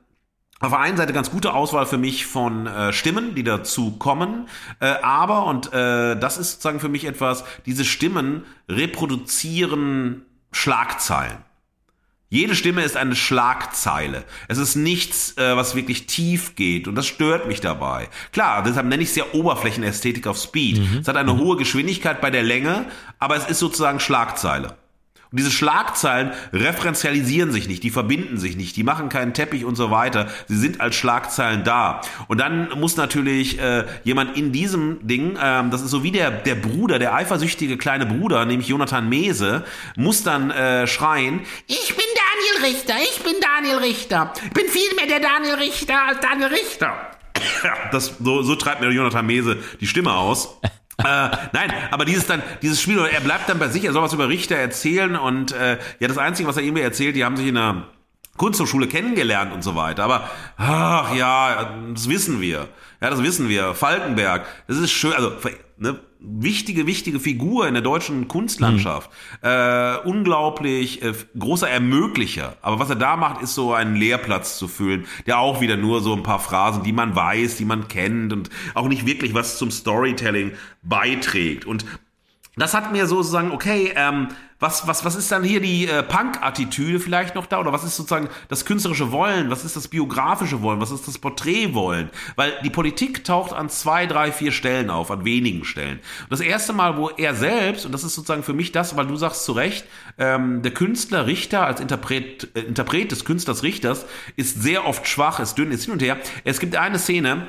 auf der einen Seite ganz gute Auswahl für mich von äh, Stimmen, die dazu kommen, äh, aber, und äh, das ist sozusagen für mich etwas, diese Stimmen reproduzieren Schlagzeilen. Jede Stimme ist eine Schlagzeile. Es ist nichts, äh, was wirklich tief geht und das stört mich dabei. Klar, deshalb nenne ich es ja Oberflächenästhetik auf Speed. Mhm. Es hat eine mhm. hohe Geschwindigkeit bei der Länge, aber es ist sozusagen Schlagzeile. Und diese Schlagzeilen referenzialisieren sich nicht, die verbinden sich nicht, die machen keinen Teppich und so weiter. Sie sind als Schlagzeilen da. Und dann muss natürlich äh, jemand in diesem Ding, ähm, das ist so wie der, der Bruder, der eifersüchtige kleine Bruder, nämlich Jonathan Mese, muss dann äh, schreien, ich bin Daniel Richter, ich bin Daniel Richter, ich bin viel mehr der Daniel Richter als Daniel Richter. Ja, das, so, so treibt mir Jonathan Mese die Stimme aus äh, nein, aber dieses dann, dieses Spiel, er bleibt dann bei sich, er soll was über Richter erzählen und äh, ja, das Einzige, was er irgendwie erzählt, die haben sich in einer Kunsthochschule kennengelernt und so weiter. Aber ach ja, das wissen wir. Ja, das wissen wir. Falkenberg, das ist schön, also ne, wichtige, wichtige Figur in der deutschen Kunstlandschaft. Mhm. Äh, unglaublich äh, großer Ermöglicher. Aber was er da macht, ist so einen Lehrplatz zu füllen, der auch wieder nur so ein paar Phrasen, die man weiß, die man kennt und auch nicht wirklich was zum Storytelling beiträgt. Und das hat mir sozusagen, okay, ähm, was, was, was ist dann hier die äh, Punk-Attitüde vielleicht noch da? Oder was ist sozusagen das künstlerische Wollen? Was ist das biografische Wollen? Was ist das Porträtwollen? Weil die Politik taucht an zwei, drei, vier Stellen auf, an wenigen Stellen. Und das erste Mal, wo er selbst, und das ist sozusagen für mich das, weil du sagst zu Recht, ähm, der Künstler Richter als Interpret, äh, Interpret des Künstlers Richters ist sehr oft schwach, ist dünn, ist hin und her. Es gibt eine Szene,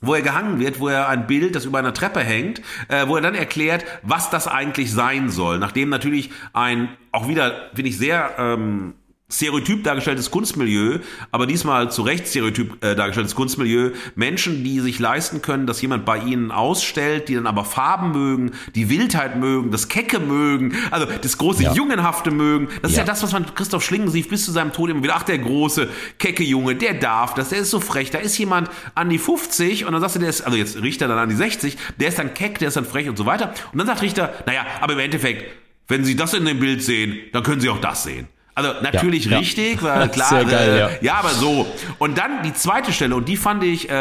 wo er gehangen wird, wo er ein Bild, das über einer Treppe hängt, äh, wo er dann erklärt, was das eigentlich sein soll. Nachdem natürlich ein, auch wieder, finde ich, sehr ähm, stereotyp dargestelltes Kunstmilieu, aber diesmal zu Recht stereotyp äh, dargestelltes Kunstmilieu, Menschen, die sich leisten können, dass jemand bei ihnen ausstellt, die dann aber Farben mögen, die Wildheit mögen, das Kecke mögen, also das große ja. Jungenhafte mögen. Das ja. ist ja das, was man Christoph Schlingensief bis zu seinem Tod immer wieder, ach, der große, kecke Junge, der darf das, der ist so frech, da ist jemand an die 50 und dann sagst du, der ist, also jetzt Richter dann an die 60, der ist dann keck, der ist dann frech und so weiter. Und dann sagt Richter, naja, aber im Endeffekt, wenn Sie das in dem Bild sehen, dann können Sie auch das sehen. Also natürlich ja, richtig, ja. weil klar, geil, äh, ja. ja. aber so. Und dann die zweite Stelle, und die fand ich äh,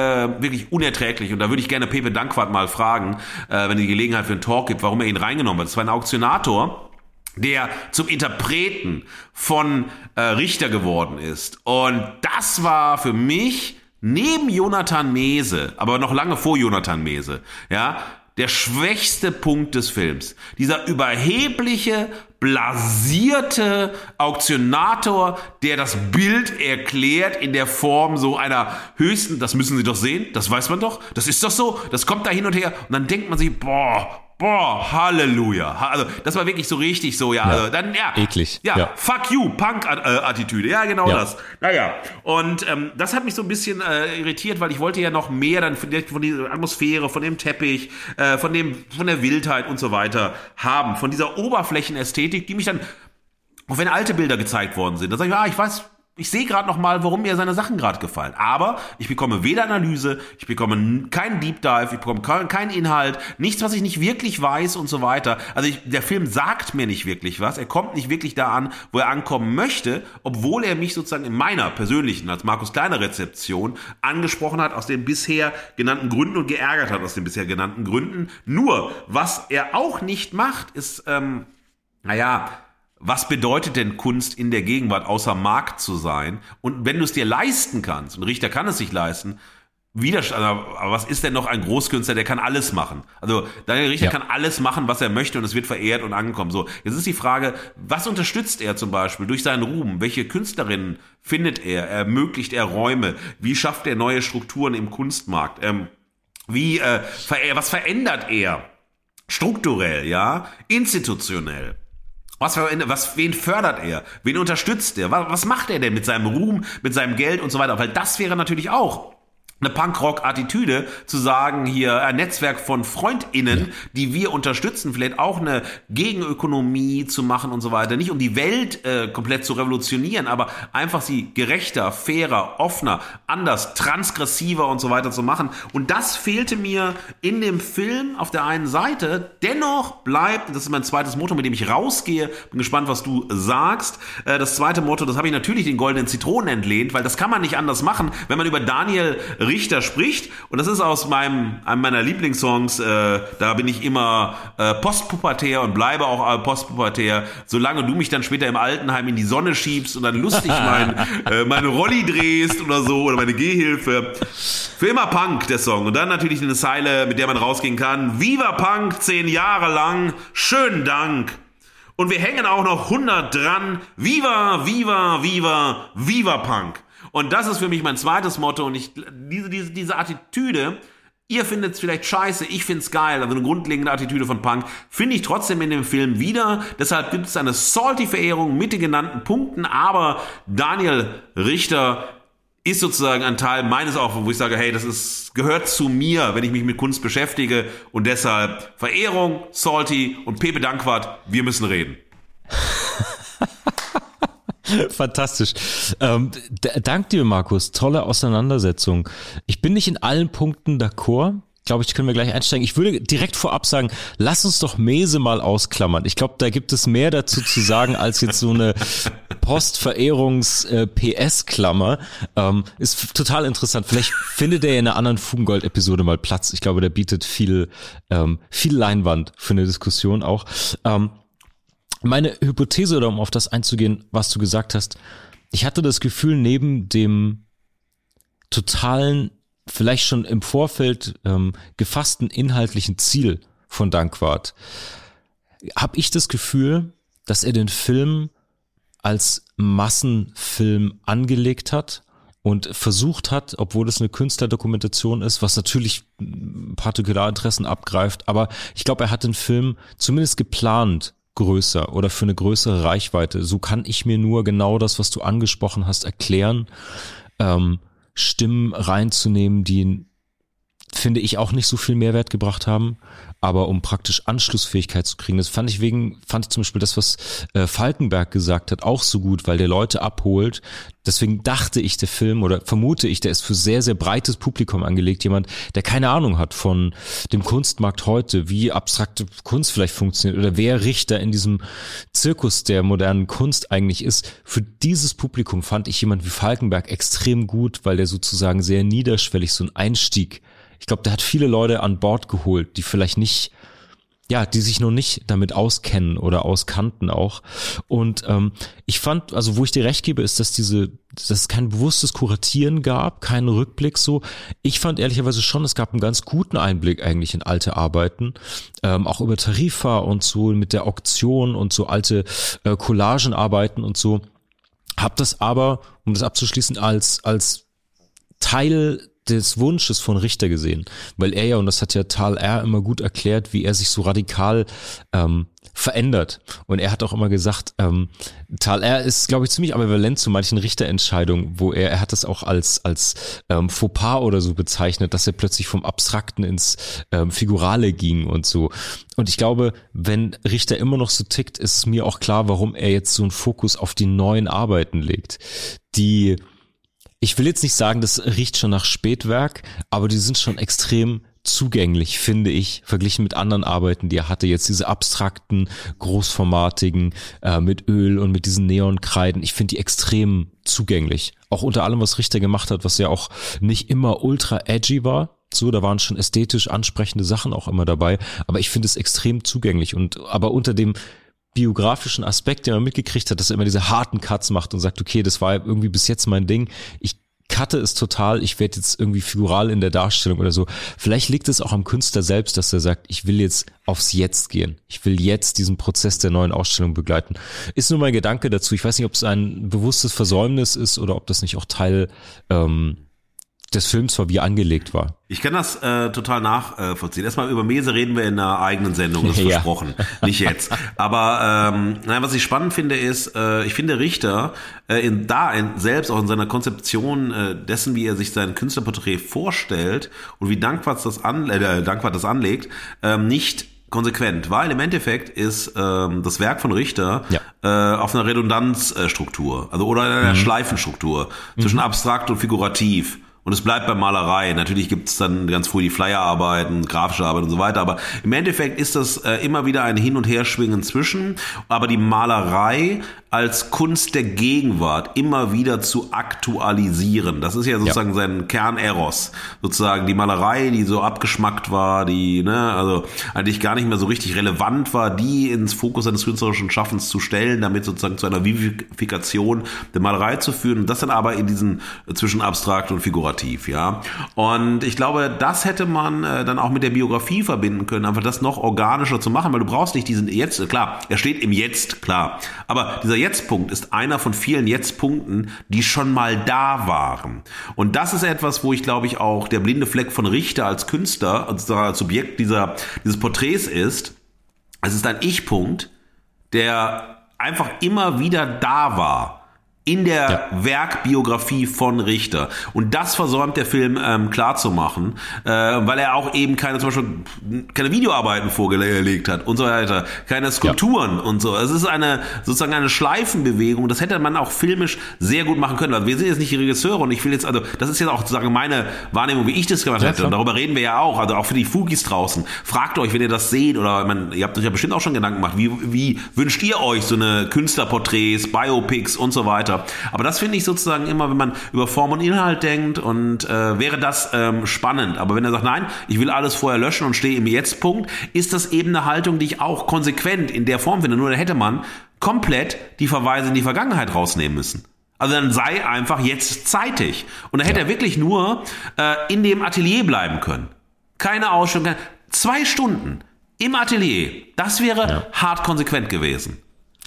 wirklich unerträglich. Und da würde ich gerne Pepe Dankwart mal fragen, äh, wenn die Gelegenheit für einen Talk gibt, warum er ihn reingenommen hat. Das war ein Auktionator, der zum Interpreten von äh, Richter geworden ist. Und das war für mich neben Jonathan Mese, aber noch lange vor Jonathan Mese, ja, der schwächste Punkt des Films. Dieser überhebliche, blasierte Auktionator, der das Bild erklärt in der Form so einer höchsten, das müssen Sie doch sehen, das weiß man doch, das ist doch so, das kommt da hin und her und dann denkt man sich, boah, Boah, Halleluja. Also, das war wirklich so richtig so, ja. ja also, dann, ja. Eklig. Ja, ja. fuck you, Punk-Attitüde. Ja, genau ja. das. Naja. Und ähm, das hat mich so ein bisschen äh, irritiert, weil ich wollte ja noch mehr dann von, der, von dieser Atmosphäre, von dem Teppich, äh, von dem, von der Wildheit und so weiter haben. Von dieser Oberflächenästhetik, die mich dann, auch wenn alte Bilder gezeigt worden sind, da sage ich, ah, ich weiß, ich sehe gerade noch mal, warum mir seine Sachen gerade gefallen. Aber ich bekomme weder Analyse, ich bekomme keinen Deep Dive, ich bekomme keinen Inhalt, nichts, was ich nicht wirklich weiß und so weiter. Also ich, der Film sagt mir nicht wirklich was. Er kommt nicht wirklich da an, wo er ankommen möchte, obwohl er mich sozusagen in meiner persönlichen, als Markus Kleiner Rezeption angesprochen hat aus den bisher genannten Gründen und geärgert hat aus den bisher genannten Gründen. Nur, was er auch nicht macht, ist, ähm, naja, was bedeutet denn Kunst in der Gegenwart, außer Markt zu sein? Und wenn du es dir leisten kannst, und Richter kann es sich leisten, Widerstand, aber was ist denn noch ein Großkünstler, der kann alles machen? Also Daniel Richter ja. kann alles machen, was er möchte und es wird verehrt und angekommen. So, jetzt ist die Frage, was unterstützt er zum Beispiel durch seinen Ruhm? Welche Künstlerinnen findet er? Ermöglicht er Räume? Wie schafft er neue Strukturen im Kunstmarkt? Ähm, wie, äh, was verändert er? Strukturell, ja? Institutionell? Was, was, wen fördert er? Wen unterstützt er? Was, was macht er denn mit seinem Ruhm, mit seinem Geld und so weiter? Weil das wäre natürlich auch eine Punkrock-Attitüde zu sagen, hier ein Netzwerk von FreundInnen, die wir unterstützen, vielleicht auch eine Gegenökonomie zu machen und so weiter. Nicht um die Welt äh, komplett zu revolutionieren, aber einfach sie gerechter, fairer, offener, anders, transgressiver und so weiter zu machen. Und das fehlte mir in dem Film auf der einen Seite. Dennoch bleibt, das ist mein zweites Motto, mit dem ich rausgehe, bin gespannt, was du sagst. Äh, das zweite Motto, das habe ich natürlich den goldenen Zitronen entlehnt, weil das kann man nicht anders machen, wenn man über Daniel Richter spricht. Und das ist aus meinem, einem meiner Lieblingssongs. Äh, da bin ich immer äh, postpubertär und bleibe auch äh, postpubertär, solange du mich dann später im Altenheim in die Sonne schiebst und dann lustig mein, äh, meine Rolli drehst oder so oder meine Gehhilfe. Für immer Punk, der Song. Und dann natürlich eine Zeile, mit der man rausgehen kann. Viva Punk, zehn Jahre lang. Schönen Dank. Und wir hängen auch noch 100 dran. Viva, viva, viva, viva Punk. Und das ist für mich mein zweites Motto. Und ich, diese, diese, diese Attitüde, ihr findet es vielleicht scheiße, ich find's geil, also eine grundlegende Attitüde von Punk, finde ich trotzdem in dem Film wieder. Deshalb gibt es eine salty-Verehrung mit den genannten Punkten, aber Daniel Richter ist sozusagen ein Teil meines auch, wo ich sage, hey, das ist, gehört zu mir, wenn ich mich mit Kunst beschäftige und deshalb Verehrung, Salty und Pepe Dankwart, wir müssen reden. Fantastisch. Ähm, dank dir, Markus. Tolle Auseinandersetzung. Ich bin nicht in allen Punkten d'accord. Glaube ich, können wir gleich einsteigen. Ich würde direkt vorab sagen, lass uns doch Mese mal ausklammern. Ich glaube, da gibt es mehr dazu zu sagen als jetzt so eine Postverehrungs-PS-Klammer. Äh, ähm, ist total interessant. Vielleicht findet er in einer anderen Fugengold-Episode mal Platz. Ich glaube, der bietet viel, ähm, viel Leinwand für eine Diskussion auch. Ähm, meine Hypothese, oder um auf das einzugehen, was du gesagt hast, ich hatte das Gefühl, neben dem totalen, vielleicht schon im Vorfeld ähm, gefassten inhaltlichen Ziel von Dankwart, habe ich das Gefühl, dass er den Film als Massenfilm angelegt hat und versucht hat, obwohl es eine Künstlerdokumentation ist, was natürlich Partikularinteressen abgreift, aber ich glaube, er hat den Film zumindest geplant größer oder für eine größere Reichweite. So kann ich mir nur genau das, was du angesprochen hast, erklären, ähm, Stimmen reinzunehmen, die finde ich auch nicht so viel Mehrwert gebracht haben aber um praktisch Anschlussfähigkeit zu kriegen. Das fand ich wegen, fand ich zum Beispiel das, was äh, Falkenberg gesagt hat, auch so gut, weil der Leute abholt. Deswegen dachte ich, der Film oder vermute ich, der ist für sehr, sehr breites Publikum angelegt. Jemand, der keine Ahnung hat von dem Kunstmarkt heute, wie abstrakte Kunst vielleicht funktioniert oder wer Richter in diesem Zirkus der modernen Kunst eigentlich ist. Für dieses Publikum fand ich jemand wie Falkenberg extrem gut, weil der sozusagen sehr niederschwellig so einen Einstieg ich glaube, der hat viele Leute an Bord geholt, die vielleicht nicht ja, die sich noch nicht damit auskennen oder auskannten auch. Und ähm, ich fand, also wo ich dir recht gebe, ist, dass diese, dass es kein bewusstes Kuratieren gab, keinen Rückblick so. Ich fand ehrlicherweise schon, es gab einen ganz guten Einblick eigentlich in alte Arbeiten, ähm, auch über Tarifa und so mit der Auktion und so alte äh, Collagenarbeiten und so. Hab das aber, um das abzuschließen, als als Teil des Wunsches von Richter gesehen, weil er ja, und das hat ja Tal R. immer gut erklärt, wie er sich so radikal ähm, verändert. Und er hat auch immer gesagt, ähm, Tal R. ist, glaube ich, ziemlich ambivalent zu manchen Richterentscheidungen, wo er, er hat das auch als, als ähm, Fauxpas oder so bezeichnet, dass er plötzlich vom Abstrakten ins ähm, Figurale ging und so. Und ich glaube, wenn Richter immer noch so tickt, ist mir auch klar, warum er jetzt so einen Fokus auf die neuen Arbeiten legt, die ich will jetzt nicht sagen, das riecht schon nach Spätwerk, aber die sind schon extrem zugänglich, finde ich, verglichen mit anderen Arbeiten, die er hatte. Jetzt diese abstrakten, großformatigen, äh, mit Öl und mit diesen Neonkreiden. Ich finde die extrem zugänglich. Auch unter allem, was Richter gemacht hat, was ja auch nicht immer ultra edgy war. So, da waren schon ästhetisch ansprechende Sachen auch immer dabei. Aber ich finde es extrem zugänglich und aber unter dem biografischen Aspekt, den man mitgekriegt hat, dass er immer diese harten Cuts macht und sagt, okay, das war irgendwie bis jetzt mein Ding. Ich cutte es total, ich werde jetzt irgendwie figural in der Darstellung oder so. Vielleicht liegt es auch am Künstler selbst, dass er sagt, ich will jetzt aufs Jetzt gehen. Ich will jetzt diesen Prozess der neuen Ausstellung begleiten. Ist nur mein Gedanke dazu. Ich weiß nicht, ob es ein bewusstes Versäumnis ist oder ob das nicht auch Teil ähm, des Films war, wie er angelegt war. Ich kann das äh, total nachvollziehen. Erstmal über Mese reden wir in einer eigenen Sendung, das ist ja. versprochen, nicht jetzt. Aber ähm, nein, was ich spannend finde, ist, äh, ich finde Richter äh, in, da in, selbst auch in seiner Konzeption äh, dessen, wie er sich sein Künstlerporträt vorstellt und wie dankbar das, an, äh, dankbar das anlegt, äh, nicht konsequent, weil im Endeffekt ist ähm, das Werk von Richter ja. äh, auf einer Redundanzstruktur, also oder in einer mhm. Schleifenstruktur zwischen mhm. abstrakt und figurativ. Und es bleibt bei Malerei. Natürlich gibt es dann ganz früh die Flyerarbeiten, grafische Arbeit und so weiter. Aber im Endeffekt ist das äh, immer wieder ein Hin- und Herschwingen zwischen. Aber die Malerei als Kunst der Gegenwart immer wieder zu aktualisieren. Das ist ja sozusagen ja. sein Kerneros. Sozusagen die Malerei, die so abgeschmackt war, die, ne, also eigentlich gar nicht mehr so richtig relevant war, die ins Fokus seines künstlerischen Schaffens zu stellen, damit sozusagen zu einer Vivifikation der Malerei zu führen. Und das dann aber in diesen äh, zwischen abstrakt und figurativ, ja. Und ich glaube, das hätte man äh, dann auch mit der Biografie verbinden können, einfach das noch organischer zu machen, weil du brauchst nicht diesen jetzt, klar, er steht im Jetzt, klar. Aber dieser Jetzt-Punkt ist einer von vielen Jetzt-Punkten, die schon mal da waren. Und das ist etwas, wo ich glaube ich auch der blinde Fleck von Richter als Künstler, als Subjekt dieser, dieses Porträts ist. Es ist ein Ich-Punkt, der einfach immer wieder da war in der ja. Werkbiografie von Richter. Und das versäumt der Film ähm, klarzumachen, äh, weil er auch eben keine, zum Beispiel, keine Videoarbeiten vorgelegt hat und so weiter, keine Skulpturen ja. und so. Es ist eine, sozusagen eine Schleifenbewegung. Das hätte man auch filmisch sehr gut machen können. Also wir sind jetzt nicht die Regisseure und ich will jetzt, also, das ist jetzt auch sozusagen meine Wahrnehmung, wie ich das gemacht ja, hätte. Und darüber reden wir ja auch, also auch für die Fugis draußen. Fragt euch, wenn ihr das seht oder, man, ihr habt euch ja bestimmt auch schon Gedanken gemacht, wie, wie wünscht ihr euch so eine Künstlerporträts, Biopics und so weiter? Aber das finde ich sozusagen immer, wenn man über Form und Inhalt denkt und äh, wäre das ähm, spannend. Aber wenn er sagt, nein, ich will alles vorher löschen und stehe im Jetzt-Punkt, ist das eben eine Haltung, die ich auch konsequent in der Form finde. Nur da hätte man komplett die Verweise in die Vergangenheit rausnehmen müssen. Also dann sei einfach jetzt zeitig. Und da hätte ja. er wirklich nur äh, in dem Atelier bleiben können. Keine Ausstellung. Zwei Stunden im Atelier. Das wäre ja. hart konsequent gewesen.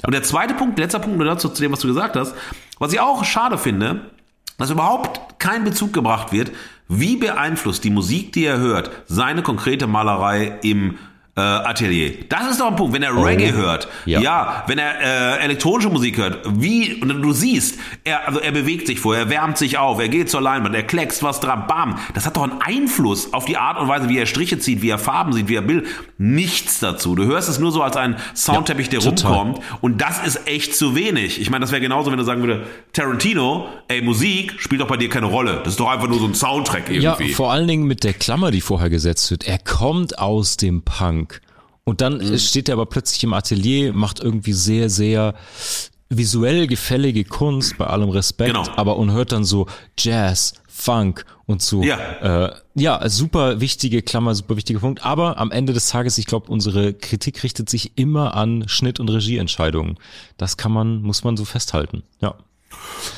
Und der zweite Punkt, letzter Punkt nur dazu, zu dem, was du gesagt hast, was ich auch schade finde, dass überhaupt kein Bezug gebracht wird, wie beeinflusst die Musik, die er hört, seine konkrete Malerei im äh, Atelier. Das ist doch ein Punkt. Wenn er oh. Reggae hört, ja. ja, wenn er äh, elektronische Musik hört, wie, und du siehst, er, also er bewegt sich vor, er wärmt sich auf, er geht zur Leinwand, er kleckst was dran, bam. Das hat doch einen Einfluss auf die Art und Weise, wie er Striche zieht, wie er Farben sieht, wie er Bild. Nichts dazu. Du hörst es nur so als ein Soundteppich, der total. rumkommt. Und das ist echt zu wenig. Ich meine, das wäre genauso, wenn du sagen würde, Tarantino, ey, Musik spielt doch bei dir keine Rolle. Das ist doch einfach nur so ein Soundtrack irgendwie. Ja, vor allen Dingen mit der Klammer, die vorher gesetzt wird. Er kommt aus dem Punk. Und dann mhm. steht er aber plötzlich im Atelier, macht irgendwie sehr, sehr visuell gefällige Kunst, bei allem Respekt, genau. aber und hört dann so Jazz, Funk und so. Ja. Äh, ja, super wichtige Klammer, super wichtiger Punkt. Aber am Ende des Tages, ich glaube, unsere Kritik richtet sich immer an Schnitt- und Regieentscheidungen. Das kann man, muss man so festhalten. Ja.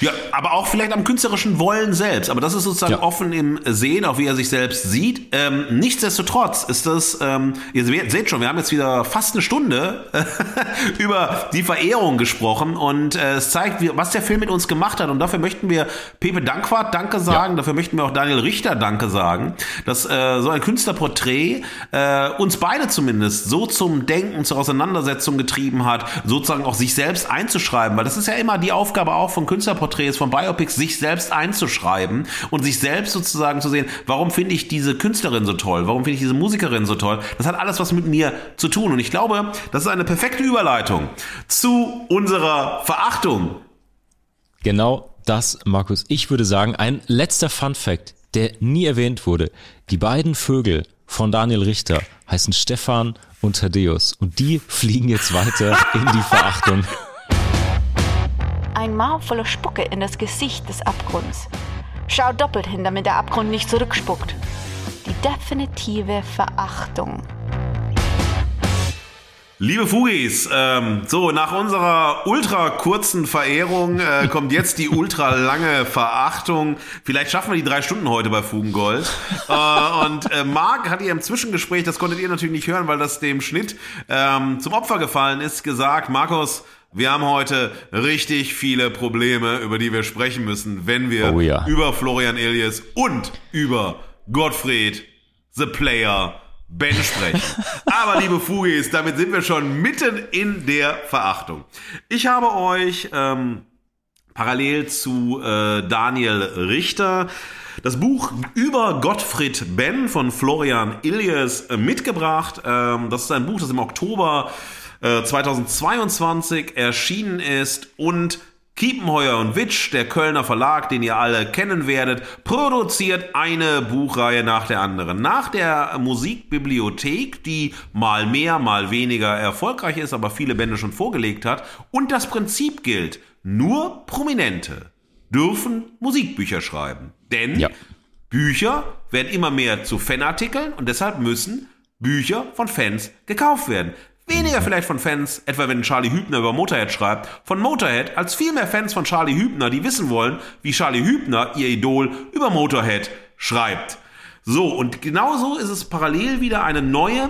Ja, aber auch vielleicht am künstlerischen Wollen selbst. Aber das ist sozusagen ja. offen im Sehen, auch wie er sich selbst sieht. Ähm, nichtsdestotrotz ist das, ähm, ihr seht schon, wir haben jetzt wieder fast eine Stunde über die Verehrung gesprochen und äh, es zeigt, wie, was der Film mit uns gemacht hat. Und dafür möchten wir Pepe Dankwart Danke sagen, ja. dafür möchten wir auch Daniel Richter Danke sagen, dass äh, so ein Künstlerporträt äh, uns beide zumindest so zum Denken, zur Auseinandersetzung getrieben hat, sozusagen auch sich selbst einzuschreiben, weil das ist ja immer die Aufgabe auch von Künstlerporträts, von Biopics, sich selbst einzuschreiben und sich selbst sozusagen zu sehen, warum finde ich diese Künstlerin so toll, warum finde ich diese Musikerin so toll. Das hat alles was mit mir zu tun. Und ich glaube, das ist eine perfekte Überleitung zu unserer Verachtung. Genau das, Markus. Ich würde sagen, ein letzter Fun Fact, der nie erwähnt wurde. Die beiden Vögel von Daniel Richter heißen Stefan und Thaddeus. Und die fliegen jetzt weiter in die Verachtung ein Maul voller Spucke in das Gesicht des Abgrunds. Schau doppelt hin, damit der Abgrund nicht zurückspuckt. Die definitive Verachtung. Liebe Fugis, ähm, so nach unserer ultra kurzen Verehrung äh, kommt jetzt die ultra lange Verachtung. Vielleicht schaffen wir die drei Stunden heute bei Fugengold. Äh, und äh, Marc hat ihr im Zwischengespräch, das konntet ihr natürlich nicht hören, weil das dem Schnitt ähm, zum Opfer gefallen ist, gesagt, Markus, wir haben heute richtig viele Probleme, über die wir sprechen müssen, wenn wir oh ja. über Florian Elias und über Gottfried, The Player, Ben sprechen. Aber liebe Fugis, damit sind wir schon mitten in der Verachtung. Ich habe euch ähm, parallel zu äh, Daniel Richter das Buch über Gottfried Ben von Florian Ilias äh, mitgebracht. Ähm, das ist ein Buch, das im Oktober 2022 äh, erschienen ist und Kiepenheuer und Witsch, der Kölner Verlag, den ihr alle kennen werdet, produziert eine Buchreihe nach der anderen. Nach der Musikbibliothek, die mal mehr, mal weniger erfolgreich ist, aber viele Bände schon vorgelegt hat. Und das Prinzip gilt, nur Prominente dürfen Musikbücher schreiben. Denn ja. Bücher werden immer mehr zu Fanartikeln und deshalb müssen Bücher von Fans gekauft werden. Weniger vielleicht von Fans, etwa wenn Charlie Hübner über Motorhead schreibt, von Motorhead, als viel mehr Fans von Charlie Hübner, die wissen wollen, wie Charlie Hübner, ihr Idol, über Motorhead schreibt. So, und genauso ist es parallel wieder eine neue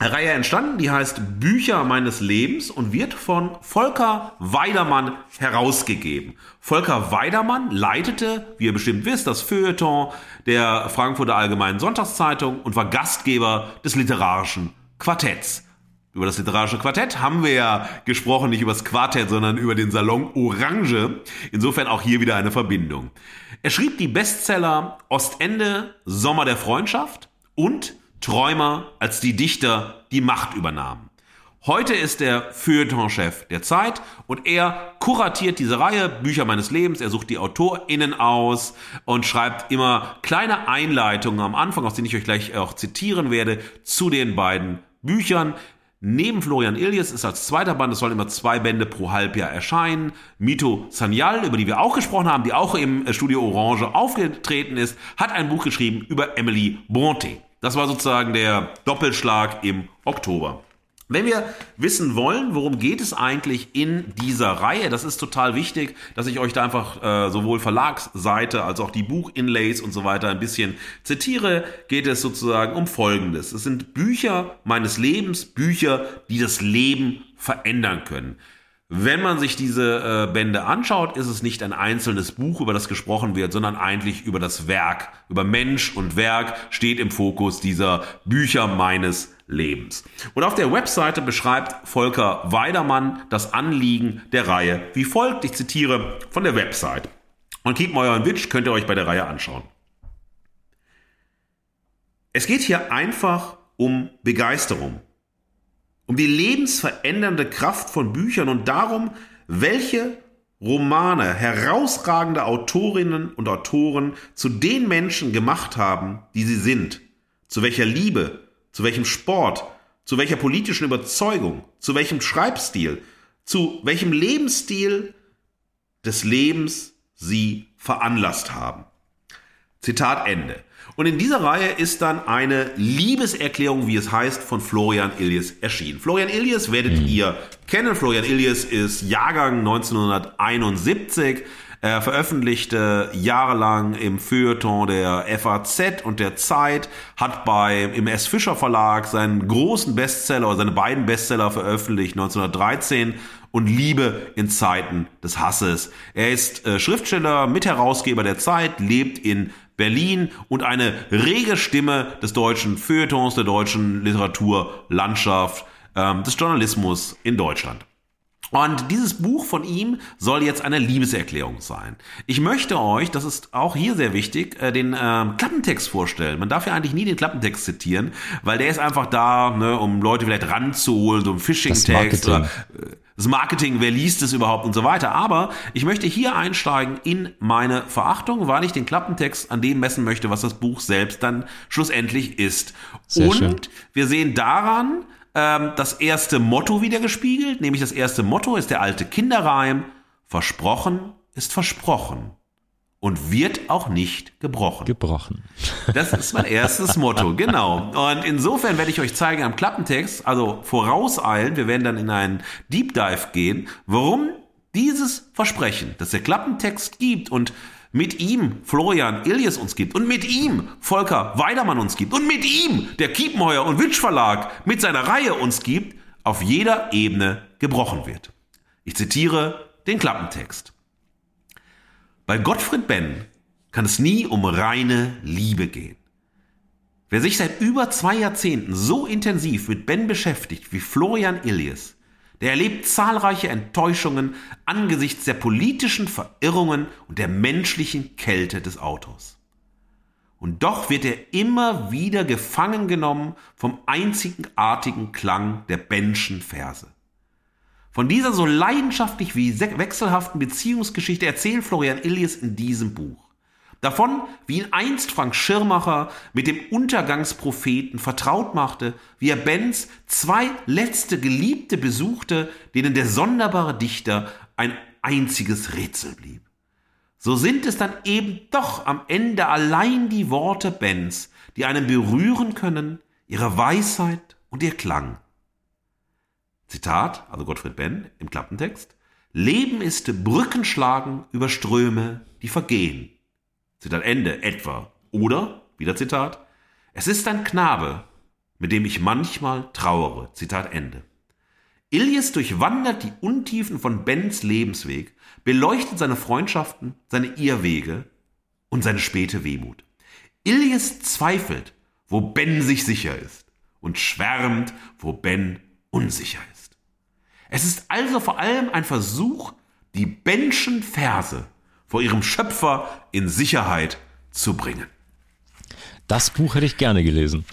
Reihe entstanden, die heißt Bücher meines Lebens und wird von Volker Weidermann herausgegeben. Volker Weidermann leitete, wie ihr bestimmt wisst, das Feuilleton der Frankfurter Allgemeinen Sonntagszeitung und war Gastgeber des literarischen Quartetts. Über das literarische Quartett haben wir ja gesprochen, nicht über das Quartett, sondern über den Salon Orange. Insofern auch hier wieder eine Verbindung. Er schrieb die Bestseller Ostende, Sommer der Freundschaft und Träumer, als die Dichter die Macht übernahmen. Heute ist er Feuilleton-Chef der Zeit und er kuratiert diese Reihe Bücher meines Lebens. Er sucht die AutorInnen aus und schreibt immer kleine Einleitungen am Anfang, aus denen ich euch gleich auch zitieren werde, zu den beiden Büchern. Neben Florian Ilias ist als zweiter Band, es sollen immer zwei Bände pro Halbjahr erscheinen, Mito Sanyal, über die wir auch gesprochen haben, die auch im Studio Orange aufgetreten ist, hat ein Buch geschrieben über Emily Bronte. Das war sozusagen der Doppelschlag im Oktober. Wenn wir wissen wollen, worum geht es eigentlich in dieser Reihe, das ist total wichtig, dass ich euch da einfach äh, sowohl Verlagsseite als auch die Buchinlays und so weiter ein bisschen zitiere, geht es sozusagen um Folgendes. Es sind Bücher meines Lebens, Bücher, die das Leben verändern können. Wenn man sich diese äh, Bände anschaut, ist es nicht ein einzelnes Buch, über das gesprochen wird, sondern eigentlich über das Werk. Über Mensch und Werk steht im Fokus dieser Bücher meines Lebens. Und auf der Webseite beschreibt Volker Weidermann das Anliegen der Reihe wie folgt. Ich zitiere von der Website. Und Keep My Witch könnt ihr euch bei der Reihe anschauen. Es geht hier einfach um Begeisterung um die lebensverändernde Kraft von Büchern und darum, welche Romane herausragende Autorinnen und Autoren zu den Menschen gemacht haben, die sie sind, zu welcher Liebe, zu welchem Sport, zu welcher politischen Überzeugung, zu welchem Schreibstil, zu welchem Lebensstil des Lebens sie veranlasst haben. Zitat Ende. Und in dieser Reihe ist dann eine Liebeserklärung, wie es heißt, von Florian Illies erschienen. Florian Illies werdet mhm. ihr kennen. Florian Illies ist Jahrgang 1971. Er veröffentlichte jahrelang im Feuilleton der FAZ und der Zeit, hat bei im S. Fischer Verlag seinen großen Bestseller seine beiden Bestseller veröffentlicht 1913 und Liebe in Zeiten des Hasses. Er ist äh, Schriftsteller, Mitherausgeber der Zeit, lebt in Berlin und eine rege Stimme des deutschen Feuilletons, der deutschen Literaturlandschaft, ähm, des Journalismus in Deutschland. Und dieses Buch von ihm soll jetzt eine Liebeserklärung sein. Ich möchte euch, das ist auch hier sehr wichtig, äh, den ähm, Klappentext vorstellen. Man darf ja eigentlich nie den Klappentext zitieren, weil der ist einfach da, ne, um Leute vielleicht ranzuholen, so ein Phishing-Text oder äh, das Marketing, wer liest es überhaupt und so weiter. Aber ich möchte hier einsteigen in meine Verachtung, weil ich den Klappentext an dem messen möchte, was das Buch selbst dann schlussendlich ist. Sehr und schön. wir sehen daran ähm, das erste Motto wieder gespiegelt, nämlich das erste Motto ist der alte Kinderreim, versprochen ist versprochen und wird auch nicht gebrochen. Gebrochen. Das ist mein erstes Motto, genau. Und insofern werde ich euch zeigen am Klappentext, also vorauseilen, wir werden dann in einen Deep Dive gehen, warum dieses Versprechen, das der Klappentext gibt und mit ihm Florian Illies uns gibt und mit ihm Volker Weidermann uns gibt und mit ihm der Kiepenheuer und Witsch Verlag mit seiner Reihe uns gibt, auf jeder Ebene gebrochen wird. Ich zitiere den Klappentext. Bei Gottfried Benn kann es nie um reine Liebe gehen. Wer sich seit über zwei Jahrzehnten so intensiv mit Ben beschäftigt wie Florian Illies, der erlebt zahlreiche Enttäuschungen angesichts der politischen Verirrungen und der menschlichen Kälte des Autors. Und doch wird er immer wieder gefangen genommen vom einzigartigen Klang der Benschen Verse. Von dieser so leidenschaftlich wie wechselhaften Beziehungsgeschichte erzählt Florian Illies in diesem Buch. Davon, wie ihn einst Frank Schirmacher mit dem Untergangspropheten vertraut machte, wie er Benz zwei letzte Geliebte besuchte, denen der sonderbare Dichter ein einziges Rätsel blieb. So sind es dann eben doch am Ende allein die Worte Benz, die einen berühren können, ihre Weisheit und ihr Klang. Zitat, also Gottfried Benn im Klappentext. Leben ist Brückenschlagen über Ströme, die vergehen. Zitat Ende, etwa. Oder, wieder Zitat, es ist ein Knabe, mit dem ich manchmal trauere. Zitat Ende. Ilias durchwandert die Untiefen von Bens Lebensweg, beleuchtet seine Freundschaften, seine Irrwege und seine späte Wehmut. Ilias zweifelt, wo Ben sich sicher ist und schwärmt, wo Ben unsicher ist. Es ist also vor allem ein Versuch, die Benschen Verse vor ihrem Schöpfer in Sicherheit zu bringen. Das Buch hätte ich gerne gelesen.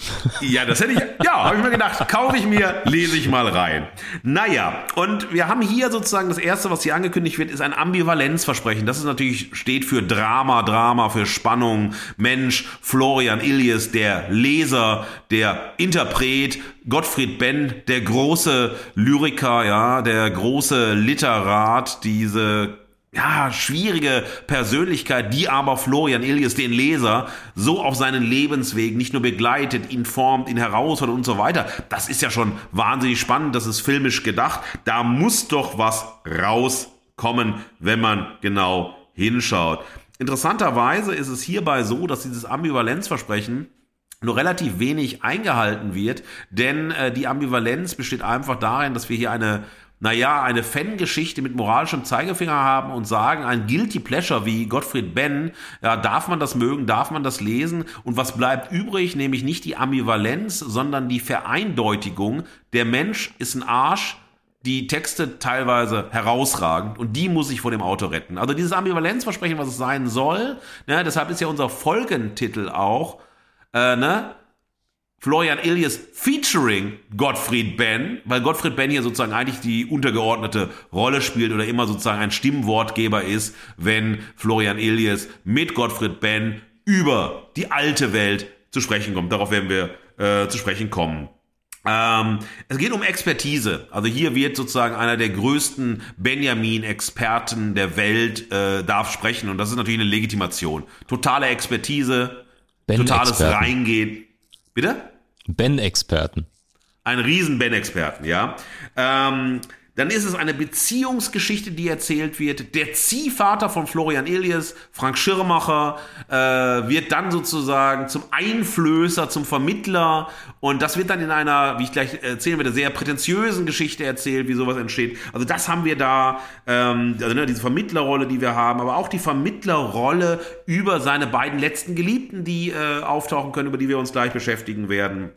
Ja, das hätte ich, ja, habe ich mir gedacht, kaufe ich mir, lese ich mal rein. Naja, und wir haben hier sozusagen das erste, was hier angekündigt wird, ist ein Ambivalenzversprechen. Das ist natürlich, steht für Drama, Drama, für Spannung. Mensch, Florian Illies, der Leser, der Interpret, Gottfried Benn, der große Lyriker, ja, der große Literat, diese ja, schwierige Persönlichkeit, die aber Florian Ilias, den Leser, so auf seinen Lebensweg nicht nur begleitet, ihn formt, ihn herausfordert und so weiter. Das ist ja schon wahnsinnig spannend, das ist filmisch gedacht. Da muss doch was rauskommen, wenn man genau hinschaut. Interessanterweise ist es hierbei so, dass dieses Ambivalenzversprechen nur relativ wenig eingehalten wird, denn äh, die Ambivalenz besteht einfach darin, dass wir hier eine naja, eine Fangeschichte mit moralischem Zeigefinger haben und sagen, ein Guilty Pleasure wie Gottfried Benn, ja, darf man das mögen, darf man das lesen und was bleibt übrig, nämlich nicht die Ambivalenz, sondern die Vereindeutigung, der Mensch ist ein Arsch, die Texte teilweise herausragend und die muss ich vor dem Auto retten. Also dieses Ambivalenzversprechen, was es sein soll, ne, deshalb ist ja unser Folgentitel auch, äh, ne, Florian Ilias featuring Gottfried Benn, weil Gottfried Benn hier sozusagen eigentlich die untergeordnete Rolle spielt oder immer sozusagen ein Stimmwortgeber ist, wenn Florian Ilias mit Gottfried Benn über die alte Welt zu sprechen kommt. Darauf werden wir äh, zu sprechen kommen. Ähm, es geht um Expertise. Also hier wird sozusagen einer der größten Benjamin-Experten der Welt äh, darf sprechen und das ist natürlich eine Legitimation. Totale Expertise, ben totales Experten. Reingehen. Bitte? Ben-Experten. Ein riesen Ben-Experten, ja. Ähm, dann ist es eine Beziehungsgeschichte, die erzählt wird. Der Ziehvater von Florian Elias, Frank Schirmacher, äh, wird dann sozusagen zum Einflößer, zum Vermittler. Und das wird dann in einer, wie ich gleich erzählen werde, sehr prätentiösen Geschichte erzählt, wie sowas entsteht. Also das haben wir da, ähm, also ne, diese Vermittlerrolle, die wir haben, aber auch die Vermittlerrolle über seine beiden letzten Geliebten, die äh, auftauchen können, über die wir uns gleich beschäftigen werden.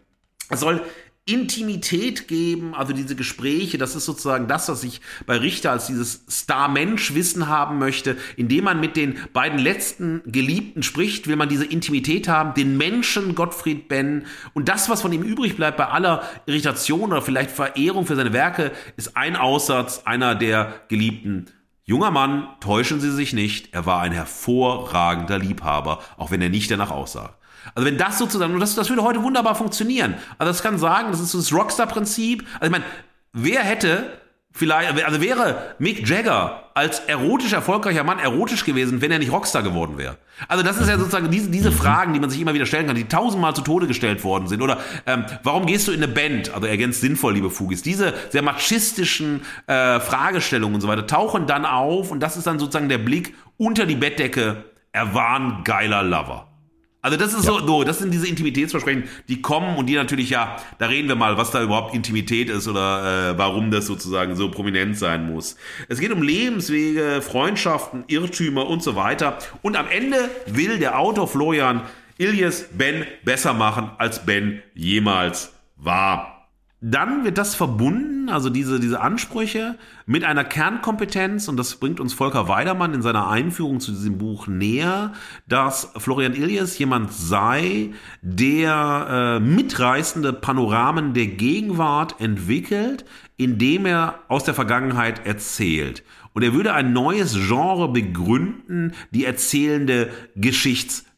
Es soll Intimität geben, also diese Gespräche, das ist sozusagen das, was ich bei Richter als dieses Star-Mensch-Wissen haben möchte. Indem man mit den beiden letzten Geliebten spricht, will man diese Intimität haben, den Menschen Gottfried Benn und das, was von ihm übrig bleibt bei aller Irritation oder vielleicht Verehrung für seine Werke, ist ein Aussatz einer der Geliebten. Junger Mann, täuschen Sie sich nicht, er war ein hervorragender Liebhaber, auch wenn er nicht danach aussah. Also wenn das sozusagen, und das, das würde heute wunderbar funktionieren. Also das kann sagen, das ist so das Rockstar-Prinzip. Also ich meine, wer hätte vielleicht, also wäre Mick Jagger als erotisch erfolgreicher Mann erotisch gewesen, wenn er nicht Rockstar geworden wäre? Also das ist ja sozusagen diese, diese Fragen, die man sich immer wieder stellen kann, die tausendmal zu Tode gestellt worden sind. Oder ähm, warum gehst du in eine Band? Also ergänzt sinnvoll, liebe Fugis. Diese sehr machistischen äh, Fragestellungen und so weiter tauchen dann auf und das ist dann sozusagen der Blick unter die Bettdecke. Er war ein geiler Lover. Also das ist ja. so, so, das sind diese Intimitätsversprechen, die kommen und die natürlich ja, da reden wir mal, was da überhaupt Intimität ist oder äh, warum das sozusagen so prominent sein muss. Es geht um Lebenswege, Freundschaften, Irrtümer und so weiter. Und am Ende will der Autor Florian Ilias Ben besser machen, als Ben jemals war. Dann wird das verbunden, also diese, diese Ansprüche, mit einer Kernkompetenz, und das bringt uns Volker Weidermann in seiner Einführung zu diesem Buch näher, dass Florian Ilias jemand sei, der äh, mitreißende Panoramen der Gegenwart entwickelt, indem er aus der Vergangenheit erzählt. Und er würde ein neues Genre begründen, die erzählende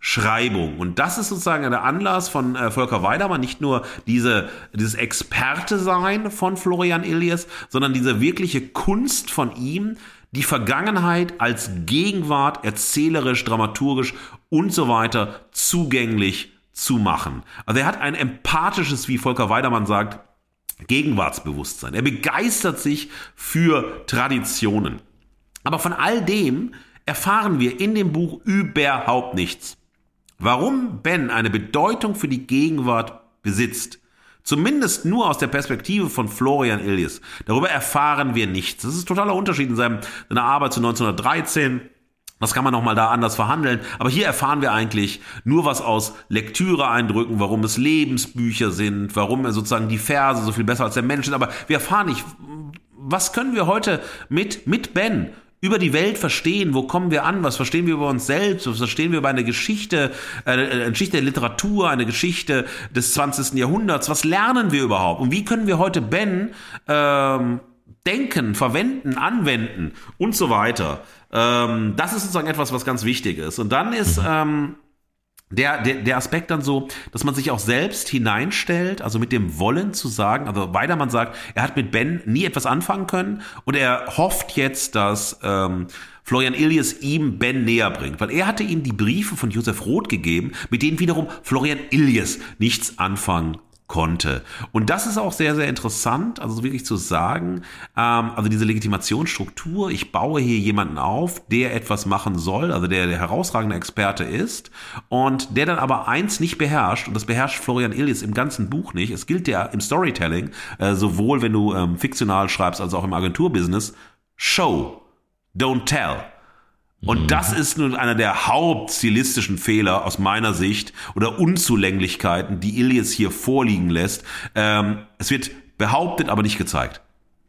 Geschichtsschreibung. Und das ist sozusagen der Anlass von äh, Volker Weidermann, nicht nur diese, dieses Experte-Sein von Florian Ilias, sondern diese wirkliche Kunst von ihm, die Vergangenheit als Gegenwart erzählerisch, dramaturgisch und so weiter zugänglich zu machen. Also er hat ein empathisches, wie Volker Weidermann sagt, Gegenwartsbewusstsein. Er begeistert sich für Traditionen. Aber von all dem erfahren wir in dem Buch überhaupt nichts. Warum Ben eine Bedeutung für die Gegenwart besitzt, zumindest nur aus der Perspektive von Florian Illies, darüber erfahren wir nichts. Das ist ein totaler Unterschied in seinem, seiner Arbeit zu 1913. Das kann man nochmal da anders verhandeln. Aber hier erfahren wir eigentlich nur was aus Lektüre-Eindrücken, warum es Lebensbücher sind, warum er sozusagen die Verse so viel besser als der Mensch sind. Aber wir erfahren nicht, was können wir heute mit, mit Ben über die Welt verstehen, wo kommen wir an, was verstehen wir über uns selbst, was verstehen wir über eine Geschichte, äh, eine Geschichte der Literatur, eine Geschichte des 20. Jahrhunderts, was lernen wir überhaupt und wie können wir heute Ben ähm, denken, verwenden, anwenden und so weiter. Ähm, das ist sozusagen etwas, was ganz wichtig ist. Und dann ist... Mhm. Ähm, der, der, der Aspekt dann so, dass man sich auch selbst hineinstellt, also mit dem Wollen zu sagen, also Weidermann sagt, er hat mit Ben nie etwas anfangen können und er hofft jetzt, dass ähm, Florian Ilias ihm Ben näher bringt, weil er hatte ihm die Briefe von Josef Roth gegeben, mit denen wiederum Florian Ilias nichts anfangen konnte. Und das ist auch sehr, sehr interessant, also wirklich zu sagen, ähm, also diese Legitimationsstruktur, ich baue hier jemanden auf, der etwas machen soll, also der der herausragende Experte ist und der dann aber eins nicht beherrscht, und das beherrscht Florian Illis im ganzen Buch nicht, es gilt ja im Storytelling, äh, sowohl wenn du ähm, fiktional schreibst, als auch im Agenturbusiness, Show, don't tell. Und mhm. das ist nun einer der hauptstilistischen Fehler aus meiner Sicht oder Unzulänglichkeiten, die Ilias hier vorliegen lässt. Ähm, es wird behauptet, aber nicht gezeigt.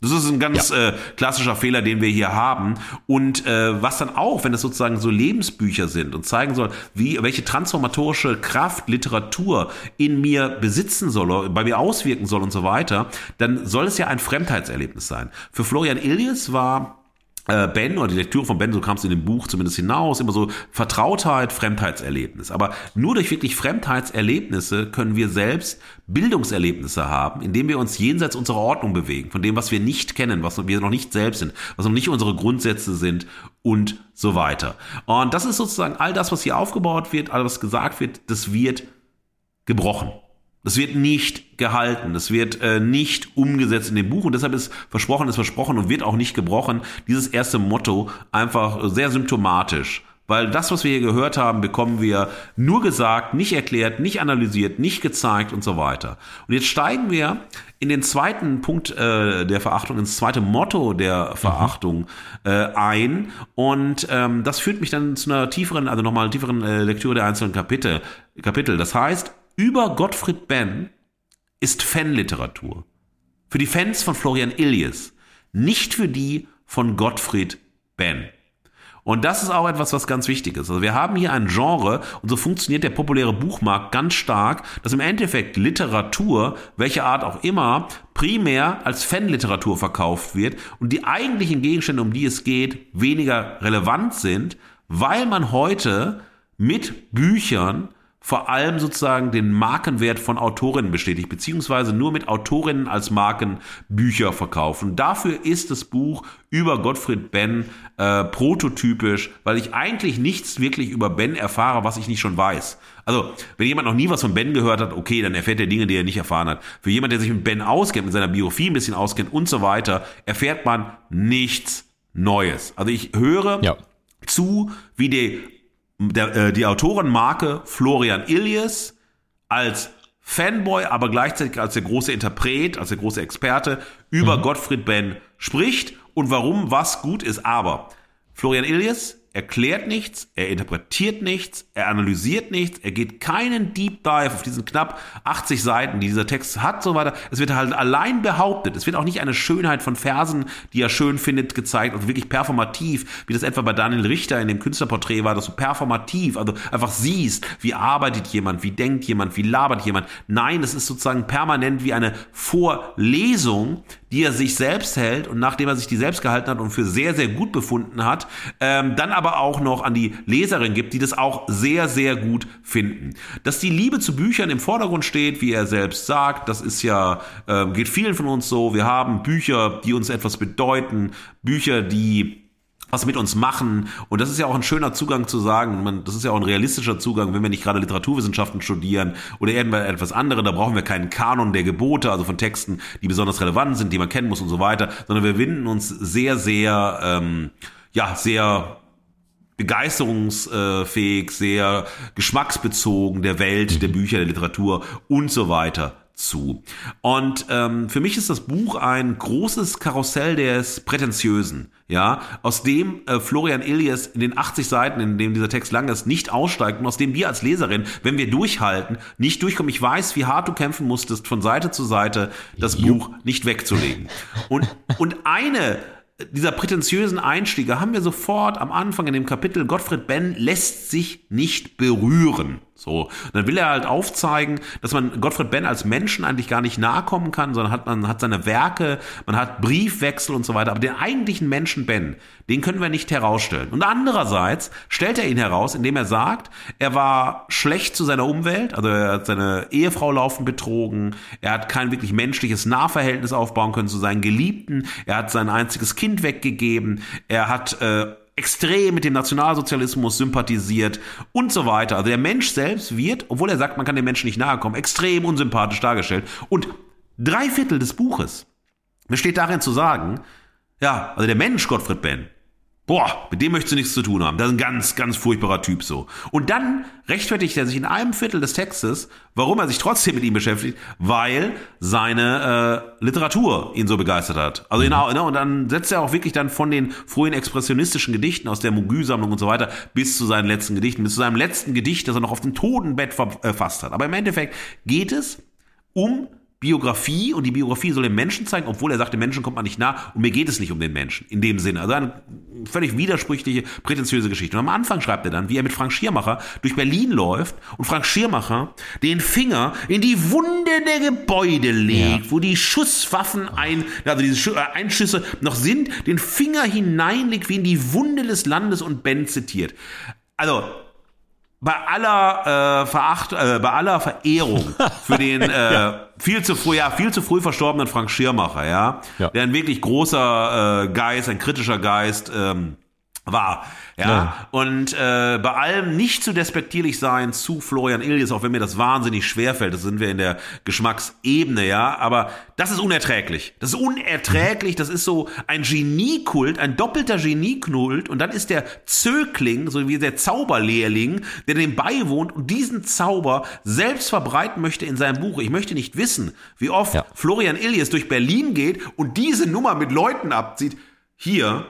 Das ist ein ganz ja. äh, klassischer Fehler, den wir hier haben. Und äh, was dann auch, wenn es sozusagen so Lebensbücher sind und zeigen soll, wie welche transformatorische Kraft Literatur in mir besitzen soll, oder bei mir auswirken soll und so weiter, dann soll es ja ein Fremdheitserlebnis sein. Für Florian Ilias war Ben oder die Lektüre von Ben, so kam es in dem Buch zumindest hinaus, immer so Vertrautheit, Fremdheitserlebnis. Aber nur durch wirklich Fremdheitserlebnisse können wir selbst Bildungserlebnisse haben, indem wir uns jenseits unserer Ordnung bewegen, von dem, was wir nicht kennen, was wir noch nicht selbst sind, was noch nicht unsere Grundsätze sind und so weiter. Und das ist sozusagen all das, was hier aufgebaut wird, all was gesagt wird, das wird gebrochen. Das wird nicht gehalten, das wird äh, nicht umgesetzt in dem Buch und deshalb ist versprochen ist versprochen und wird auch nicht gebrochen. Dieses erste Motto einfach sehr symptomatisch, weil das, was wir hier gehört haben, bekommen wir nur gesagt, nicht erklärt, nicht analysiert, nicht gezeigt und so weiter. Und jetzt steigen wir in den zweiten Punkt äh, der Verachtung, ins zweite Motto der Verachtung äh, ein und ähm, das führt mich dann zu einer tieferen, also nochmal tieferen äh, Lektüre der einzelnen Kapitel. Kapitel. Das heißt, über Gottfried Benn ist Fanliteratur. Für die Fans von Florian Illies, nicht für die von Gottfried Benn. Und das ist auch etwas, was ganz wichtig ist. Also wir haben hier ein Genre und so funktioniert der populäre Buchmarkt ganz stark, dass im Endeffekt Literatur, welche Art auch immer, primär als Fanliteratur verkauft wird und die eigentlichen Gegenstände, um die es geht, weniger relevant sind, weil man heute mit Büchern vor allem sozusagen den Markenwert von Autorinnen bestätigt, beziehungsweise nur mit Autorinnen als Marken Bücher verkaufen. Dafür ist das Buch über Gottfried Benn äh, prototypisch, weil ich eigentlich nichts wirklich über Ben erfahre, was ich nicht schon weiß. Also, wenn jemand noch nie was von Ben gehört hat, okay, dann erfährt er Dinge, die er nicht erfahren hat. Für jemand, der sich mit Ben auskennt, mit seiner Biografie ein bisschen auskennt und so weiter, erfährt man nichts Neues. Also ich höre ja. zu, wie die der, äh, die Autorenmarke Florian Ilias als Fanboy, aber gleichzeitig als der große Interpret, als der große Experte über mhm. Gottfried Benn spricht und warum was gut ist. Aber Florian Ilias erklärt nichts, er interpretiert nichts, er analysiert nichts, er geht keinen Deep Dive auf diesen knapp 80 Seiten, die dieser Text hat, so weiter. Es wird halt allein behauptet. Es wird auch nicht eine Schönheit von Versen, die er schön findet, gezeigt und wirklich performativ, wie das etwa bei Daniel Richter in dem Künstlerporträt war, dass du performativ, also einfach siehst, wie arbeitet jemand, wie denkt jemand, wie labert jemand. Nein, es ist sozusagen permanent wie eine Vorlesung, die er sich selbst hält und nachdem er sich die selbst gehalten hat und für sehr, sehr gut befunden hat, ähm, dann aber auch noch an die Leserin gibt, die das auch sehr, sehr gut finden. Dass die Liebe zu Büchern im Vordergrund steht, wie er selbst sagt, das ist ja, äh, geht vielen von uns so. Wir haben Bücher, die uns etwas bedeuten, Bücher, die was mit uns machen. Und das ist ja auch ein schöner Zugang zu sagen, man, das ist ja auch ein realistischer Zugang, wenn wir nicht gerade Literaturwissenschaften studieren oder irgendetwas anderes, da brauchen wir keinen Kanon der Gebote, also von Texten, die besonders relevant sind, die man kennen muss und so weiter, sondern wir winden uns sehr, sehr, ähm, ja, sehr begeisterungsfähig, sehr geschmacksbezogen der Welt, der Bücher, der Literatur und so weiter zu. Und ähm, für mich ist das Buch ein großes Karussell des Prätentiösen, ja, aus dem äh, Florian Ilias in den 80 Seiten, in dem dieser Text lang ist, nicht aussteigt und aus dem wir als Leserin, wenn wir durchhalten, nicht durchkommen. Ich weiß, wie hart du kämpfen musstest, von Seite zu Seite das Jupp. Buch nicht wegzulegen. Und, und eine dieser prätentiösen Einstiege haben wir sofort am Anfang in dem Kapitel, Gottfried Benn lässt sich nicht berühren. So, und dann will er halt aufzeigen, dass man Gottfried Benn als Menschen eigentlich gar nicht nahe kommen kann, sondern hat man hat seine Werke, man hat Briefwechsel und so weiter, aber den eigentlichen Menschen Ben, den können wir nicht herausstellen. Und andererseits stellt er ihn heraus, indem er sagt, er war schlecht zu seiner Umwelt, also er hat seine Ehefrau laufend betrogen, er hat kein wirklich menschliches Nahverhältnis aufbauen können zu seinen Geliebten, er hat sein einziges Kind weggegeben, er hat äh, extrem mit dem Nationalsozialismus sympathisiert und so weiter. Also der Mensch selbst wird, obwohl er sagt, man kann dem Menschen nicht nahe kommen, extrem unsympathisch dargestellt. Und drei Viertel des Buches besteht darin zu sagen, ja, also der Mensch Gottfried Benn, boah, mit dem möchtest du nichts zu tun haben. Das ist ein ganz, ganz furchtbarer Typ so. Und dann rechtfertigt er sich in einem Viertel des Textes, warum er sich trotzdem mit ihm beschäftigt, weil seine äh, Literatur ihn so begeistert hat. Also genau, ne, und dann setzt er auch wirklich dann von den frühen expressionistischen Gedichten aus der Mogü-Sammlung und so weiter bis zu seinen letzten Gedichten, bis zu seinem letzten Gedicht, das er noch auf dem Totenbett verfasst hat. Aber im Endeffekt geht es um Biografie und die Biografie soll den Menschen zeigen, obwohl er sagt, dem Menschen kommt man nicht nah und mir geht es nicht um den Menschen in dem Sinne. Also eine völlig widersprüchliche, prätentiöse Geschichte. Und am Anfang schreibt er dann, wie er mit Frank Schiermacher durch Berlin läuft und Frank Schiermacher den Finger in die Wunde der Gebäude legt, ja. wo die Schusswaffen ein, also diese äh, Einschüsse noch sind, den Finger hineinlegt wie in die Wunde des Landes und Ben zitiert. Also bei aller äh, Veracht, äh, bei aller Verehrung für den äh, ja. viel zu früh, ja, viel zu früh verstorbenen Frank Schirmacher, ja, ja. der ein wirklich großer äh, Geist, ein kritischer Geist ähm, war. Ja, ja. und äh, bei allem nicht zu despektierlich sein zu Florian Illies, auch wenn mir das wahnsinnig schwerfällt, das sind wir in der Geschmacksebene, ja, aber das ist unerträglich. Das ist unerträglich, das ist so ein Geniekult, ein doppelter Geniekult und dann ist der Zögling, so wie der Zauberlehrling, der dem beiwohnt und diesen Zauber selbst verbreiten möchte in seinem Buch. Ich möchte nicht wissen, wie oft ja. Florian Illies durch Berlin geht und diese Nummer mit Leuten abzieht. Hier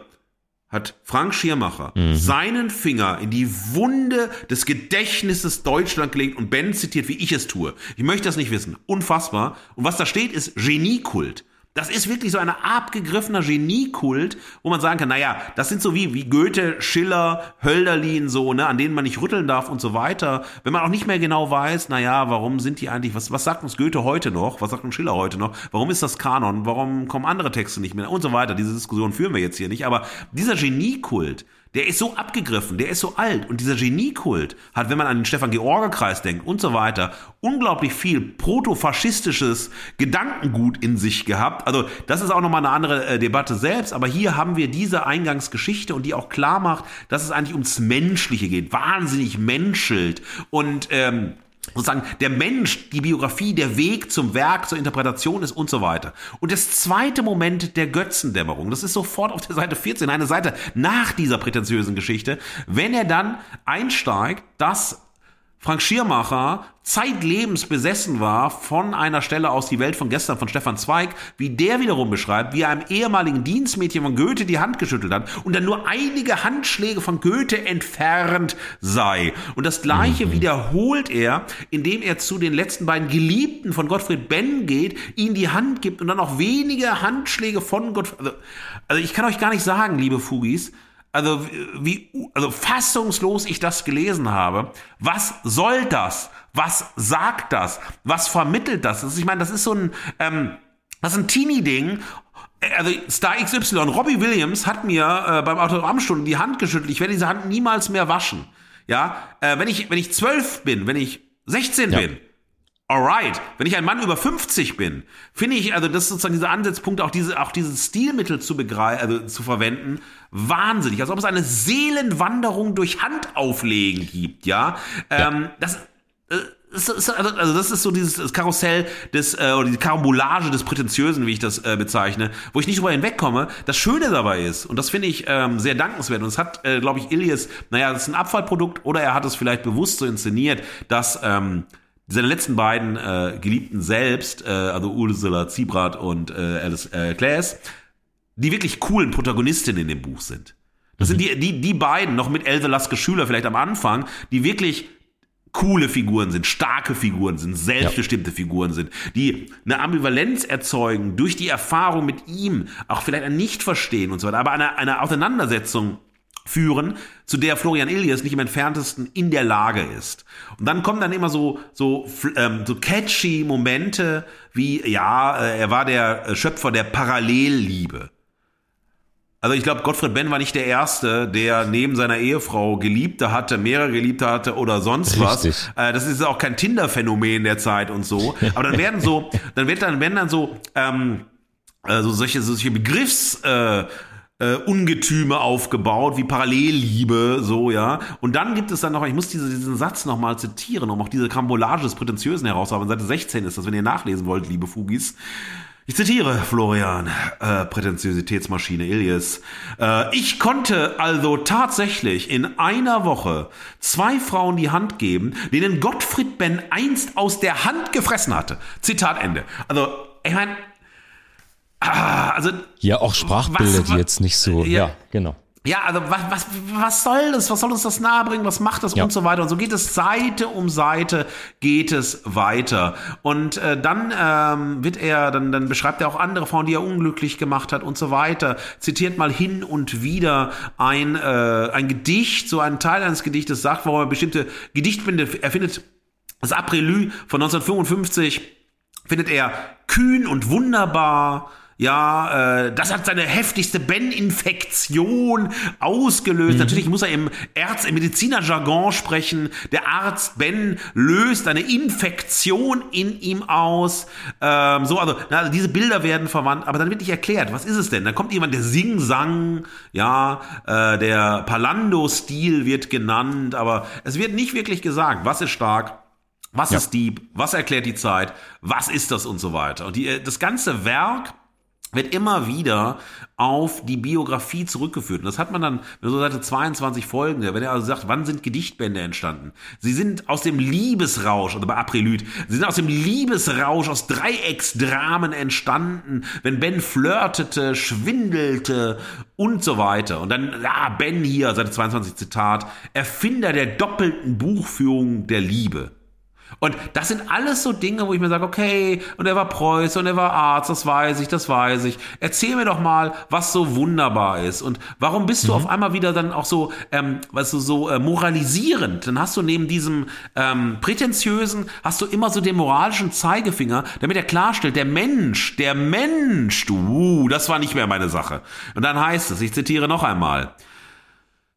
hat Frank Schirmacher mhm. seinen Finger in die Wunde des Gedächtnisses Deutschland gelegt und Ben zitiert, wie ich es tue. Ich möchte das nicht wissen. Unfassbar. Und was da steht, ist Geniekult. Das ist wirklich so ein abgegriffener Geniekult, wo man sagen kann, naja, das sind so wie, wie Goethe, Schiller, Hölderlin, so, ne, an denen man nicht rütteln darf und so weiter. Wenn man auch nicht mehr genau weiß, naja, warum sind die eigentlich, was, was sagt uns Goethe heute noch? Was sagt uns Schiller heute noch? Warum ist das Kanon? Warum kommen andere Texte nicht mehr? Und so weiter. Diese Diskussion führen wir jetzt hier nicht. Aber dieser Geniekult, der ist so abgegriffen, der ist so alt. Und dieser Geniekult hat, wenn man an den Stefan-George-Kreis denkt und so weiter, unglaublich viel protofaschistisches Gedankengut in sich gehabt. Also das ist auch nochmal eine andere äh, Debatte selbst, aber hier haben wir diese Eingangsgeschichte und die auch klar macht, dass es eigentlich ums Menschliche geht, wahnsinnig menschelt. Und ähm, sozusagen der Mensch, die Biografie, der Weg zum Werk, zur Interpretation ist und so weiter. Und das zweite Moment der Götzendämmerung, das ist sofort auf der Seite 14, eine Seite nach dieser prätentiösen Geschichte, wenn er dann einsteigt, dass Frank Schirmacher zeitlebens besessen war von einer Stelle aus Die Welt von gestern von Stefan Zweig, wie der wiederum beschreibt, wie er einem ehemaligen Dienstmädchen von Goethe die Hand geschüttelt hat und dann nur einige Handschläge von Goethe entfernt sei. Und das gleiche mhm. wiederholt er, indem er zu den letzten beiden Geliebten von Gottfried Benn geht, ihnen die Hand gibt und dann auch wenige Handschläge von Gottfried. Also, also ich kann euch gar nicht sagen, liebe Fugis, also wie also fassungslos ich das gelesen habe. Was soll das? Was sagt das? Was vermittelt das? Also ich meine, das ist so ein ähm, das ist ein Teenie-Ding also Star XY, Robbie Williams hat mir äh, beim Autogrammstunden die Hand geschüttelt. Ich werde diese Hand niemals mehr waschen. Ja, äh, wenn ich wenn ich zwölf bin, wenn ich 16 ja. bin, Alright, wenn ich ein Mann über 50 bin, finde ich, also das ist sozusagen dieser Ansatzpunkt, auch diese, auch dieses Stilmittel zu begreifen, also zu verwenden, wahnsinnig. Als ob es eine Seelenwanderung durch Handauflegen gibt, ja. ja. Ähm, das, äh, also das ist so dieses Karussell des äh, oder die Karambolage des Prätentiösen, wie ich das äh, bezeichne, wo ich nicht drüber hinwegkomme. Das Schöne dabei ist, und das finde ich ähm, sehr dankenswert, und es hat, äh, glaube ich, Ilias, naja, das ist ein Abfallprodukt, oder er hat es vielleicht bewusst so inszeniert, dass ähm, seine letzten beiden äh, Geliebten selbst, äh, also Ursula Ziebrat und äh, Alice äh, Claes, die wirklich coolen Protagonistinnen in dem Buch sind. Das mhm. sind die, die, die beiden, noch mit Else Laske Schüler vielleicht am Anfang, die wirklich coole Figuren sind, starke Figuren sind, selbstbestimmte ja. Figuren sind, die eine Ambivalenz erzeugen durch die Erfahrung mit ihm, auch vielleicht ein Nicht-Verstehen und so weiter, aber eine, eine Auseinandersetzung führen, zu der Florian Ilias nicht im entferntesten in der Lage ist. Und dann kommen dann immer so so ähm, so catchy Momente wie ja, äh, er war der äh, Schöpfer der Parallelliebe. Also ich glaube, Gottfried Benn war nicht der Erste, der neben seiner Ehefrau Geliebte hatte, mehrere Geliebte hatte oder sonst Richtig. was. Äh, das ist auch kein Tinder-Phänomen der Zeit und so. Aber dann werden so, dann wird dann werden dann so ähm, also solche solche Begriffs äh, äh, Ungetüme aufgebaut, wie Parallelliebe, so, ja. Und dann gibt es dann noch, ich muss diese, diesen Satz nochmal zitieren, um auch diese Karambolage des Prätentiösen herauszuhaben. Seite 16 ist das, wenn ihr nachlesen wollt, liebe Fugis. Ich zitiere Florian, äh, Prätentiositätsmaschine Ilias. Äh, ich konnte also tatsächlich in einer Woche zwei Frauen die Hand geben, denen Gottfried Ben einst aus der Hand gefressen hatte. Zitat Ende. Also, ich meine, Ah, also ja, auch Sprachbilder, was, die jetzt nicht so. Ja, ja genau. ja, also was, was, was soll das? Was soll uns das nahebringen? Was macht das Ja. und so weiter? Und so geht es Seite um Seite, geht es weiter. Und äh, dann ähm, wird er, dann, dann beschreibt er auch andere Frauen, die er unglücklich gemacht hat und so weiter. Zitiert mal hin und wieder ein, äh, ein Gedicht, so einen Teil eines Gedichtes sagt, warum er bestimmte Gedichtbände erfindet. Das Aprelü von 1955 findet er kühn und wunderbar. Ja, äh, das hat seine heftigste Ben-Infektion ausgelöst. Natürlich muss er im Ärz-, im Medizinerjargon sprechen. Der Arzt Ben löst eine Infektion in ihm aus. Ähm, so, also, na, also diese Bilder werden verwandt, aber dann wird nicht erklärt, was ist es denn? Dann kommt jemand, der Sing-Sang, ja, äh, der Palando-Stil wird genannt, aber es wird nicht wirklich gesagt, was ist stark, was Ja. ist Dieb? Was erklärt die Zeit? Was ist das und so weiter? Und die, äh, das ganze Werk wird immer wieder auf die Biografie zurückgeführt. Und das hat man dann, wenn so Seite 22 folgende, wenn er also sagt, wann sind Gedichtbände entstanden? Sie sind aus dem Liebesrausch, oder bei Aprelyt, sie sind aus dem Liebesrausch, aus Dreiecksdramen entstanden, wenn Ben flirtete, schwindelte und so weiter. Und dann, ja, Ben hier, Seite 22 Zitat, Erfinder der doppelten Buchführung der Liebe. Und das sind alles so Dinge, wo ich mir sage, okay, und er war Preuße und er war Arzt, das weiß ich, das weiß ich. Erzähl mir doch mal, was so wunderbar ist. Und warum bist du auf einmal wieder dann auch so, ähm, weißt du, so äh, moralisierend? Dann hast du neben diesem ähm, prätentiösen, hast du immer so den moralischen Zeigefinger, damit er klarstellt, der Mensch, der Mensch, du, uh, das war nicht mehr meine Sache. Und dann heißt es, ich zitiere noch einmal,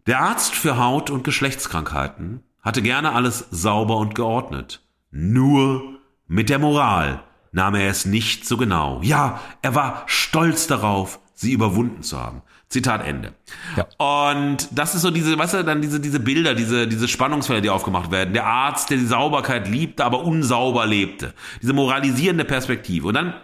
der Arzt für Haut- und Geschlechtskrankheiten hatte gerne alles sauber und geordnet. Nur mit der Moral nahm er es nicht so genau. Ja, er war stolz darauf, sie überwunden zu haben. Zitat Ende. Ja. Und das ist so diese, weißt du, dann diese, diese Bilder, diese, diese Spannungsfelder, die aufgemacht werden. Der Arzt, der die Sauberkeit liebte, aber unsauber lebte. Diese moralisierende Perspektive. Und dann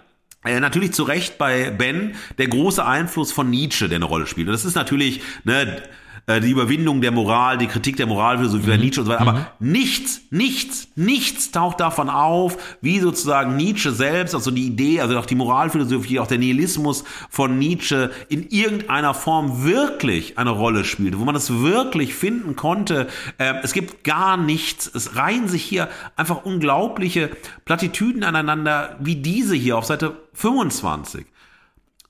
äh, natürlich zu Recht bei Ben der große Einfluss von Nietzsche, der eine Rolle spielt. Und das ist natürlich ne, äh, die Überwindung der Moral, die Kritik der Moralphilosophie Mhm. bei Nietzsche und so weiter. Aber nichts, nichts, nichts taucht davon auf, wie sozusagen Nietzsche selbst, also die Idee, also auch die Moralphilosophie, auch der Nihilismus von Nietzsche in irgendeiner Form wirklich eine Rolle spielte, wo man das wirklich finden konnte. Ähm, es gibt gar nichts. Es reihen sich hier einfach unglaubliche Plattitüden aneinander, wie diese hier auf Seite 25.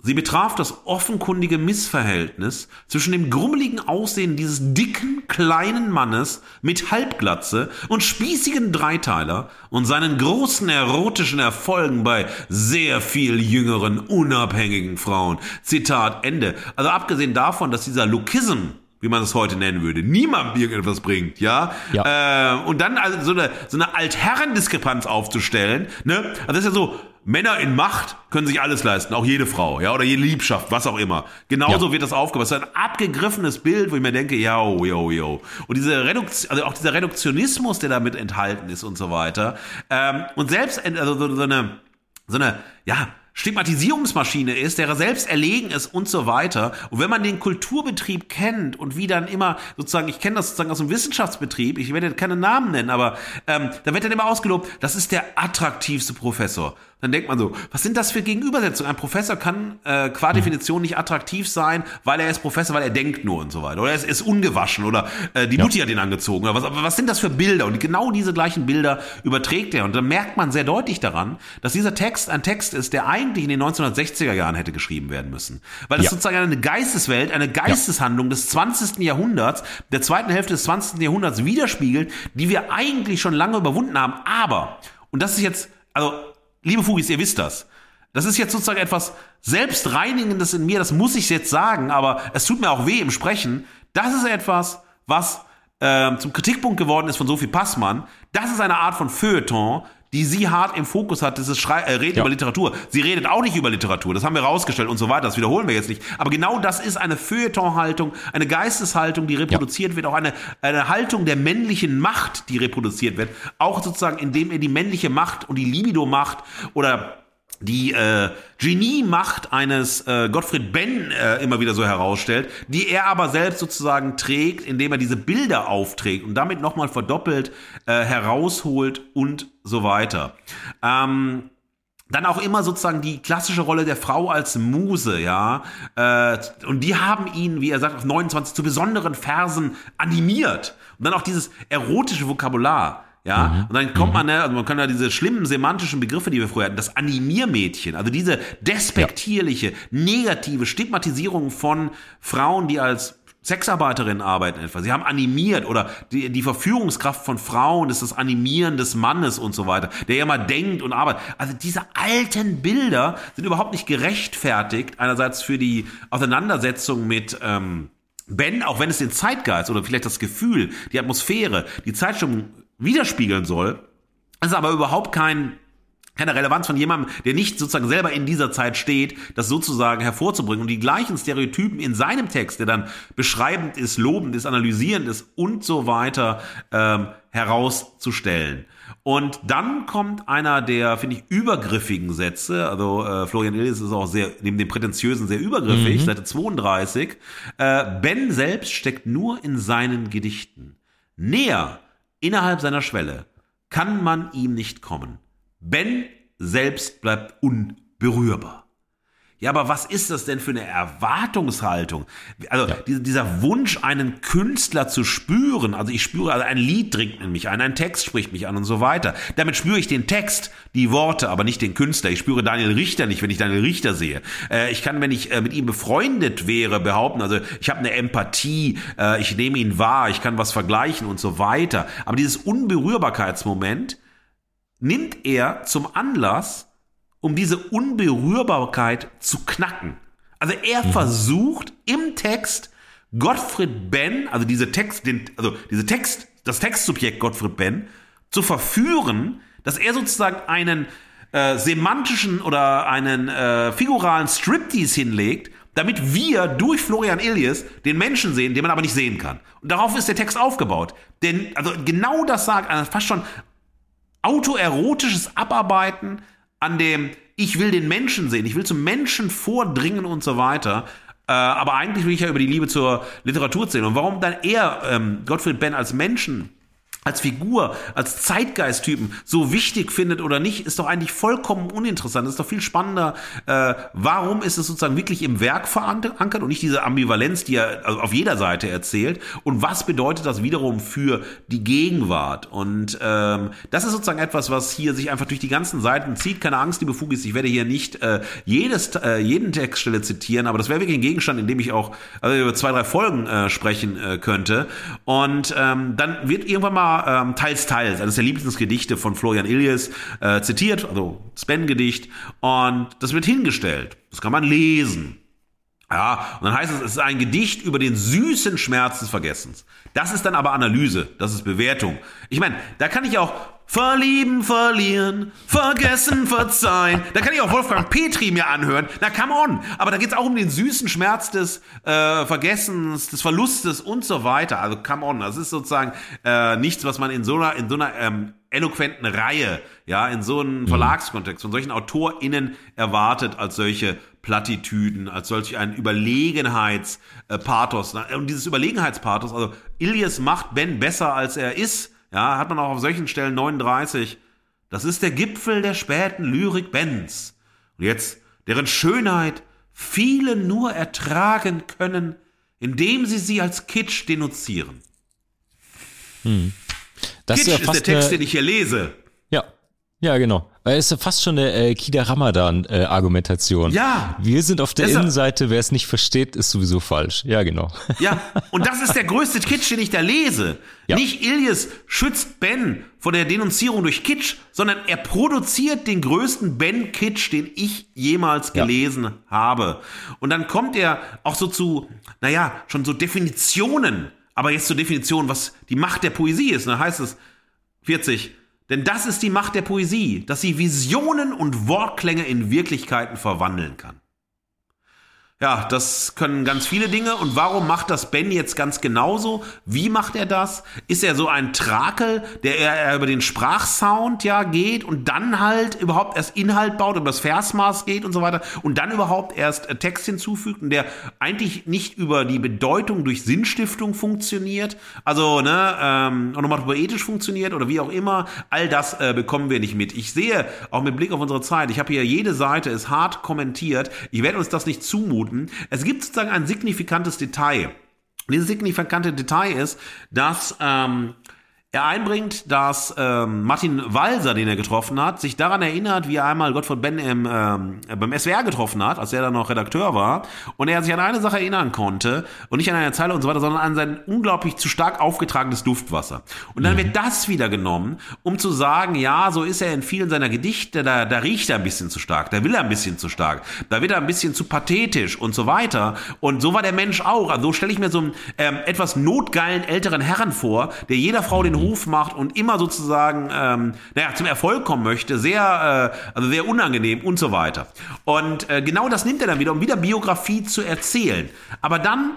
Sie betraf das offenkundige Missverhältnis zwischen dem grummeligen Aussehen dieses dicken, kleinen Mannes mit Halbglatze und spießigen Dreiteiler und seinen großen erotischen Erfolgen bei sehr viel jüngeren, unabhängigen Frauen. Zitat Ende. Also abgesehen davon, dass dieser Lookism wie man es heute nennen würde, niemandem irgendetwas bringt, ja. Ja. Äh, und dann also so eine, so eine Altherrendiskrepanz aufzustellen, ne? Also das ist ja so, Männer in Macht können sich alles leisten, auch jede Frau, ja, oder jede Liebschaft, was auch immer. Genauso Ja. wird das aufgebaut. Das ist ein abgegriffenes Bild, wo ich mir denke, yo, yo, yo. Und diese Reduktion, also auch dieser Reduktionismus, der damit enthalten ist und so weiter. Ähm, und selbst, also so, so eine, so eine, ja, Stigmatisierungsmaschine ist, der selbst erlegen ist und so weiter. Und wenn man den Kulturbetrieb kennt und wie dann immer sozusagen, ich kenne das sozusagen aus dem Wissenschaftsbetrieb, ich werde keine Namen nennen, aber ähm, da wird dann immer ausgelobt, das ist der attraktivste Professor. Dann denkt man so, was sind das für Gegenübersetzungen? Ein Professor kann äh, qua Definition nicht attraktiv sein, weil er ist Professor, weil er denkt nur und so weiter. Oder er ist, ist ungewaschen oder äh, die Mutti hat ihn angezogen. Oder was, aber was sind das für Bilder? Und genau diese gleichen Bilder überträgt er. Und da merkt man sehr deutlich daran, dass dieser Text ein Text ist, der eigentlich in den 1960er Jahren hätte geschrieben werden müssen. Weil es Ja. sozusagen eine Geisteswelt, eine Geisteshandlung des 20. Jahrhunderts, der zweiten Hälfte des 20. Jahrhunderts widerspiegelt, die wir eigentlich schon lange überwunden haben. Aber, und das ist jetzt, also, liebe Fugis, ihr wisst das. Das ist jetzt sozusagen etwas Selbstreinigendes in mir, das muss ich jetzt sagen, aber es tut mir auch weh im Sprechen. Das ist etwas, was ähm, zum Kritikpunkt geworden ist von Sophie Passmann. Das ist eine Art von Feuilleton, die sie hart im Fokus hat, das ist Schrei äh, Reden Ja. über Literatur. Sie redet auch nicht über Literatur, das haben wir rausgestellt und so weiter, das wiederholen wir jetzt nicht. Aber genau das ist eine Feuilleton-Haltung, eine Geisteshaltung, die reproduziert wird, auch eine, eine Haltung der männlichen Macht, die reproduziert wird. Auch sozusagen, indem er die männliche Macht und die Libido-Macht oder die äh, Genie-Macht eines äh, Gottfried Benn äh, immer wieder so herausstellt, die er aber selbst sozusagen trägt, indem er diese Bilder aufträgt und damit nochmal verdoppelt äh, herausholt und so weiter. Ähm, dann auch immer sozusagen die klassische Rolle der Frau als Muse, ja. Äh, und die haben ihn, wie er sagt, auf 29 zu besonderen Versen animiert. Und dann auch dieses erotische Vokabular. Ja, mhm. und dann kommt man, ne, also man kann ja diese schlimmen semantischen Begriffe, die wir früher hatten, das Animiermädchen, also diese despektierliche, negative Stigmatisierung von Frauen, die als Sexarbeiterinnen arbeiten etwa. Sie haben animiert oder die, die Verführungskraft von Frauen ist das Animieren des Mannes und so weiter, der ja mal denkt und arbeitet. Also diese alten Bilder sind überhaupt nicht gerechtfertigt, einerseits für die Auseinandersetzung mit ähm, Ben, auch wenn es den Zeitgeist oder vielleicht das Gefühl, die Atmosphäre, die Zeitstimmung widerspiegeln soll, ist aber überhaupt kein keine Relevanz von jemandem, der nicht sozusagen selber in dieser Zeit steht, das sozusagen hervorzubringen und die gleichen Stereotypen in seinem Text, der dann beschreibend ist, lobend ist, analysierend ist und so weiter ähm, herauszustellen. Und dann kommt einer der, finde ich, übergriffigen Sätze. Also äh, Florian Illis ist auch sehr, neben dem Prätentiösen sehr übergriffig, mhm. Seite 32. Äh, ben selbst steckt nur in seinen Gedichten. Näher, innerhalb seiner Schwelle, kann man ihm nicht kommen. Ben selbst bleibt unberührbar. Ja, aber was ist das denn für eine Erwartungshaltung? Also ja. dieser Wunsch, einen Künstler zu spüren. Also ich spüre, also ein Lied dringt in mich ein, ein Text spricht mich an und so weiter. Damit spüre ich den Text, die Worte, aber nicht den Künstler. Ich spüre Daniel Richter nicht, wenn ich Daniel Richter sehe. Äh, ich kann, wenn ich äh, mit ihm befreundet wäre, behaupten, also ich habe eine Empathie, äh, ich nehme ihn wahr, ich kann was vergleichen und so weiter. Aber dieses Unberührbarkeitsmoment, nimmt er zum Anlass, um diese Unberührbarkeit zu knacken. Also er mhm. versucht im Text Gottfried Ben, also diese Text, den, also diese Text, das Textsubjekt Gottfried Ben, zu verführen, dass er sozusagen einen äh, semantischen oder einen äh, figuralen Striptease hinlegt, damit wir durch Florian Ilias den Menschen sehen, den man aber nicht sehen kann. Und darauf ist der Text aufgebaut. Denn, also genau das sagt, fast schon autoerotisches Abarbeiten an dem, ich will den Menschen sehen, ich will zum Menschen vordringen und so weiter. Äh, aber eigentlich will ich ja über die Liebe zur Literatur zählen. Und warum dann eher ähm, Gottfried Benn als Menschen als Figur, als Zeitgeisttypen so wichtig findet oder nicht, ist doch eigentlich vollkommen uninteressant. ist doch viel spannender, äh, warum ist es sozusagen wirklich im Werk verankert und nicht diese Ambivalenz, die er also auf jeder Seite erzählt. Und was bedeutet das wiederum für die Gegenwart? Und ähm, das ist sozusagen etwas, was hier sich einfach durch die ganzen Seiten zieht. Keine Angst, liebe Fugis, ich werde hier nicht äh, jedes, äh, jeden Textstelle zitieren, aber das wäre wirklich ein Gegenstand, in dem ich auch also über zwei, drei Folgen äh, sprechen äh, könnte. Und ähm, dann wird irgendwann mal ähm, teils, teils, eines der Lieblingsgedichte von Florian Ilias, äh, zitiert, also Spen-Gedicht, und das wird hingestellt. Das kann man lesen. Ja, und dann heißt es, es ist ein Gedicht über den süßen Schmerz des Vergessens. Das ist dann aber Analyse, das ist Bewertung. Ich meine, da kann ich auch verlieben, verlieren, vergessen, verzeihen. Da kann ich auch Wolfgang Petri mir anhören. Na, come on. Aber da geht's auch um den süßen Schmerz des äh, Vergessens, des Verlustes und so weiter. Also come on. Das ist sozusagen äh, nichts, was man in so einer, in so einer ähm, eloquenten Reihe, ja, in so einem mhm. Verlagskontext von solchen AutorInnen erwartet als solche Plattitüden, als solch ein Überlegenheitspathos. Und dieses Überlegenheitspathos, also Ilias macht Ben besser als er ist, ja, hat man auch auf solchen Stellen 39. Das ist der Gipfel der späten Lyrik Bens. Und jetzt, deren Schönheit viele nur ertragen können, indem sie sie als Kitsch denunzieren. Hm. Kitsch ist, ja ist der Text, den ich hier lese. Ja, ja, genau. Weil es ist ja fast schon eine äh, Kida Ramadan-Argumentation. Äh, ja. Wir sind auf der Deshalb, Innenseite, wer es nicht versteht, ist sowieso falsch. Ja, genau. Ja, und das ist der größte Kitsch, den ich da lese. Ja. Nicht Ilias schützt Ben vor der Denunzierung durch Kitsch, sondern er produziert den größten Ben-Kitsch, den ich jemals gelesen ja. habe. Und dann kommt er auch so zu, naja, schon so Definitionen, aber jetzt zur Definition, was die Macht der Poesie ist. Und dann heißt es 40, denn das ist die Macht der Poesie, dass sie Visionen und Wortklänge in Wirklichkeiten verwandeln kann. Ja, das können ganz viele Dinge. Und warum macht das Ben jetzt ganz genauso? Wie macht er das? Ist er so ein Trakel, der eher über den Sprachsound ja geht und dann halt überhaupt erst Inhalt baut, über das Versmaß geht und so weiter und dann überhaupt erst äh, Text hinzufügt und der eigentlich nicht über die Bedeutung durch Sinnstiftung funktioniert, also ne, ähm, onomatopoetisch funktioniert oder wie auch immer. All das äh, bekommen wir nicht mit. Ich sehe auch mit Blick auf unsere Zeit, ich habe hier jede Seite ist hart kommentiert. Ich werde uns das nicht zumuten Minuten. Es gibt sozusagen ein signifikantes Detail. Dieses signifikante Detail ist, dass ähm, er einbringt, dass ähm, Martin Walser, den er getroffen hat, sich daran erinnert, wie er einmal Gottfried Benn im, ähm, beim SWR getroffen hat, als er dann noch Redakteur war, und er sich an eine Sache erinnern konnte, und nicht an eine Zeile und so weiter, sondern an sein unglaublich zu stark aufgetragenes Duftwasser. Und dann mhm. wird das wieder genommen, um zu sagen, ja, so ist er in vielen seiner Gedichte, da, da riecht er ein bisschen zu stark, da will er ein bisschen zu stark, da wird er ein bisschen zu pathetisch und so weiter. Und so war der Mensch auch. Also so stelle ich mir so einen ähm, etwas notgeilen älteren Herren vor, der jeder Frau den Ruf macht und immer sozusagen, ähm, naja, zum Erfolg kommen möchte, sehr, äh, also sehr unangenehm und so weiter. Und äh, genau das nimmt er dann wieder, um wieder Biografie zu erzählen. Aber dann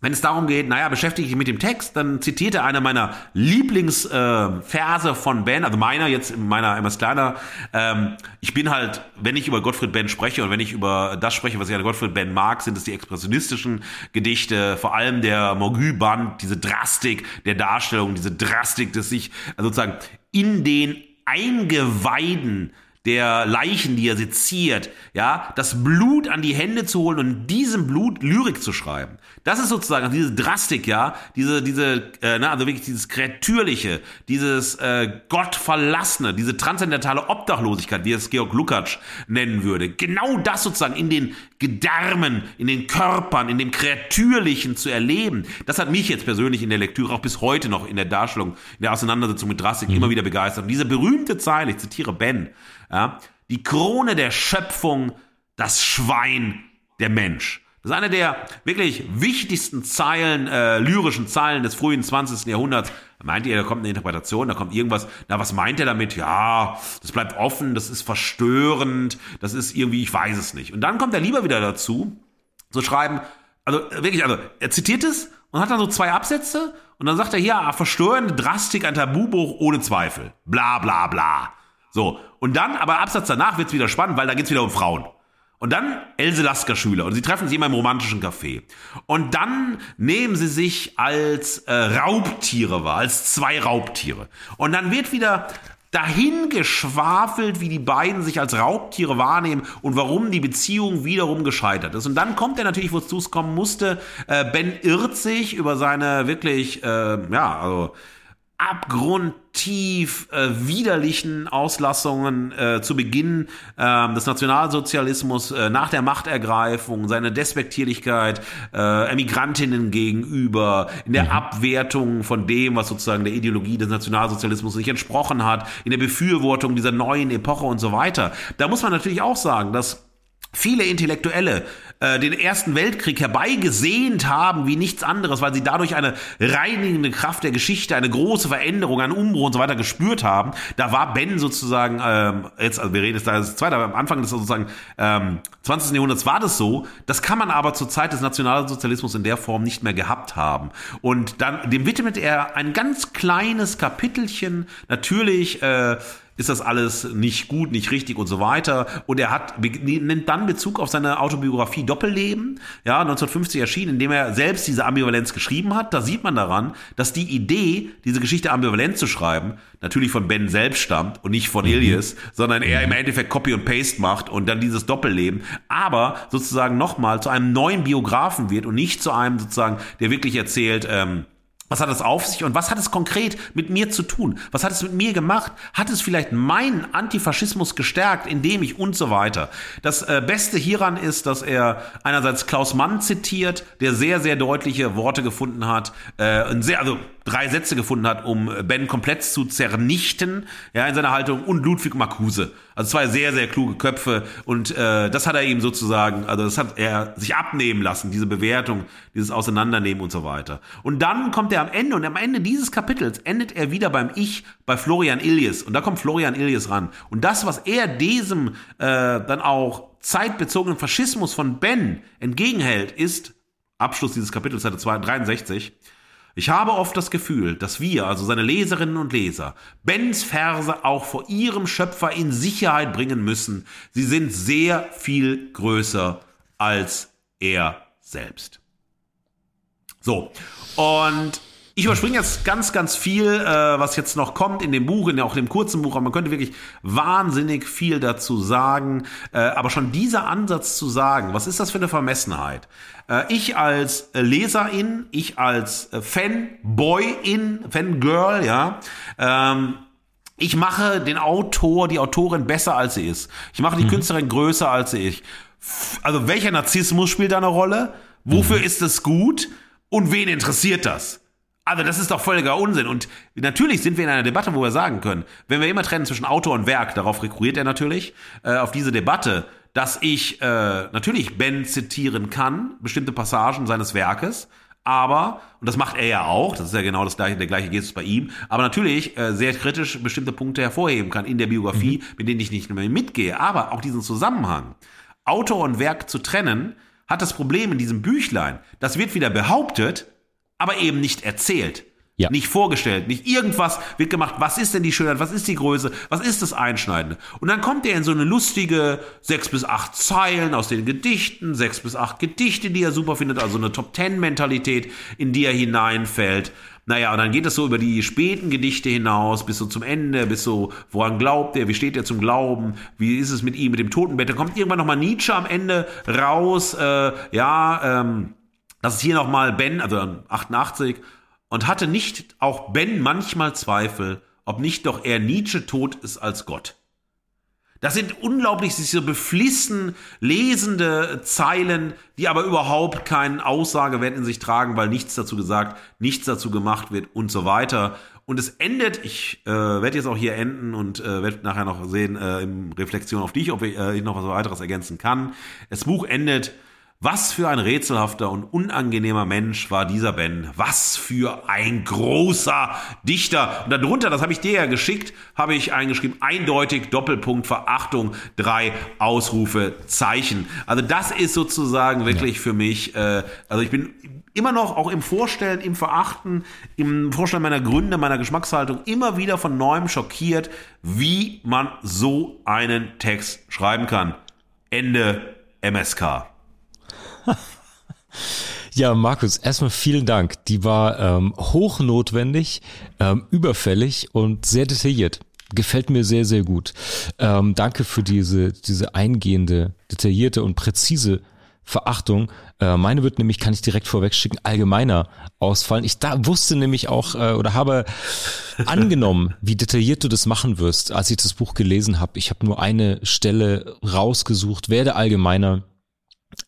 wenn es darum geht, naja, beschäftige dich mit dem Text, dann zitiert er einer meiner Lieblingsverse äh, von Ben, also meiner jetzt in meiner etwas kleiner. Ähm, ich bin halt, wenn ich über Gottfried Ben spreche und wenn ich über das spreche, was ich an Gottfried Ben mag, sind es die expressionistischen Gedichte, vor allem der Morgue-Band, diese Drastik der Darstellung, diese Drastik des sich also sozusagen in den Eingeweiden der Leichen, die er seziert, ja, das Blut an die Hände zu holen und in diesem Blut Lyrik zu schreiben. Das ist sozusagen diese Drastik, ja, diese, diese, äh, na, also wirklich dieses Kreatürliche, dieses äh, Gottverlassene, diese transzendentale Obdachlosigkeit, wie es Georg Lukács nennen würde. Genau das sozusagen in den Gedärmen, in den Körpern, in dem Kreatürlichen zu erleben. Das hat mich jetzt persönlich in der Lektüre auch bis heute noch in der Darstellung, in der Auseinandersetzung mit Drastik mhm. immer wieder begeistert. Und diese berühmte Zeile, ich zitiere Ben, ja, die Krone der Schöpfung, das Schwein, der Mensch. Das ist eine der wirklich wichtigsten Zeilen, äh, lyrischen Zeilen des frühen 20. Jahrhunderts. Meint ihr, da kommt eine Interpretation, da kommt irgendwas, na, was meint er damit? Ja, das bleibt offen, das ist verstörend, das ist irgendwie, ich weiß es nicht. Und dann kommt er lieber wieder dazu, zu schreiben, also wirklich, also er zitiert es und hat dann so zwei Absätze und dann sagt er hier, verstörende Drastik, ein Tabubuch ohne Zweifel. Bla bla bla. So, und dann, aber Absatz danach wird's wieder spannend, weil da geht's wieder um Frauen. Und dann Else Lasker Schüler und sie treffen sich immer im romantischen Café. Und dann nehmen sie sich als äh, Raubtiere wahr, als zwei Raubtiere. Und dann wird wieder dahin geschwafelt, wie die beiden sich als Raubtiere wahrnehmen und warum die Beziehung wiederum gescheitert ist. Und dann kommt er natürlich, wozu es kommen musste. Äh, ben irrt sich über seine wirklich, äh, ja, also abgrundtief äh, widerlichen Auslassungen äh, zu Beginn äh, des Nationalsozialismus äh, nach der Machtergreifung, seine Despektierlichkeit äh, Emigrantinnen gegenüber, in der mhm. Abwertung von dem, was sozusagen der Ideologie des Nationalsozialismus nicht entsprochen hat, in der Befürwortung dieser neuen Epoche und so weiter. Da muss man natürlich auch sagen, dass viele Intellektuelle äh, den Ersten Weltkrieg herbeigesehnt haben wie nichts anderes, weil sie dadurch eine reinigende Kraft der Geschichte, eine große Veränderung, einen Umbruch und so weiter gespürt haben. Da war Ben sozusagen, ähm, jetzt, also wir reden jetzt da das zweite, aber am Anfang des sozusagen ähm, 20. Jahrhunderts war das so. Das kann man aber zur Zeit des Nationalsozialismus in der Form nicht mehr gehabt haben. Und dann, dem widmet er ein ganz kleines Kapitelchen, natürlich, äh, ist das alles nicht gut, nicht richtig und so weiter. Und er hat nimmt dann Bezug auf seine Autobiografie Doppelleben, ja, 1950 erschienen, in dem er selbst diese Ambivalenz geschrieben hat. Da sieht man daran, dass die Idee, diese Geschichte ambivalent zu schreiben, natürlich von Ben selbst stammt und nicht von mhm. Ilias, sondern er im Endeffekt Copy und Paste macht und dann dieses Doppelleben, aber sozusagen nochmal zu einem neuen Biografen wird und nicht zu einem sozusagen, der wirklich erzählt, ähm, was hat es auf sich und was hat es konkret mit mir zu tun? Was hat es mit mir gemacht? Hat es vielleicht meinen Antifaschismus gestärkt, indem ich und so weiter? Das äh, Beste hieran ist, dass er einerseits Klaus Mann zitiert, der sehr, sehr deutliche Worte gefunden hat, äh, sehr, also drei Sätze gefunden hat, um Ben komplett zu zernichten, ja, in seiner Haltung, und Ludwig Marcuse. Also zwei sehr, sehr kluge Köpfe und äh, das hat er ihm sozusagen, also das hat er sich abnehmen lassen, diese Bewertung, dieses Auseinandernehmen und so weiter. Und dann kommt er am Ende und am Ende dieses Kapitels endet er wieder beim Ich bei Florian Illies und da kommt Florian Illies ran. Und das, was er diesem äh, dann auch zeitbezogenen Faschismus von Ben entgegenhält, ist, Abschluss dieses Kapitels, Seite 63, ich habe oft das Gefühl, dass wir, also seine Leserinnen und Leser, Bens Verse auch vor ihrem Schöpfer in Sicherheit bringen müssen. Sie sind sehr viel größer als er selbst. So, und ich überspringe jetzt ganz, ganz viel, äh, was jetzt noch kommt in dem Buch, in auch dem kurzen Buch, aber man könnte wirklich wahnsinnig viel dazu sagen. Äh, aber schon dieser Ansatz zu sagen, was ist das für eine Vermessenheit? Äh, ich als Leserin, ich als Fanboy-in, Fangirl, ja, ähm, ich mache den Autor, die Autorin besser als sie ist. Ich mache die mhm. Künstlerin größer als sie ist. Also welcher Narzissmus spielt da eine Rolle? Wofür mhm. ist es gut? Und wen interessiert das? Also das ist doch völliger Unsinn. Und natürlich sind wir in einer Debatte, wo wir sagen können, wenn wir immer trennen zwischen Autor und Werk, darauf rekurriert er natürlich, äh, auf diese Debatte, dass ich äh, natürlich Ben zitieren kann, bestimmte Passagen seines Werkes, aber, und das macht er ja auch, das ist ja genau das gleiche, der gleiche Gestus bei ihm, aber natürlich äh, sehr kritisch bestimmte Punkte hervorheben kann in der Biografie, mhm. mit denen ich nicht mehr mitgehe. Aber auch diesen Zusammenhang, Autor und Werk zu trennen, hat das Problem in diesem Büchlein, das wird wieder behauptet, aber eben nicht erzählt. Ja. Nicht vorgestellt, nicht irgendwas wird gemacht. Was ist denn die Schönheit? Was ist die Größe? Was ist das Einschneidende? Und dann kommt er in so eine lustige sechs bis acht Zeilen aus den Gedichten, sechs bis acht Gedichte, die er super findet, also eine Top Ten Mentalität, in die er hineinfällt. Naja, und dann geht es so über die späten Gedichte hinaus, bis so zum Ende, bis so, woran glaubt er, wie steht er zum Glauben, wie ist es mit ihm, mit dem Totenbett. Da kommt irgendwann nochmal Nietzsche am Ende raus, äh, ja, ähm, das ist hier nochmal Ben, also 88, und hatte nicht auch Ben manchmal Zweifel, ob nicht doch eher Nietzsche tot ist als Gott. Das sind unglaublich sich so beflissen lesende Zeilen, die aber überhaupt keinen Aussagewert in sich tragen, weil nichts dazu gesagt, nichts dazu gemacht wird und so weiter. Und es endet, ich äh, werde jetzt auch hier enden und äh, werde nachher noch sehen, äh, in Reflexion auf dich, ob ich, äh, ich noch was weiteres ergänzen kann. Das Buch endet was für ein rätselhafter und unangenehmer Mensch war dieser Ben. Was für ein großer Dichter. Und darunter, das habe ich dir ja geschickt, habe ich eingeschrieben, eindeutig Doppelpunkt Verachtung, drei Ausrufe, Zeichen. Also das ist sozusagen wirklich ja. für mich, äh, also ich bin immer noch auch im Vorstellen, im Verachten, im Vorstellen meiner Gründe, meiner Geschmackshaltung immer wieder von neuem schockiert, wie man so einen Text schreiben kann. Ende MSK. Ja, Markus, erstmal vielen Dank. Die war ähm, hochnotwendig, ähm, überfällig und sehr detailliert. Gefällt mir sehr, sehr gut. Ähm, danke für diese, diese eingehende, detaillierte und präzise Verachtung. Äh, meine wird nämlich, kann ich direkt vorweg schicken, allgemeiner ausfallen. Ich da wusste nämlich auch äh, oder habe angenommen, wie detailliert du das machen wirst, als ich das Buch gelesen habe. Ich habe nur eine Stelle rausgesucht, werde allgemeiner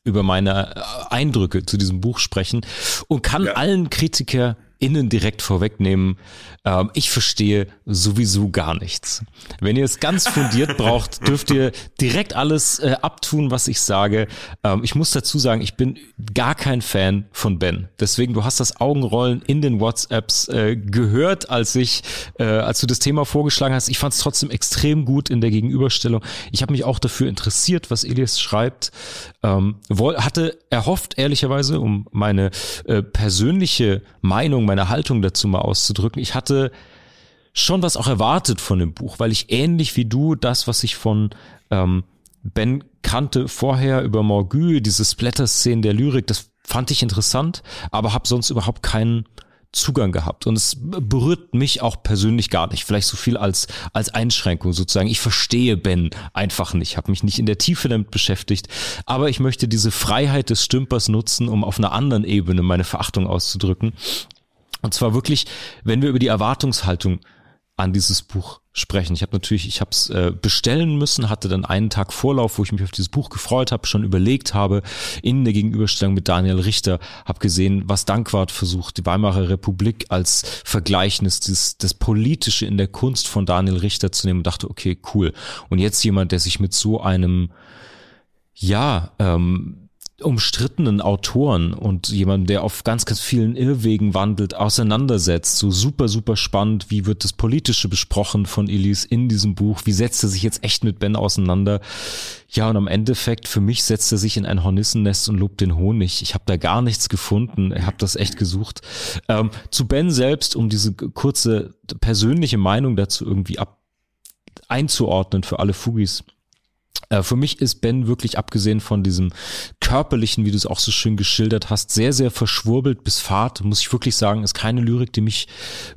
über meine äh, Eindrücke zu diesem Buch sprechen und kann ja. allen Kritiker innen direkt vorwegnehmen, ähm, ich verstehe sowieso gar nichts. Wenn ihr es ganz fundiert braucht, dürft ihr direkt alles äh, abtun, was ich sage. Ähm, ich muss dazu sagen, ich bin gar kein Fan von Ben. Deswegen, du hast das Augenrollen in den WhatsApps äh, gehört, als ich, äh, als du das Thema vorgeschlagen hast. Ich fand es trotzdem extrem gut in der Gegenüberstellung. Ich habe mich auch dafür interessiert, was Elias schreibt. Ähm, hatte erhofft, ehrlicherweise, um meine äh, persönliche Meinung meine Haltung dazu mal auszudrücken. Ich hatte schon was auch erwartet von dem Buch, weil ich ähnlich wie du das, was ich von ähm, Ben kannte vorher über Morgue, diese Splatter-Szenen der Lyrik, das fand ich interessant, aber habe sonst überhaupt keinen Zugang gehabt. Und es berührt mich auch persönlich gar nicht. Vielleicht so viel als, als Einschränkung sozusagen. Ich verstehe Ben einfach nicht, habe mich nicht in der Tiefe damit beschäftigt. Aber ich möchte diese Freiheit des Stümpers nutzen, um auf einer anderen Ebene meine Verachtung auszudrücken. Und zwar wirklich, wenn wir über die Erwartungshaltung an dieses Buch sprechen. Ich habe natürlich, ich habe es äh, bestellen müssen, hatte dann einen Tag Vorlauf, wo ich mich auf dieses Buch gefreut habe, schon überlegt habe, in der Gegenüberstellung mit Daniel Richter, habe gesehen, was Dankwart versucht, die Weimarer Republik als Vergleichnis, das, das Politische in der Kunst von Daniel Richter zu nehmen und dachte, okay, cool. Und jetzt jemand, der sich mit so einem, ja, ähm, umstrittenen Autoren und jemand, der auf ganz, ganz vielen Irrwegen wandelt, auseinandersetzt. So super, super spannend. Wie wird das Politische besprochen von Elise in diesem Buch? Wie setzt er sich jetzt echt mit Ben auseinander? Ja, und am Endeffekt, für mich setzt er sich in ein Hornissennest und lobt den Honig. Ich habe da gar nichts gefunden. Ich habe das echt gesucht. Ähm, zu Ben selbst, um diese kurze persönliche Meinung dazu irgendwie ab einzuordnen für alle Fugis für mich ist Ben wirklich abgesehen von diesem körperlichen, wie du es auch so schön geschildert hast, sehr, sehr verschwurbelt bis fad. Muss ich wirklich sagen, ist keine Lyrik, die mich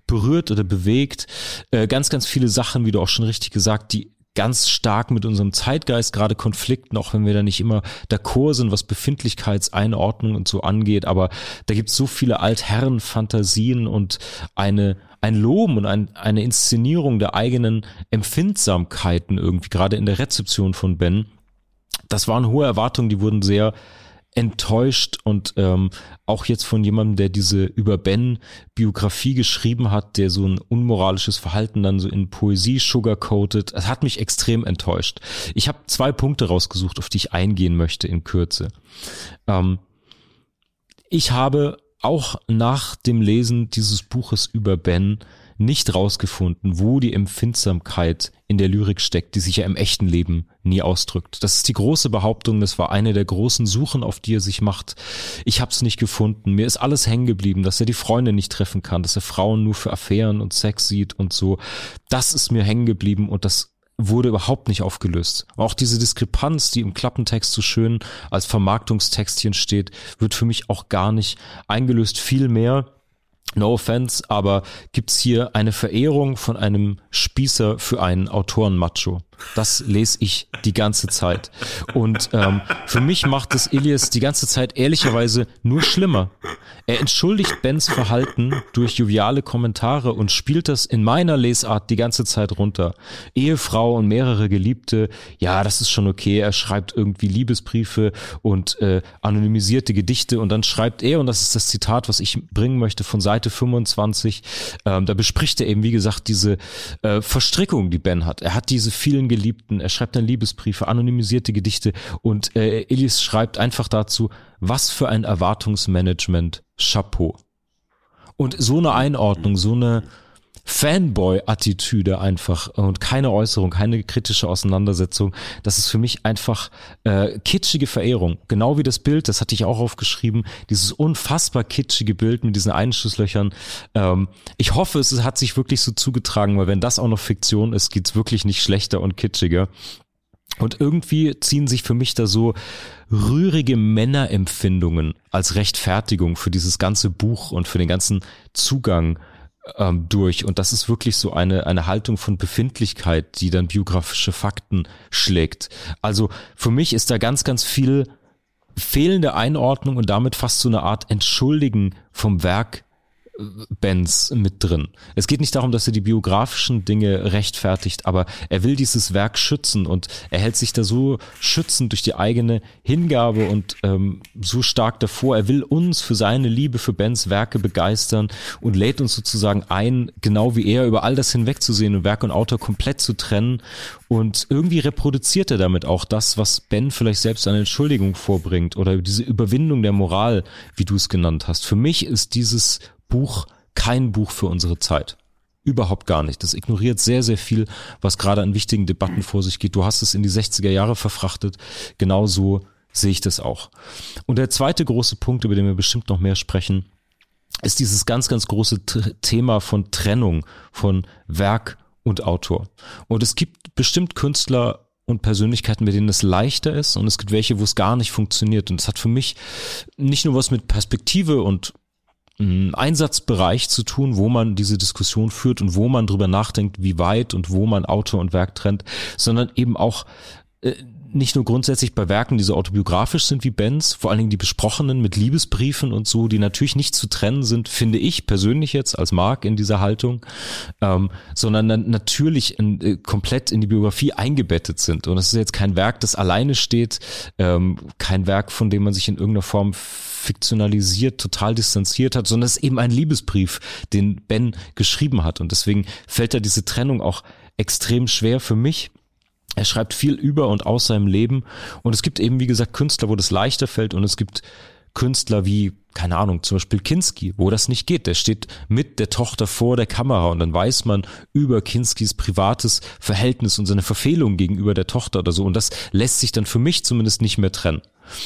berührt oder bewegt. Äh, ganz, ganz viele Sachen, wie du auch schon richtig gesagt, die ganz stark mit unserem Zeitgeist gerade Konflikten, auch wenn wir da nicht immer d'accord sind, was Befindlichkeitseinordnung und so angeht, aber da gibt es so viele Altherren-Fantasien und eine ein Loben und ein, eine Inszenierung der eigenen Empfindsamkeiten irgendwie, gerade in der Rezeption von Ben. Das waren hohe Erwartungen, die wurden sehr enttäuscht und ähm, auch jetzt von jemandem, der diese über Ben Biografie geschrieben hat, der so ein unmoralisches Verhalten dann so in Poesie sugarcoated, es hat mich extrem enttäuscht. Ich habe zwei Punkte rausgesucht, auf die ich eingehen möchte in Kürze. Ähm, ich habe auch nach dem Lesen dieses Buches über Ben nicht rausgefunden, wo die Empfindsamkeit in der Lyrik steckt, die sich ja im echten Leben nie ausdrückt. Das ist die große Behauptung, das war eine der großen Suchen, auf die er sich macht. Ich habe es nicht gefunden, mir ist alles hängen geblieben, dass er die Freunde nicht treffen kann, dass er Frauen nur für Affären und Sex sieht und so. Das ist mir hängen geblieben und das wurde überhaupt nicht aufgelöst. Auch diese Diskrepanz, die im Klappentext so schön als Vermarktungstextchen steht, wird für mich auch gar nicht eingelöst. Vielmehr No offense, aber gibt's hier eine Verehrung von einem Spießer für einen Autorenmacho. Das lese ich die ganze Zeit. Und ähm, für mich macht es Ilias die ganze Zeit ehrlicherweise nur schlimmer. Er entschuldigt Bens Verhalten durch joviale Kommentare und spielt das in meiner Lesart die ganze Zeit runter. Ehefrau und mehrere Geliebte, ja, das ist schon okay. Er schreibt irgendwie Liebesbriefe und äh, anonymisierte Gedichte und dann schreibt er, und das ist das Zitat, was ich bringen möchte von Seite 25, ähm, da bespricht er eben, wie gesagt, diese äh, Verstrickung, die Ben hat. Er hat diese vielen Geliebten, er schreibt dann Liebesbriefe, anonymisierte Gedichte und äh, Elis schreibt einfach dazu, was für ein Erwartungsmanagement, Chapeau. Und so eine Einordnung, so eine Fanboy-Attitüde einfach und keine Äußerung, keine kritische Auseinandersetzung. Das ist für mich einfach äh, kitschige Verehrung. Genau wie das Bild, das hatte ich auch aufgeschrieben, dieses unfassbar kitschige Bild mit diesen Einschusslöchern. Ähm, ich hoffe, es hat sich wirklich so zugetragen, weil wenn das auch noch Fiktion ist, geht's wirklich nicht schlechter und kitschiger. Und irgendwie ziehen sich für mich da so rührige Männerempfindungen als Rechtfertigung für dieses ganze Buch und für den ganzen Zugang ähm, durch. Und das ist wirklich so eine, eine Haltung von Befindlichkeit, die dann biografische Fakten schlägt. Also für mich ist da ganz, ganz viel fehlende Einordnung und damit fast so eine Art Entschuldigen vom Werk Bands mit drin. Es geht nicht darum, dass er die biografischen Dinge rechtfertigt, aber er will dieses Werk schützen und er hält sich da so schützend durch die eigene Hingabe und ähm, so stark davor. Er will uns für seine Liebe für Bens Werke begeistern und lädt uns sozusagen ein, genau wie er, über all das hinwegzusehen und Werk und Autor komplett zu trennen. Und irgendwie reproduziert er damit auch das, was Ben vielleicht selbst eine Entschuldigung vorbringt oder diese Überwindung der Moral, wie du es genannt hast. Für mich ist dieses Buch kein Buch für unsere Zeit. Überhaupt gar nicht. Das ignoriert sehr, sehr viel, was gerade an wichtigen Debatten vor sich geht. Du hast es in die 60er Jahre verfrachtet. Genauso sehe ich das auch. Und der zweite große Punkt, über den wir bestimmt noch mehr sprechen, ist dieses ganz, ganz große Thema von Trennung von Werk und Autor. Und es gibt bestimmt Künstler und Persönlichkeiten, mit denen es leichter ist und es gibt welche, wo es gar nicht funktioniert. Und es hat für mich nicht nur was mit Perspektive und Einsatzbereich zu tun, wo man diese Diskussion führt und wo man drüber nachdenkt, wie weit und wo man Autor und Werk trennt, sondern eben auch äh, nicht nur grundsätzlich bei Werken, die so autobiografisch sind wie Benz, vor allen Dingen die besprochenen mit Liebesbriefen und so, die natürlich nicht zu trennen sind, finde ich persönlich jetzt als Mark in dieser Haltung, ähm, sondern natürlich in, äh, komplett in die Biografie eingebettet sind. Und es ist jetzt kein Werk, das alleine steht, ähm, kein Werk, von dem man sich in irgendeiner Form fiktionalisiert, total distanziert hat, sondern es ist eben ein Liebesbrief, den Ben geschrieben hat. Und deswegen fällt da diese Trennung auch extrem schwer für mich. Er schreibt viel über und aus seinem Leben und es gibt eben, wie gesagt, Künstler, wo das leichter fällt und es gibt Künstler wie, keine Ahnung, zum Beispiel Kinski, wo das nicht geht. Der steht mit der Tochter vor der Kamera und dann weiß man über Kinskis privates Verhältnis und seine Verfehlung gegenüber der Tochter oder so. Und das lässt sich dann für mich zumindest nicht mehr trennen.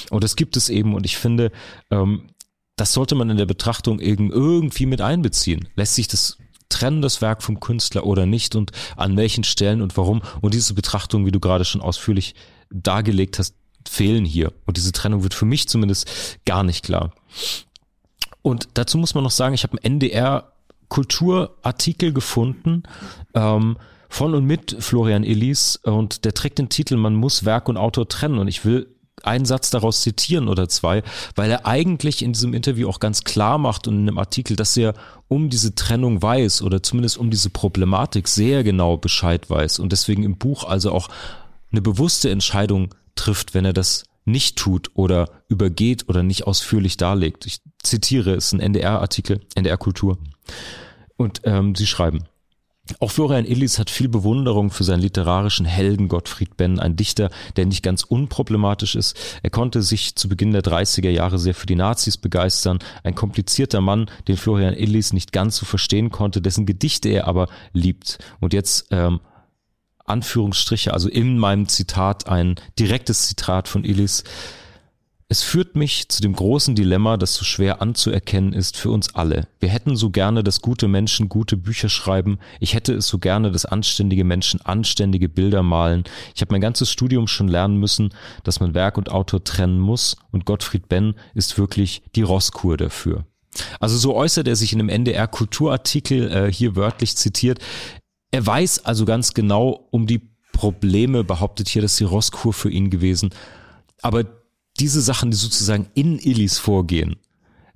Und das gibt es eben und ich finde, ähm, das sollte man in der Betrachtung irgendwie mit einbeziehen. Lässt sich das trennen, das Werk vom Künstler oder nicht und an welchen Stellen und warum? Und diese Betrachtung, wie du gerade schon ausführlich dargelegt hast, fehlen hier. Und diese Trennung wird für mich zumindest gar nicht klar. Und dazu muss man noch sagen, ich habe einen NDR Kulturartikel gefunden ähm, von und mit Florian Illis und der trägt den Titel Man muss Werk und Autor trennen und ich will einen Satz daraus zitieren oder zwei, weil er eigentlich in diesem Interview auch ganz klar macht und in einem Artikel, dass er um diese Trennung weiß oder zumindest um diese Problematik sehr genau Bescheid weiß und deswegen im Buch also auch eine bewusste Entscheidung trifft, wenn er das nicht tut oder übergeht oder nicht ausführlich darlegt. Ich zitiere, es ist ein NDR-Artikel, NDR-Kultur. Und ähm, sie schreiben, auch Florian Illis hat viel Bewunderung für seinen literarischen Helden Gottfried Benn, ein Dichter, der nicht ganz unproblematisch ist. Er konnte sich zu Beginn der 30er Jahre sehr für die Nazis begeistern. Ein komplizierter Mann, den Florian Illis nicht ganz so verstehen konnte, dessen Gedichte er aber liebt. Und jetzt ähm, Anführungsstriche, also in meinem Zitat ein direktes Zitat von Illis. Es führt mich zu dem großen Dilemma, das so schwer anzuerkennen ist für uns alle. Wir hätten so gerne, dass gute Menschen gute Bücher schreiben. Ich hätte es so gerne, dass anständige Menschen anständige Bilder malen. Ich habe mein ganzes Studium schon lernen müssen, dass man Werk und Autor trennen muss. Und Gottfried Benn ist wirklich die Rosskur dafür. Also so äußert er sich in einem NDR Kulturartikel äh, hier wörtlich zitiert. Er weiß also ganz genau um die Probleme, behauptet hier, dass die Rosskur für ihn gewesen. Aber diese Sachen, die sozusagen in Illis vorgehen,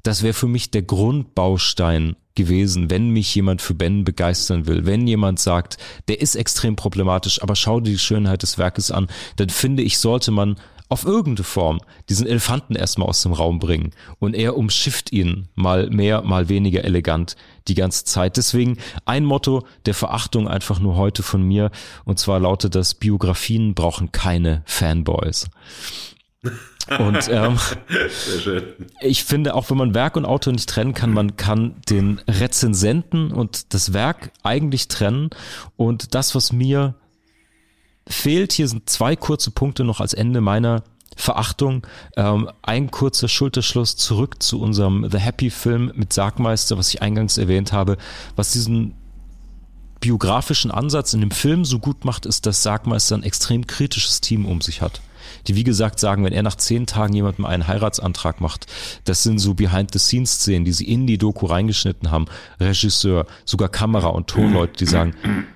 das wäre für mich der Grundbaustein gewesen, wenn mich jemand für Ben begeistern will. Wenn jemand sagt, der ist extrem problematisch, aber schau dir die Schönheit des Werkes an, dann finde ich, sollte man auf irgendeine Form diesen Elefanten erstmal aus dem Raum bringen. Und er umschifft ihn mal mehr, mal weniger elegant die ganze Zeit. Deswegen ein Motto der Verachtung einfach nur heute von mir. Und zwar lautet das, Biografien brauchen keine Fanboys. Und ähm, ich finde, auch wenn man Werk und Autor nicht trennen kann, man kann den Rezensenten und das Werk eigentlich trennen. Und das, was mir fehlt. Hier sind zwei kurze Punkte noch als Ende meiner Verachtung. Ähm, ein kurzer Schulterschluss zurück zu unserem The Happy Film mit Sargmeister, was ich eingangs erwähnt habe, was diesen biografischen Ansatz in dem Film so gut macht, ist, dass Sargmeister ein extrem kritisches Team um sich hat die wie gesagt sagen, wenn er nach zehn Tagen jemandem einen Heiratsantrag macht, das sind so Behind-the-Scenes-Szenen, die sie in die Doku reingeschnitten haben. Regisseur, sogar Kamera- und Tonleute, die sagen,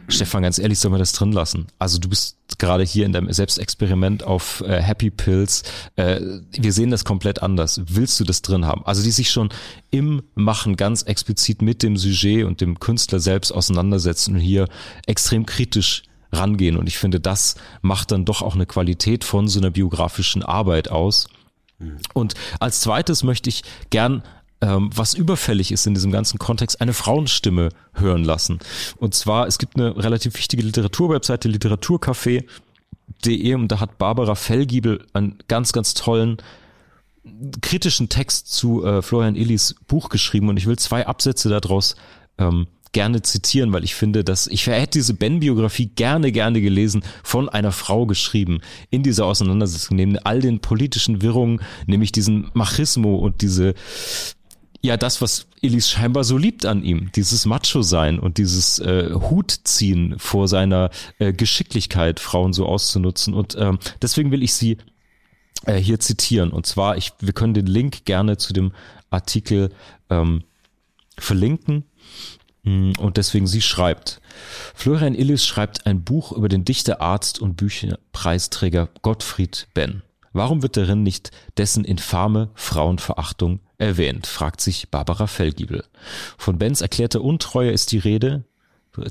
Stefan, ganz ehrlich, sollen wir das drin lassen? Also du bist gerade hier in deinem Selbstexperiment auf äh, Happy Pills. Äh, wir sehen das komplett anders. Willst du das drin haben? Also die sich schon im Machen ganz explizit mit dem Sujet und dem Künstler selbst auseinandersetzen und hier extrem kritisch rangehen. Und ich finde, das macht dann doch auch eine Qualität von so einer biografischen Arbeit aus. Und als zweites möchte ich gern ähm, was überfällig ist in diesem ganzen Kontext, eine Frauenstimme hören lassen. Und zwar, es gibt eine relativ wichtige Literaturwebseite, literaturcafé.de und da hat Barbara Fellgiebel einen ganz, ganz tollen kritischen Text zu äh, Florian Illis Buch geschrieben und ich will zwei Absätze daraus ähm, gerne zitieren, weil ich finde, dass ich hätte diese Ben-Biografie gerne, gerne gelesen, von einer Frau geschrieben, in dieser Auseinandersetzung, neben all den politischen Wirrungen, nämlich diesen Machismo und diese, ja, das, was Elis scheinbar so liebt an ihm, dieses Macho-Sein und dieses äh, Hutziehen vor seiner äh, Geschicklichkeit, Frauen so auszunutzen. Und ähm, deswegen will ich sie äh, hier zitieren. Und zwar, ich, wir können den Link gerne zu dem Artikel ähm, verlinken. Hm, und deswegen sie schreibt, Florian Illis schreibt ein Buch über den Dichter, Arzt und Bücherpreisträger Gottfried Benn. Warum wird darin nicht dessen infame Frauenverachtung erwähnt, fragt sich Barbara Fellgiebel. Von Benns erklärter Untreue ist die Rede,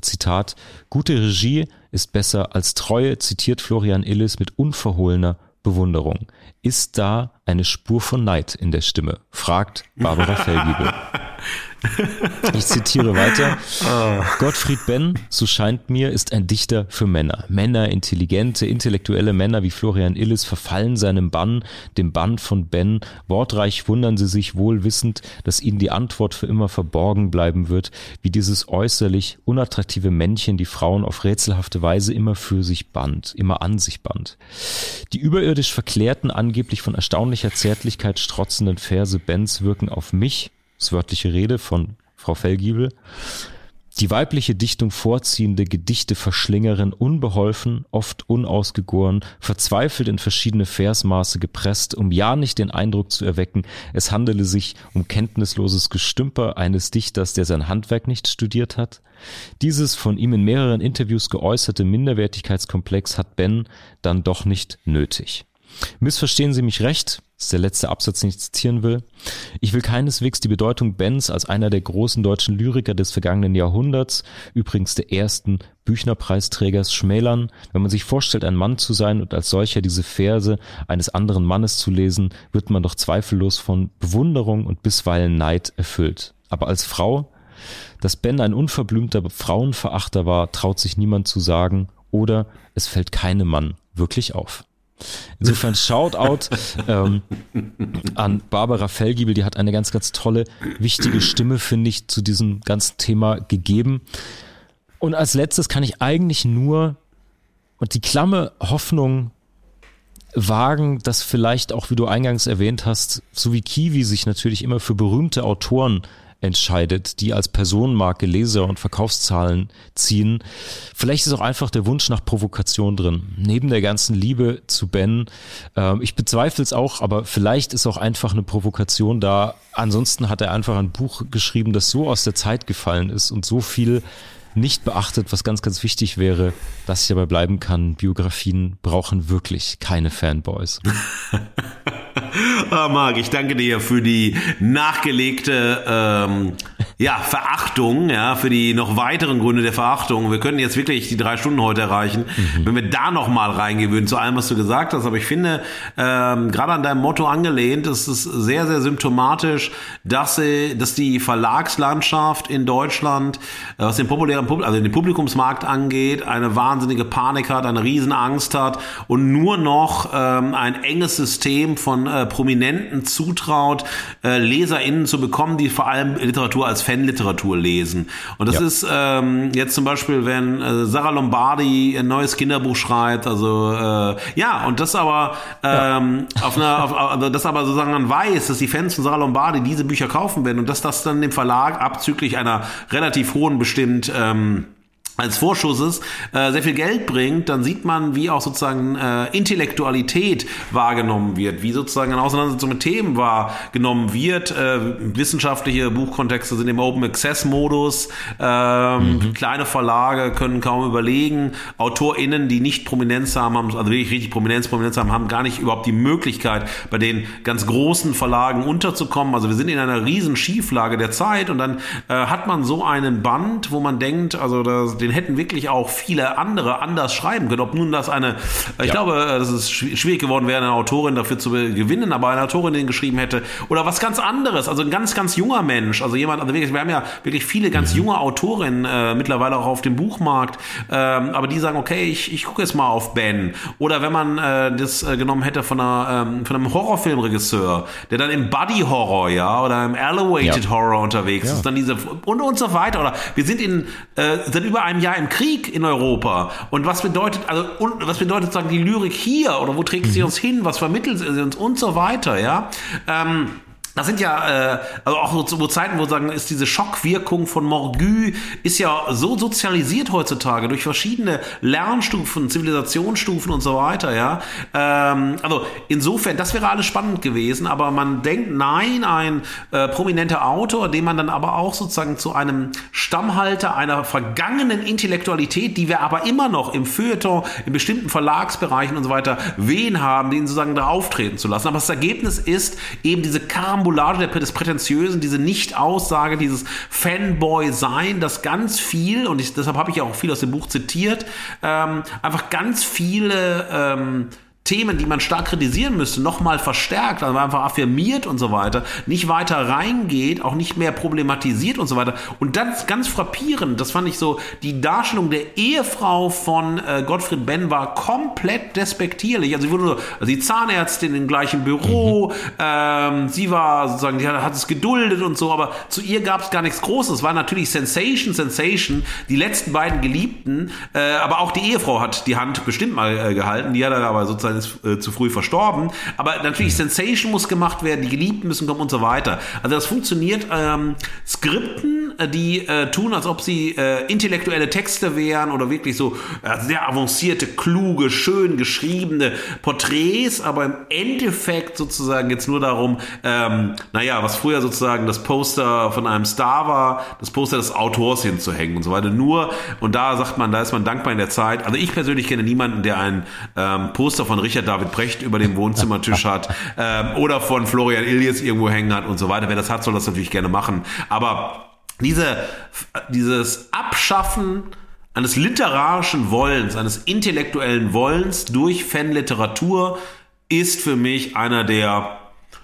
Zitat, gute Regie ist besser als Treue, zitiert Florian Illis mit unverhohlener Bewunderung. Ist da eine Spur von Neid in der Stimme? fragt Barbara Fellgiebel. Ich zitiere weiter. Gottfried Benn, so scheint mir, ist ein Dichter für Männer. Männer, intelligente, intellektuelle Männer wie Florian Illis verfallen seinem Bann, dem Bann von Ben. Wortreich wundern sie sich wohl wissend, dass ihnen die Antwort für immer verborgen bleiben wird, wie dieses äußerlich unattraktive Männchen die Frauen auf rätselhafte Weise immer für sich band, immer an sich band. Die überirdisch verklärten, angeblich von erstaunlicher Zärtlichkeit strotzenden Verse Bens wirken auf mich, wörtliche Rede von Frau Fellgiebel, die weibliche Dichtung vorziehende Gedichteverschlingerin, unbeholfen, oft unausgegoren, verzweifelt in verschiedene Versmaße gepresst, um ja nicht den Eindruck zu erwecken, es handele sich um kenntnisloses Gestümper eines Dichters, der sein Handwerk nicht studiert hat. Dieses von ihm in mehreren Interviews geäußerte Minderwertigkeitskomplex hat Ben dann doch nicht nötig. Missverstehen Sie mich recht, das ist der letzte Absatz, den ich zitieren will. Ich will keineswegs die Bedeutung Benz als einer der großen deutschen Lyriker des vergangenen Jahrhunderts, übrigens der ersten Büchnerpreisträgers, schmälern. Wenn man sich vorstellt, ein Mann zu sein und als solcher diese Verse eines anderen Mannes zu lesen, wird man doch zweifellos von Bewunderung und bisweilen Neid erfüllt. Aber als Frau, dass Ben ein unverblümter Frauenverachter war, traut sich niemand zu sagen, oder es fällt keinem Mann wirklich auf. Insofern Shoutout ähm, an Barbara Fellgiebel, die hat eine ganz, ganz tolle, wichtige Stimme, finde ich, zu diesem ganzen Thema gegeben. Und als letztes kann ich eigentlich nur und die klamme Hoffnung wagen, dass vielleicht auch, wie du eingangs erwähnt hast, so wie Kiwi sich natürlich immer für berühmte Autoren entscheidet, die als Personenmarke Leser und Verkaufszahlen ziehen. Vielleicht ist auch einfach der Wunsch nach Provokation drin. Neben der ganzen Liebe zu Ben. Äh, ich bezweifle es auch, aber vielleicht ist auch einfach eine Provokation da. Ansonsten hat er einfach ein Buch geschrieben, das so aus der Zeit gefallen ist und so viel nicht beachtet, was ganz, ganz wichtig wäre, dass ich dabei bleiben kann. Biografien brauchen wirklich keine Fanboys. ah, Marc, ich danke dir für die nachgelegte ähm, ja, Verachtung, ja, für die noch weiteren Gründe der Verachtung. Wir können jetzt wirklich die drei Stunden heute erreichen, mhm. wenn wir da noch mal reingewöhnen zu allem, was du gesagt hast. Aber ich finde, ähm, gerade an deinem Motto angelehnt, ist es sehr, sehr symptomatisch, dass, sie, dass die Verlagslandschaft in Deutschland, äh, was den populären, also den Publikumsmarkt angeht, eine wahnsinnige Panik hat, eine Riesenangst hat und nur noch ähm, ein enges System von äh, Prominenten zutraut, äh, LeserInnen zu bekommen, die vor allem Literatur als Fanliteratur lesen. Und das ja. ist ähm, jetzt zum Beispiel, wenn äh, Sarah Lombardi ein neues Kinderbuch schreibt, also äh, ja, und das aber ähm, ja. auf einer, auf, also das aber sozusagen man weiß, dass die Fans von Sarah Lombardi diese Bücher kaufen werden und dass das dann dem Verlag abzüglich einer relativ hohen bestimmt ähm, als Vorschusses äh, sehr viel Geld bringt, dann sieht man, wie auch sozusagen äh, Intellektualität wahrgenommen wird, wie sozusagen eine Auseinandersetzung mit Themen wahrgenommen wird. Äh, wissenschaftliche Buchkontexte sind im Open Access Modus. Ähm, mhm. Kleine Verlage können kaum überlegen. AutorInnen, die nicht Prominenz haben, haben, also wirklich richtig Prominenz, Prominenz haben, haben gar nicht überhaupt die Möglichkeit, bei den ganz großen Verlagen unterzukommen. Also wir sind in einer riesen Schieflage der Zeit und dann äh, hat man so einen Band, wo man denkt, also das den hätten wirklich auch viele andere anders schreiben können. Ob nun das eine, ich ja. glaube, das ist schwierig geworden wäre, eine Autorin dafür zu gewinnen, aber eine Autorin den geschrieben hätte. Oder was ganz anderes, also ein ganz, ganz junger Mensch. Also jemand, also wirklich, wir haben ja wirklich viele ganz mhm. junge Autorinnen äh, mittlerweile auch auf dem Buchmarkt, ähm, aber die sagen, okay, ich, ich gucke jetzt mal auf Ben. Oder wenn man äh, das äh, genommen hätte von, einer, ähm, von einem Horrorfilmregisseur, der dann im Buddy Horror, ja, oder im Elevated ja. Horror unterwegs ja. ist, dann diese und, und so weiter. Oder wir sind in äh, seit über einem Jahr im Krieg in Europa. Und was bedeutet, also, und, was bedeutet sagen die Lyrik hier oder wo trägt sie mhm. uns hin? Was vermittelt sie uns und so weiter, ja? Ähm, das sind ja, äh, also auch so Zeiten, wo sagen, ist diese Schockwirkung von Morgue, ist ja so sozialisiert heutzutage durch verschiedene Lernstufen, Zivilisationsstufen und so weiter, ja. Ähm, also insofern, das wäre alles spannend gewesen, aber man denkt, nein, ein äh, prominenter Autor, den man dann aber auch sozusagen zu einem Stammhalter einer vergangenen Intellektualität, die wir aber immer noch im Feuilleton, in bestimmten Verlagsbereichen und so weiter wen haben, den sozusagen da auftreten zu lassen. Aber das Ergebnis ist eben diese Karam Karambolage des Prätentiösen, diese Nicht-Aussage, dieses Fanboy-Sein, das ganz viel, und ich, deshalb habe ich auch viel aus dem Buch zitiert, ähm, einfach ganz viele ähm, Themen, die man stark kritisieren müsste, nochmal verstärkt, also einfach affirmiert und so weiter, nicht weiter reingeht, auch nicht mehr problematisiert und so weiter. Und das ganz frappierend, das fand ich so, die Darstellung der Ehefrau von äh, Gottfried Benn war komplett despektierlich. Also sie wurde so, also die Zahnärztin im gleichen Büro, mhm. ähm, sie war sozusagen, die hat, hat, es geduldet und so, aber zu ihr gab es gar nichts Großes. Es war natürlich Sensation, Sensation, die letzten beiden Geliebten, äh, aber auch die Ehefrau hat die Hand bestimmt mal äh, gehalten, die hat er aber sozusagen ist äh, zu früh verstorben. Aber natürlich Sensation muss gemacht werden, die Geliebten müssen kommen und so weiter. Also das funktioniert. Ähm, Skripten, äh, die äh, tun, als ob sie äh, intellektuelle Texte wären oder wirklich so äh, sehr avancierte, kluge, schön geschriebene Porträts, aber im Endeffekt sozusagen jetzt nur darum, ähm, naja, was früher sozusagen das Poster von einem Star war, das Poster des Autors hinzuhängen und so weiter. Nur, und da sagt man, da ist man dankbar in der Zeit. Also ich persönlich kenne niemanden, der ein ähm, Poster von Richard David Brecht über dem Wohnzimmertisch hat ähm, oder von Florian Illies irgendwo hängen hat und so weiter. Wer das hat, soll das natürlich gerne machen. Aber diese, dieses Abschaffen eines literarischen Wollens, eines intellektuellen Wollens durch Fanliteratur ist für mich einer der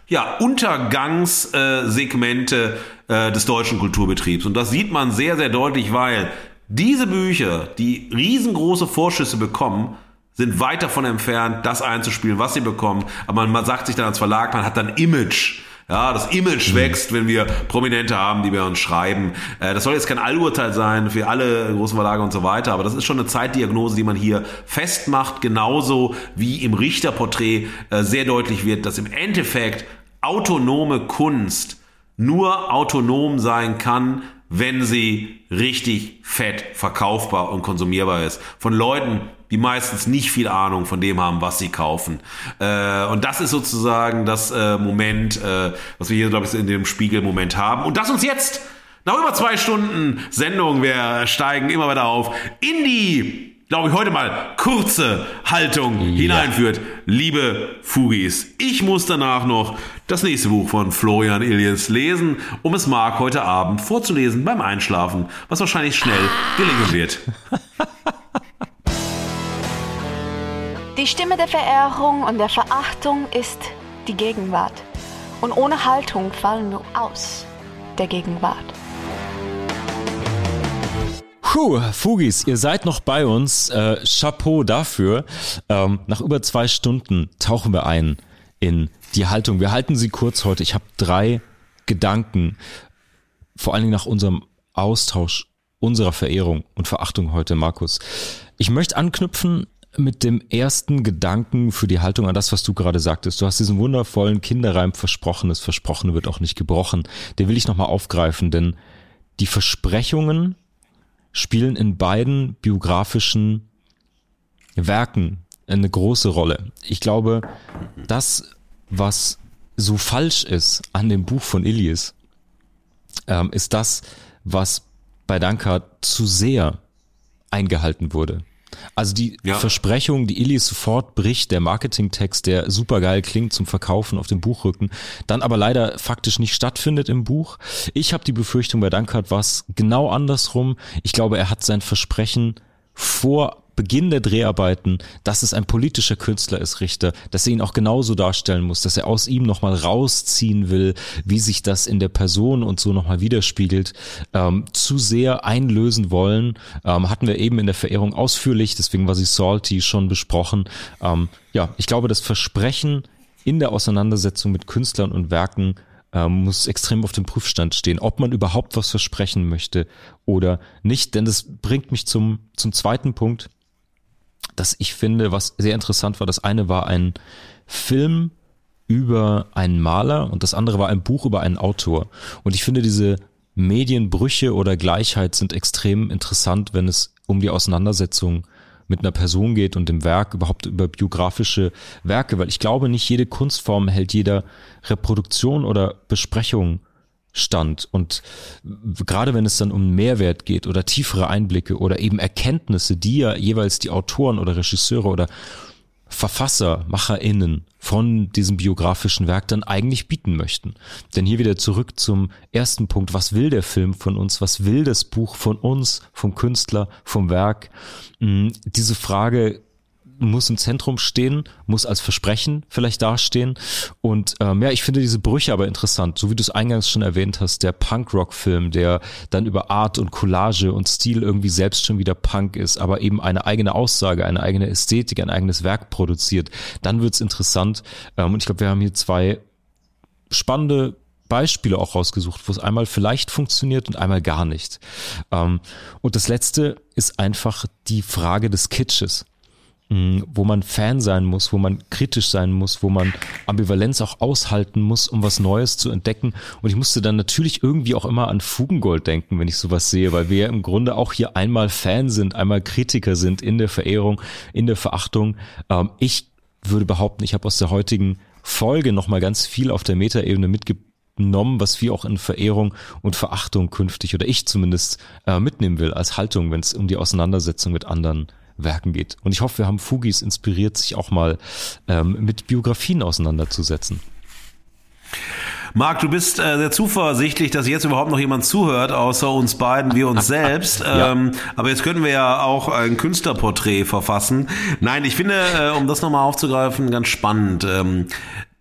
ja, Untergangssegmente äh, des deutschen Kulturbetriebs. Und das sieht man sehr, sehr deutlich, weil diese Bücher, die riesengroße Vorschüsse bekommen, sind weit davon entfernt, das einzuspielen, was sie bekommen. Aber man, sagt sich dann als Verlag, man hat dann Image. Ja, das Image mhm. wächst, wenn wir Prominente haben, die wir uns schreiben. Äh, das soll jetzt kein Allurteil sein für alle großen Verlage und so weiter, aber das ist schon eine Zeitdiagnose, die man hier festmacht, genauso wie im Richterporträt äh, sehr deutlich wird, dass im Endeffekt autonome Kunst nur autonom sein kann, wenn sie richtig fett verkaufbar und konsumierbar ist. Von Leuten, die meistens nicht viel Ahnung von dem haben, was sie kaufen. Äh, und das ist sozusagen das äh, Moment, äh, was wir hier, glaube ich, in dem Spiegelmoment haben. Und das uns jetzt nach über zwei Stunden Sendung, wir steigen immer weiter auf, in die, glaube ich, heute mal kurze Haltung ja. hineinführt. Liebe Fugis, ich muss danach noch das nächste Buch von Florian Ilias lesen, um es Marc heute Abend vorzulesen beim Einschlafen, was wahrscheinlich schnell gelingen wird. Die Stimme der Verehrung und der Verachtung ist die Gegenwart. Und ohne Haltung fallen wir aus der Gegenwart. Puh, Fugis, ihr seid noch bei uns. Äh, Chapeau dafür. Ähm, nach über zwei Stunden tauchen wir ein in die Haltung. Wir halten sie kurz heute. Ich habe drei Gedanken, vor allen Dingen nach unserem Austausch unserer Verehrung und Verachtung heute, Markus. Ich möchte anknüpfen mit dem ersten Gedanken für die Haltung an das, was du gerade sagtest. Du hast diesen wundervollen Kinderreim versprochen, das Versprochene wird auch nicht gebrochen. Den will ich nochmal aufgreifen, denn die Versprechungen spielen in beiden biografischen Werken eine große Rolle. Ich glaube, das, was so falsch ist an dem Buch von Ilias, ähm, ist das, was bei Dankert zu sehr eingehalten wurde. Also die ja. Versprechung, die Illy sofort bricht, der Marketingtext, der supergeil klingt zum Verkaufen auf dem Buchrücken, dann aber leider faktisch nicht stattfindet im Buch. Ich habe die Befürchtung, bei Dankert war es genau andersrum. Ich glaube, er hat sein Versprechen vor Beginn der Dreharbeiten, dass es ein politischer Künstler ist, Richter, dass er ihn auch genauso darstellen muss, dass er aus ihm nochmal rausziehen will, wie sich das in der Person und so nochmal widerspiegelt, ähm, zu sehr einlösen wollen, ähm, hatten wir eben in der Verehrung ausführlich, deswegen war sie salty schon besprochen. Ähm, ja, ich glaube, das Versprechen in der Auseinandersetzung mit Künstlern und Werken ähm, muss extrem auf dem Prüfstand stehen, ob man überhaupt was versprechen möchte oder nicht. Denn das bringt mich zum, zum zweiten Punkt, dass ich finde, was sehr interessant war. Das eine war ein Film über einen Maler und das andere war ein Buch über einen Autor. Und ich finde, diese Medienbrüche oder Gleichheit sind extrem interessant, wenn es um die Auseinandersetzung mit einer Person geht und dem Werk, überhaupt über biografische Werke, weil ich glaube, nicht jede Kunstform hält jeder Reproduktion oder Besprechung stand. Und gerade wenn es dann um Mehrwert geht oder tiefere Einblicke oder eben Erkenntnisse, die ja jeweils die Autoren oder Regisseure oder Verfasser, MacherInnen von diesem biografischen Werk dann eigentlich bieten möchten. Denn hier wieder zurück zum ersten Punkt. Was will der Film von uns? Was will das Buch von uns, vom Künstler, vom Werk? Hm, diese Frage muss im Zentrum stehen, muss als Versprechen vielleicht dastehen. Und ähm, ja, ich finde diese Brüche aber interessant, so wie du es eingangs schon erwähnt hast, der Punk-Rock-Film, der dann über Art und Collage und Stil irgendwie selbst schon wieder Punk ist, aber eben eine eigene Aussage, eine eigene Ästhetik, ein eigenes Werk produziert. Dann wird's interessant. Ähm, und ich glaube, wir haben hier zwei spannende Beispiele auch rausgesucht, wo es einmal vielleicht funktioniert und einmal gar nicht. Ähm, und das letzte ist einfach die Frage des Kitsches wo man Fan sein muss, wo man kritisch sein muss, wo man Ambivalenz auch aushalten muss, um was Neues zu entdecken. Und ich musste dann natürlich irgendwie auch immer an Fugengold denken, wenn ich sowas sehe, weil wir ja im Grunde auch hier einmal Fan sind, einmal Kritiker sind in der Verehrung, in der Verachtung. Ähm, ich würde behaupten, ich habe aus der heutigen Folge nochmal ganz viel auf der Metaebene mitgenommen, was wir auch in Verehrung und Verachtung künftig oder ich zumindest äh, mitnehmen will als Haltung, wenn es um die Auseinandersetzung mit anderen Werken geht. Und ich hoffe, wir haben Fugis inspiriert, sich auch mal ähm, mit Biografien auseinanderzusetzen. Marc, du bist äh, sehr zuversichtlich, dass jetzt überhaupt noch jemand zuhört, außer uns beiden, wir uns selbst. ja. ähm, aber jetzt können wir ja auch ein Künstlerporträt verfassen. Nein, ich finde, äh, um das nochmal aufzugreifen, ganz spannend. Ähm,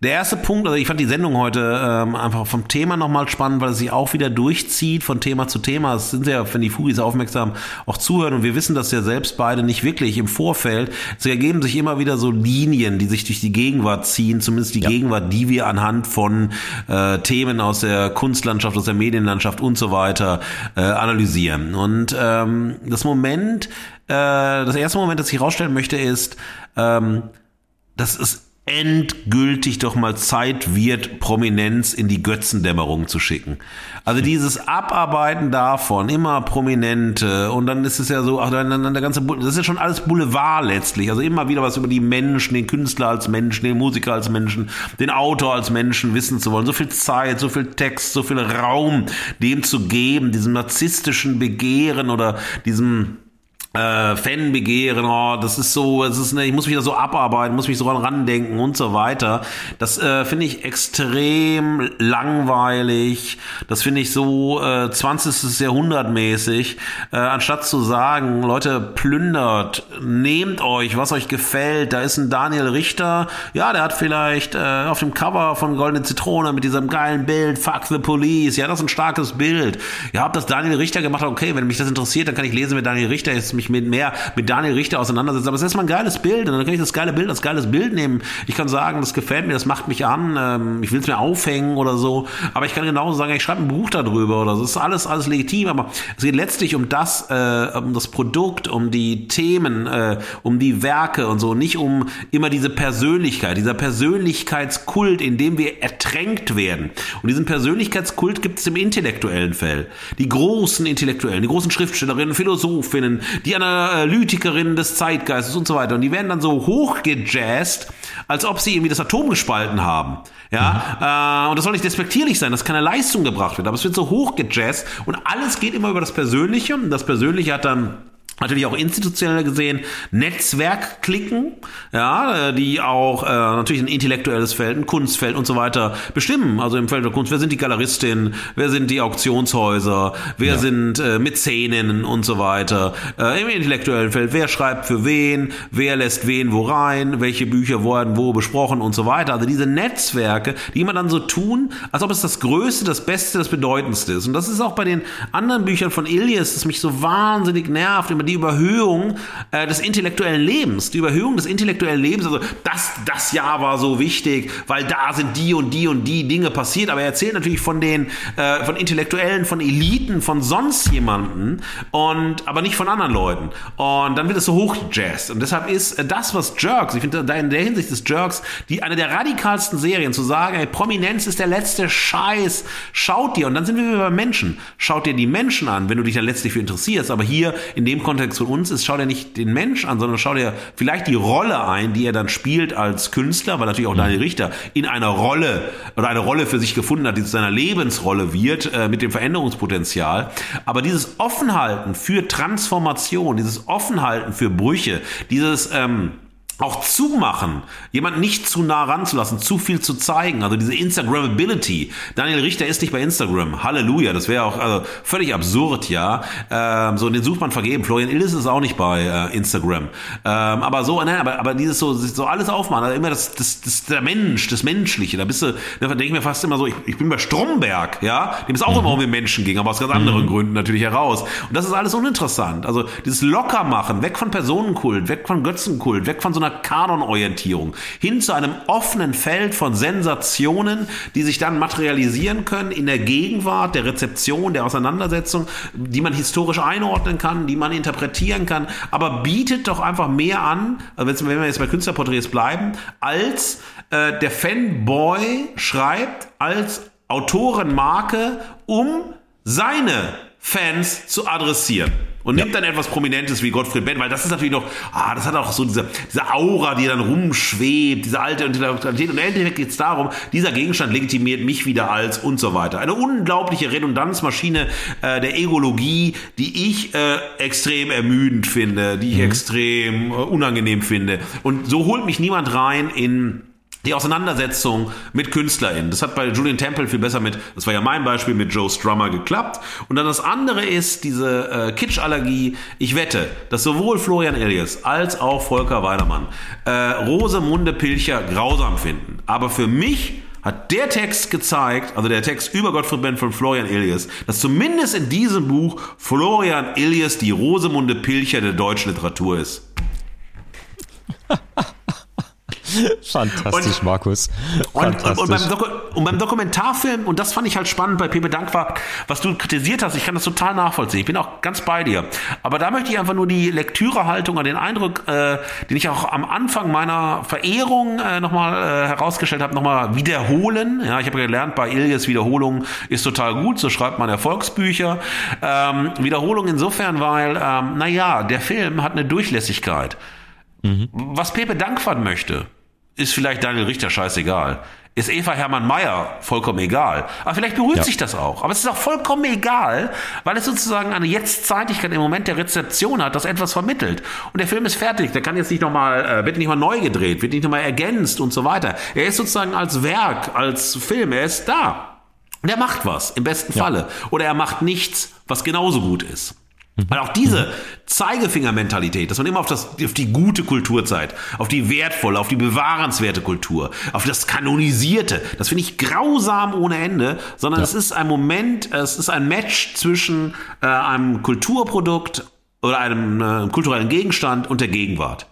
der erste Punkt, also ich fand die Sendung heute ähm, einfach vom Thema nochmal spannend, weil es sich auch wieder durchzieht von Thema zu Thema. Es sind ja, wenn die Fugis aufmerksam auch zuhören und wir wissen das ja selbst beide nicht wirklich im Vorfeld. Es ergeben sich immer wieder so Linien, die sich durch die Gegenwart ziehen, zumindest die ja. Gegenwart, die wir anhand von äh, Themen aus der Kunstlandschaft, aus der Medienlandschaft und so weiter äh, analysieren. Und ähm, das Moment, äh, das erste Moment, das ich herausstellen möchte, ist, ähm, dass es endgültig doch mal Zeit wird, Prominenz in die Götzendämmerung zu schicken. Also dieses Abarbeiten davon, immer Prominente und dann ist es ja so, ach, dann, dann der ganze, das ist ja schon alles Boulevard letztlich. Also immer wieder was über die Menschen, den Künstler als Menschen, den Musiker als Menschen, den Autor als Menschen wissen zu wollen. So viel Zeit, so viel Text, so viel Raum dem zu geben, diesem narzisstischen Begehren oder diesem äh, Fanbegehren, oh, das ist so, es ist, ne, ich muss mich da so abarbeiten, muss mich so randenken und so weiter. Das äh, finde ich extrem langweilig. Das finde ich so äh, 20. Jahrhundert mäßig. Äh, anstatt zu sagen, Leute, plündert, nehmt euch, was euch gefällt. Da ist ein Daniel Richter, ja, der hat vielleicht äh, auf dem Cover von Goldene Zitrone mit diesem geilen Bild, Fuck the Police, ja, das ist ein starkes Bild. Ja, habt das Daniel Richter gemacht, okay, wenn mich das interessiert, dann kann ich lesen, wer Daniel Richter ist mich mit mehr mit Daniel Richter auseinandersetzen. Aber es ist erstmal ein geiles Bild und dann kann ich das geile Bild als geiles Bild nehmen. Ich kann sagen, das gefällt mir, das macht mich an, ähm, ich will es mir aufhängen oder so. Aber ich kann genauso sagen, ich schreibe ein Buch darüber oder so. Das ist alles, alles legitim. Aber es geht letztlich um das, äh, um das Produkt, um die Themen, äh, um die Werke und so, nicht um immer diese Persönlichkeit, dieser Persönlichkeitskult, in dem wir ertränkt werden. Und diesen Persönlichkeitskult gibt es im intellektuellen Feld. Die großen Intellektuellen, die großen Schriftstellerinnen, Philosophinnen, die Analytikerinnen des Zeitgeistes und so weiter. Und die werden dann so hochgejazzt, als ob sie irgendwie das Atom gespalten haben. Ja, mhm. äh, und das soll nicht despektierlich sein, dass keine Leistung gebracht wird, aber es wird so hochgejazzt und alles geht immer über das Persönliche. Und das Persönliche hat dann natürlich auch institutionell gesehen Netzwerkklicken, ja, die auch äh, natürlich ein intellektuelles Feld, ein Kunstfeld und so weiter bestimmen. Also im Feld der Kunst, wer sind die Galeristinnen, wer sind die Auktionshäuser, wer ja. sind äh, Mäzeninnen und so weiter. Äh, Im intellektuellen Feld, wer schreibt für wen, wer lässt wen wo rein, welche Bücher wurden wo besprochen und so weiter. Also diese Netzwerke, die immer dann so tun, als ob es das Größte, das Beste, das Bedeutendste ist. Und das ist auch bei den anderen Büchern von Ilias, das mich so wahnsinnig nervt, immer die Überhöhung äh, des intellektuellen Lebens. Die Überhöhung des intellektuellen Lebens. Also das, das Jahr war so wichtig, weil da sind die und die und die Dinge passiert. Aber er erzählt natürlich von den, äh, von Intellektuellen, von Eliten, von sonst jemanden und aber nicht von anderen Leuten. Und dann wird es so hochgejazzt. Und deshalb ist äh, das, was Jerks, ich finde da in der Hinsicht des Jerks, die eine der radikalsten Serien zu sagen, ey, Prominenz ist der letzte Scheiß. Schaut dir, und dann sind wir wieder bei Menschen. Schaut dir die Menschen an, wenn du dich dann letztlich für interessierst. Aber hier in dem Kontext Kontext von uns ist, schau dir nicht den Mensch an, sondern schau dir vielleicht die Rolle ein, die er dann spielt als Künstler, weil natürlich auch Daniel Richter in einer Rolle oder eine Rolle für sich gefunden hat, die zu seiner Lebensrolle wird, äh, mit dem Veränderungspotenzial. Aber dieses Offenhalten für Transformation, dieses Offenhalten für Brüche, dieses ähm, auch zumachen, jemanden nicht zu nah ranzulassen, zu viel zu zeigen, also diese Instagrammability. Daniel Richter ist nicht bei Instagram. Halleluja, das wäre auch also völlig absurd, ja. Ähm, so den sucht man vergeben. Florian Illis ist auch nicht bei äh, Instagram. Ähm, aber so, nein, aber, aber dieses so, so alles aufmachen, also immer das, das, das der Mensch, das Menschliche. Da bist du, da denke ich mir fast immer so, ich, ich bin bei Stromberg, ja, dem es auch mhm. immer um den Menschen ging, aber aus ganz anderen mhm. Gründen natürlich heraus. Und das ist alles uninteressant. Also dieses Lockermachen, weg von Personenkult, weg von Götzenkult, weg von so einer Kanonorientierung hin zu einem offenen Feld von Sensationen, die sich dann materialisieren können in der Gegenwart, der Rezeption, der Auseinandersetzung, die man historisch einordnen kann, die man interpretieren kann, aber bietet doch einfach mehr an, also wenn wir jetzt bei Künstlerporträts bleiben, als äh, der Fanboy schreibt, als Autorenmarke, um seine Fans zu adressieren und nimmt dann etwas Prominentes wie Gottfried Benn, weil das ist natürlich noch, ah, das hat auch so diese, diese Aura, die dann rumschwebt, diese alte Intellektualität. Und im Endeffekt geht es darum, dieser Gegenstand legitimiert mich wieder als und so weiter. Eine unglaubliche Redundanzmaschine äh, der Egologie, die ich äh, extrem ermüdend finde, die ich mhm. extrem äh, unangenehm finde. Und so holt mich niemand rein in die Auseinandersetzung mit KünstlerInnen. Das hat bei Julian Temple viel besser mit, das war ja mein Beispiel, mit Joe Strummer geklappt. Und dann das andere ist diese äh, Kitschallergie. Ich wette, dass sowohl Florian Elias als auch Volker Weidermann äh, Rosemunde Pilcher grausam finden. Aber für mich hat der Text gezeigt, also der Text über Gottfried Benn von Florian Elias, dass zumindest in diesem Buch Florian Elias die Rosemunde Pilcher der deutschen Literatur ist. Fantastisch, und, Markus. Fantastisch. Und, und, beim und, beim Dokumentarfilm, und das fand ich halt spannend bei Pepe Dankwa, was du kritisiert hast, ich kann das total nachvollziehen. Ich bin auch ganz bei dir. Aber da möchte ich einfach nur die Lektürehaltung und den Eindruck, äh, den ich auch am Anfang meiner Verehrung äh, nochmal äh, herausgestellt habe, nochmal wiederholen. Ja, ich habe gelernt, bei Ilias Wiederholung ist total gut, so schreibt man Erfolgsbücher. Ähm, Wiederholung insofern, weil, ähm, naja, der Film hat eine Durchlässigkeit. Mhm. Was Pepe Dankwart möchte, ist vielleicht Daniel Richter scheißegal. Ist Eva Hermann Mayer vollkommen egal. Aber vielleicht berührt ja. sich das auch. Aber es ist auch vollkommen egal, weil es sozusagen eine Jetztzeitigkeit im Moment der Rezeption hat, das etwas vermittelt. Und der Film ist fertig. Der kann jetzt nicht nochmal, äh, wird nicht mal neu gedreht, wird nicht nochmal ergänzt und so weiter. Er ist sozusagen als Werk, als Film, er ist da. Und er macht was, im besten ja. Falle. Oder er macht nichts, was genauso gut ist. Weil auch diese Zeigefingermentalität, dass man immer auf, das, auf die gute Kultur zeigt, auf die wertvolle, auf die bewahrenswerte Kultur, auf das Kanonisierte, das finde ich grausam ohne Ende, sondern ja. es ist ein Moment, es ist ein Match zwischen äh, einem Kulturprodukt oder einem äh, kulturellen Gegenstand und der Gegenwart.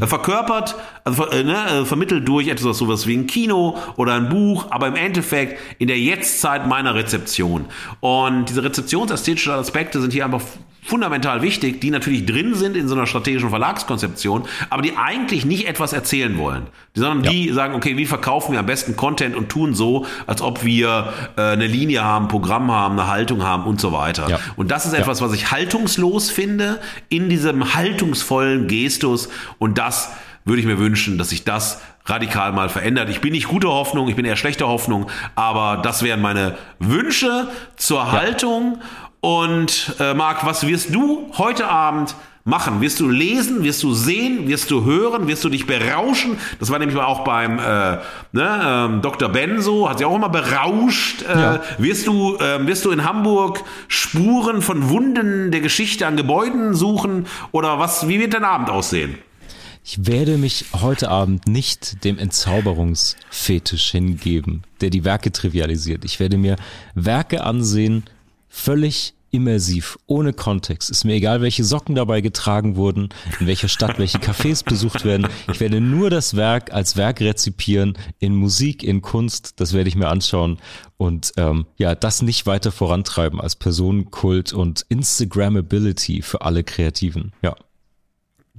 Er verkörpert, also äh, ne, vermittelt durch etwas sowas wie ein Kino oder ein Buch, aber im Endeffekt in der Jetztzeit meiner Rezeption. Und diese rezeptionsästhetischen Aspekte sind hier einfach fundamental wichtig, die natürlich drin sind in so einer strategischen Verlagskonzeption, aber die eigentlich nicht etwas erzählen wollen, sondern ja. die sagen, okay, wie verkaufen wir am besten Content und tun so, als ob wir äh, eine Linie haben, ein Programm haben, eine Haltung haben und so weiter. Ja. Und das ist etwas, ja. was ich haltungslos finde in diesem haltungsvollen Gestus und das würde ich mir wünschen, dass sich das radikal mal verändert. Ich bin nicht gute Hoffnung, ich bin eher schlechte Hoffnung, aber das wären meine Wünsche zur Haltung und äh, Marc, was wirst du heute Abend machen? Wirst du lesen? Wirst du sehen? Wirst du hören? Wirst du dich berauschen? Das war nämlich auch beim äh, ne, ähm, Dr. Benzo, hat sich auch immer berauscht. Äh, ja. wirst, du, äh, wirst du in Hamburg Spuren von Wunden der Geschichte an Gebäuden suchen? Oder was? Wie wird dein Abend aussehen? Ich werde mich heute Abend nicht dem Entzauberungsfetisch hingeben, der die Werke trivialisiert. Ich werde mir Werke ansehen, völlig immersiv, ohne Kontext. Ist mir egal, welche Socken dabei getragen wurden, in welcher Stadt welche Cafés besucht werden. Ich werde nur das Werk als Werk rezipieren, in Musik, in Kunst, das werde ich mir anschauen und ähm, ja, das nicht weiter vorantreiben als Personenkult und Instagrammability für alle Kreativen. Ja.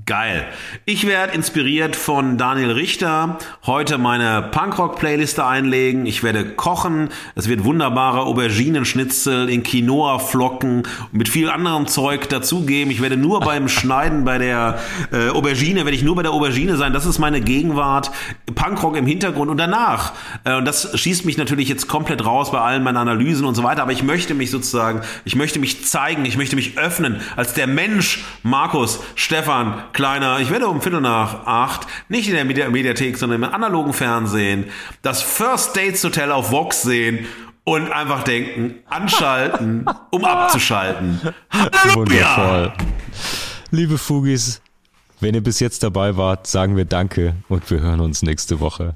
Geil. Ich werde inspiriert von Daniel Richter heute meine Punkrock-Playliste einlegen. Ich werde kochen. Es wird wunderbare Auberginenschnitzel in Quinoa-Flocken mit viel anderem Zeug dazugeben. Ich werde nur beim Schneiden bei der äh, Aubergine, werde ich nur bei der Aubergine sein. Das ist meine Gegenwart. Punkrock im Hintergrund und danach. Äh, und das schießt mich natürlich jetzt komplett raus bei allen meinen Analysen und so weiter. Aber ich möchte mich sozusagen, ich möchte mich zeigen, ich möchte mich öffnen als der Mensch Markus, Stefan, Kleiner, ich werde um Viertel nach acht, nicht in der Medi Mediathek, sondern im analogen Fernsehen, das First Dates Hotel auf Vox sehen und einfach denken, anschalten, um abzuschalten. Halleluja! Wundervoll. Liebe Fugis, wenn ihr bis jetzt dabei wart, sagen wir Danke und wir hören uns nächste Woche.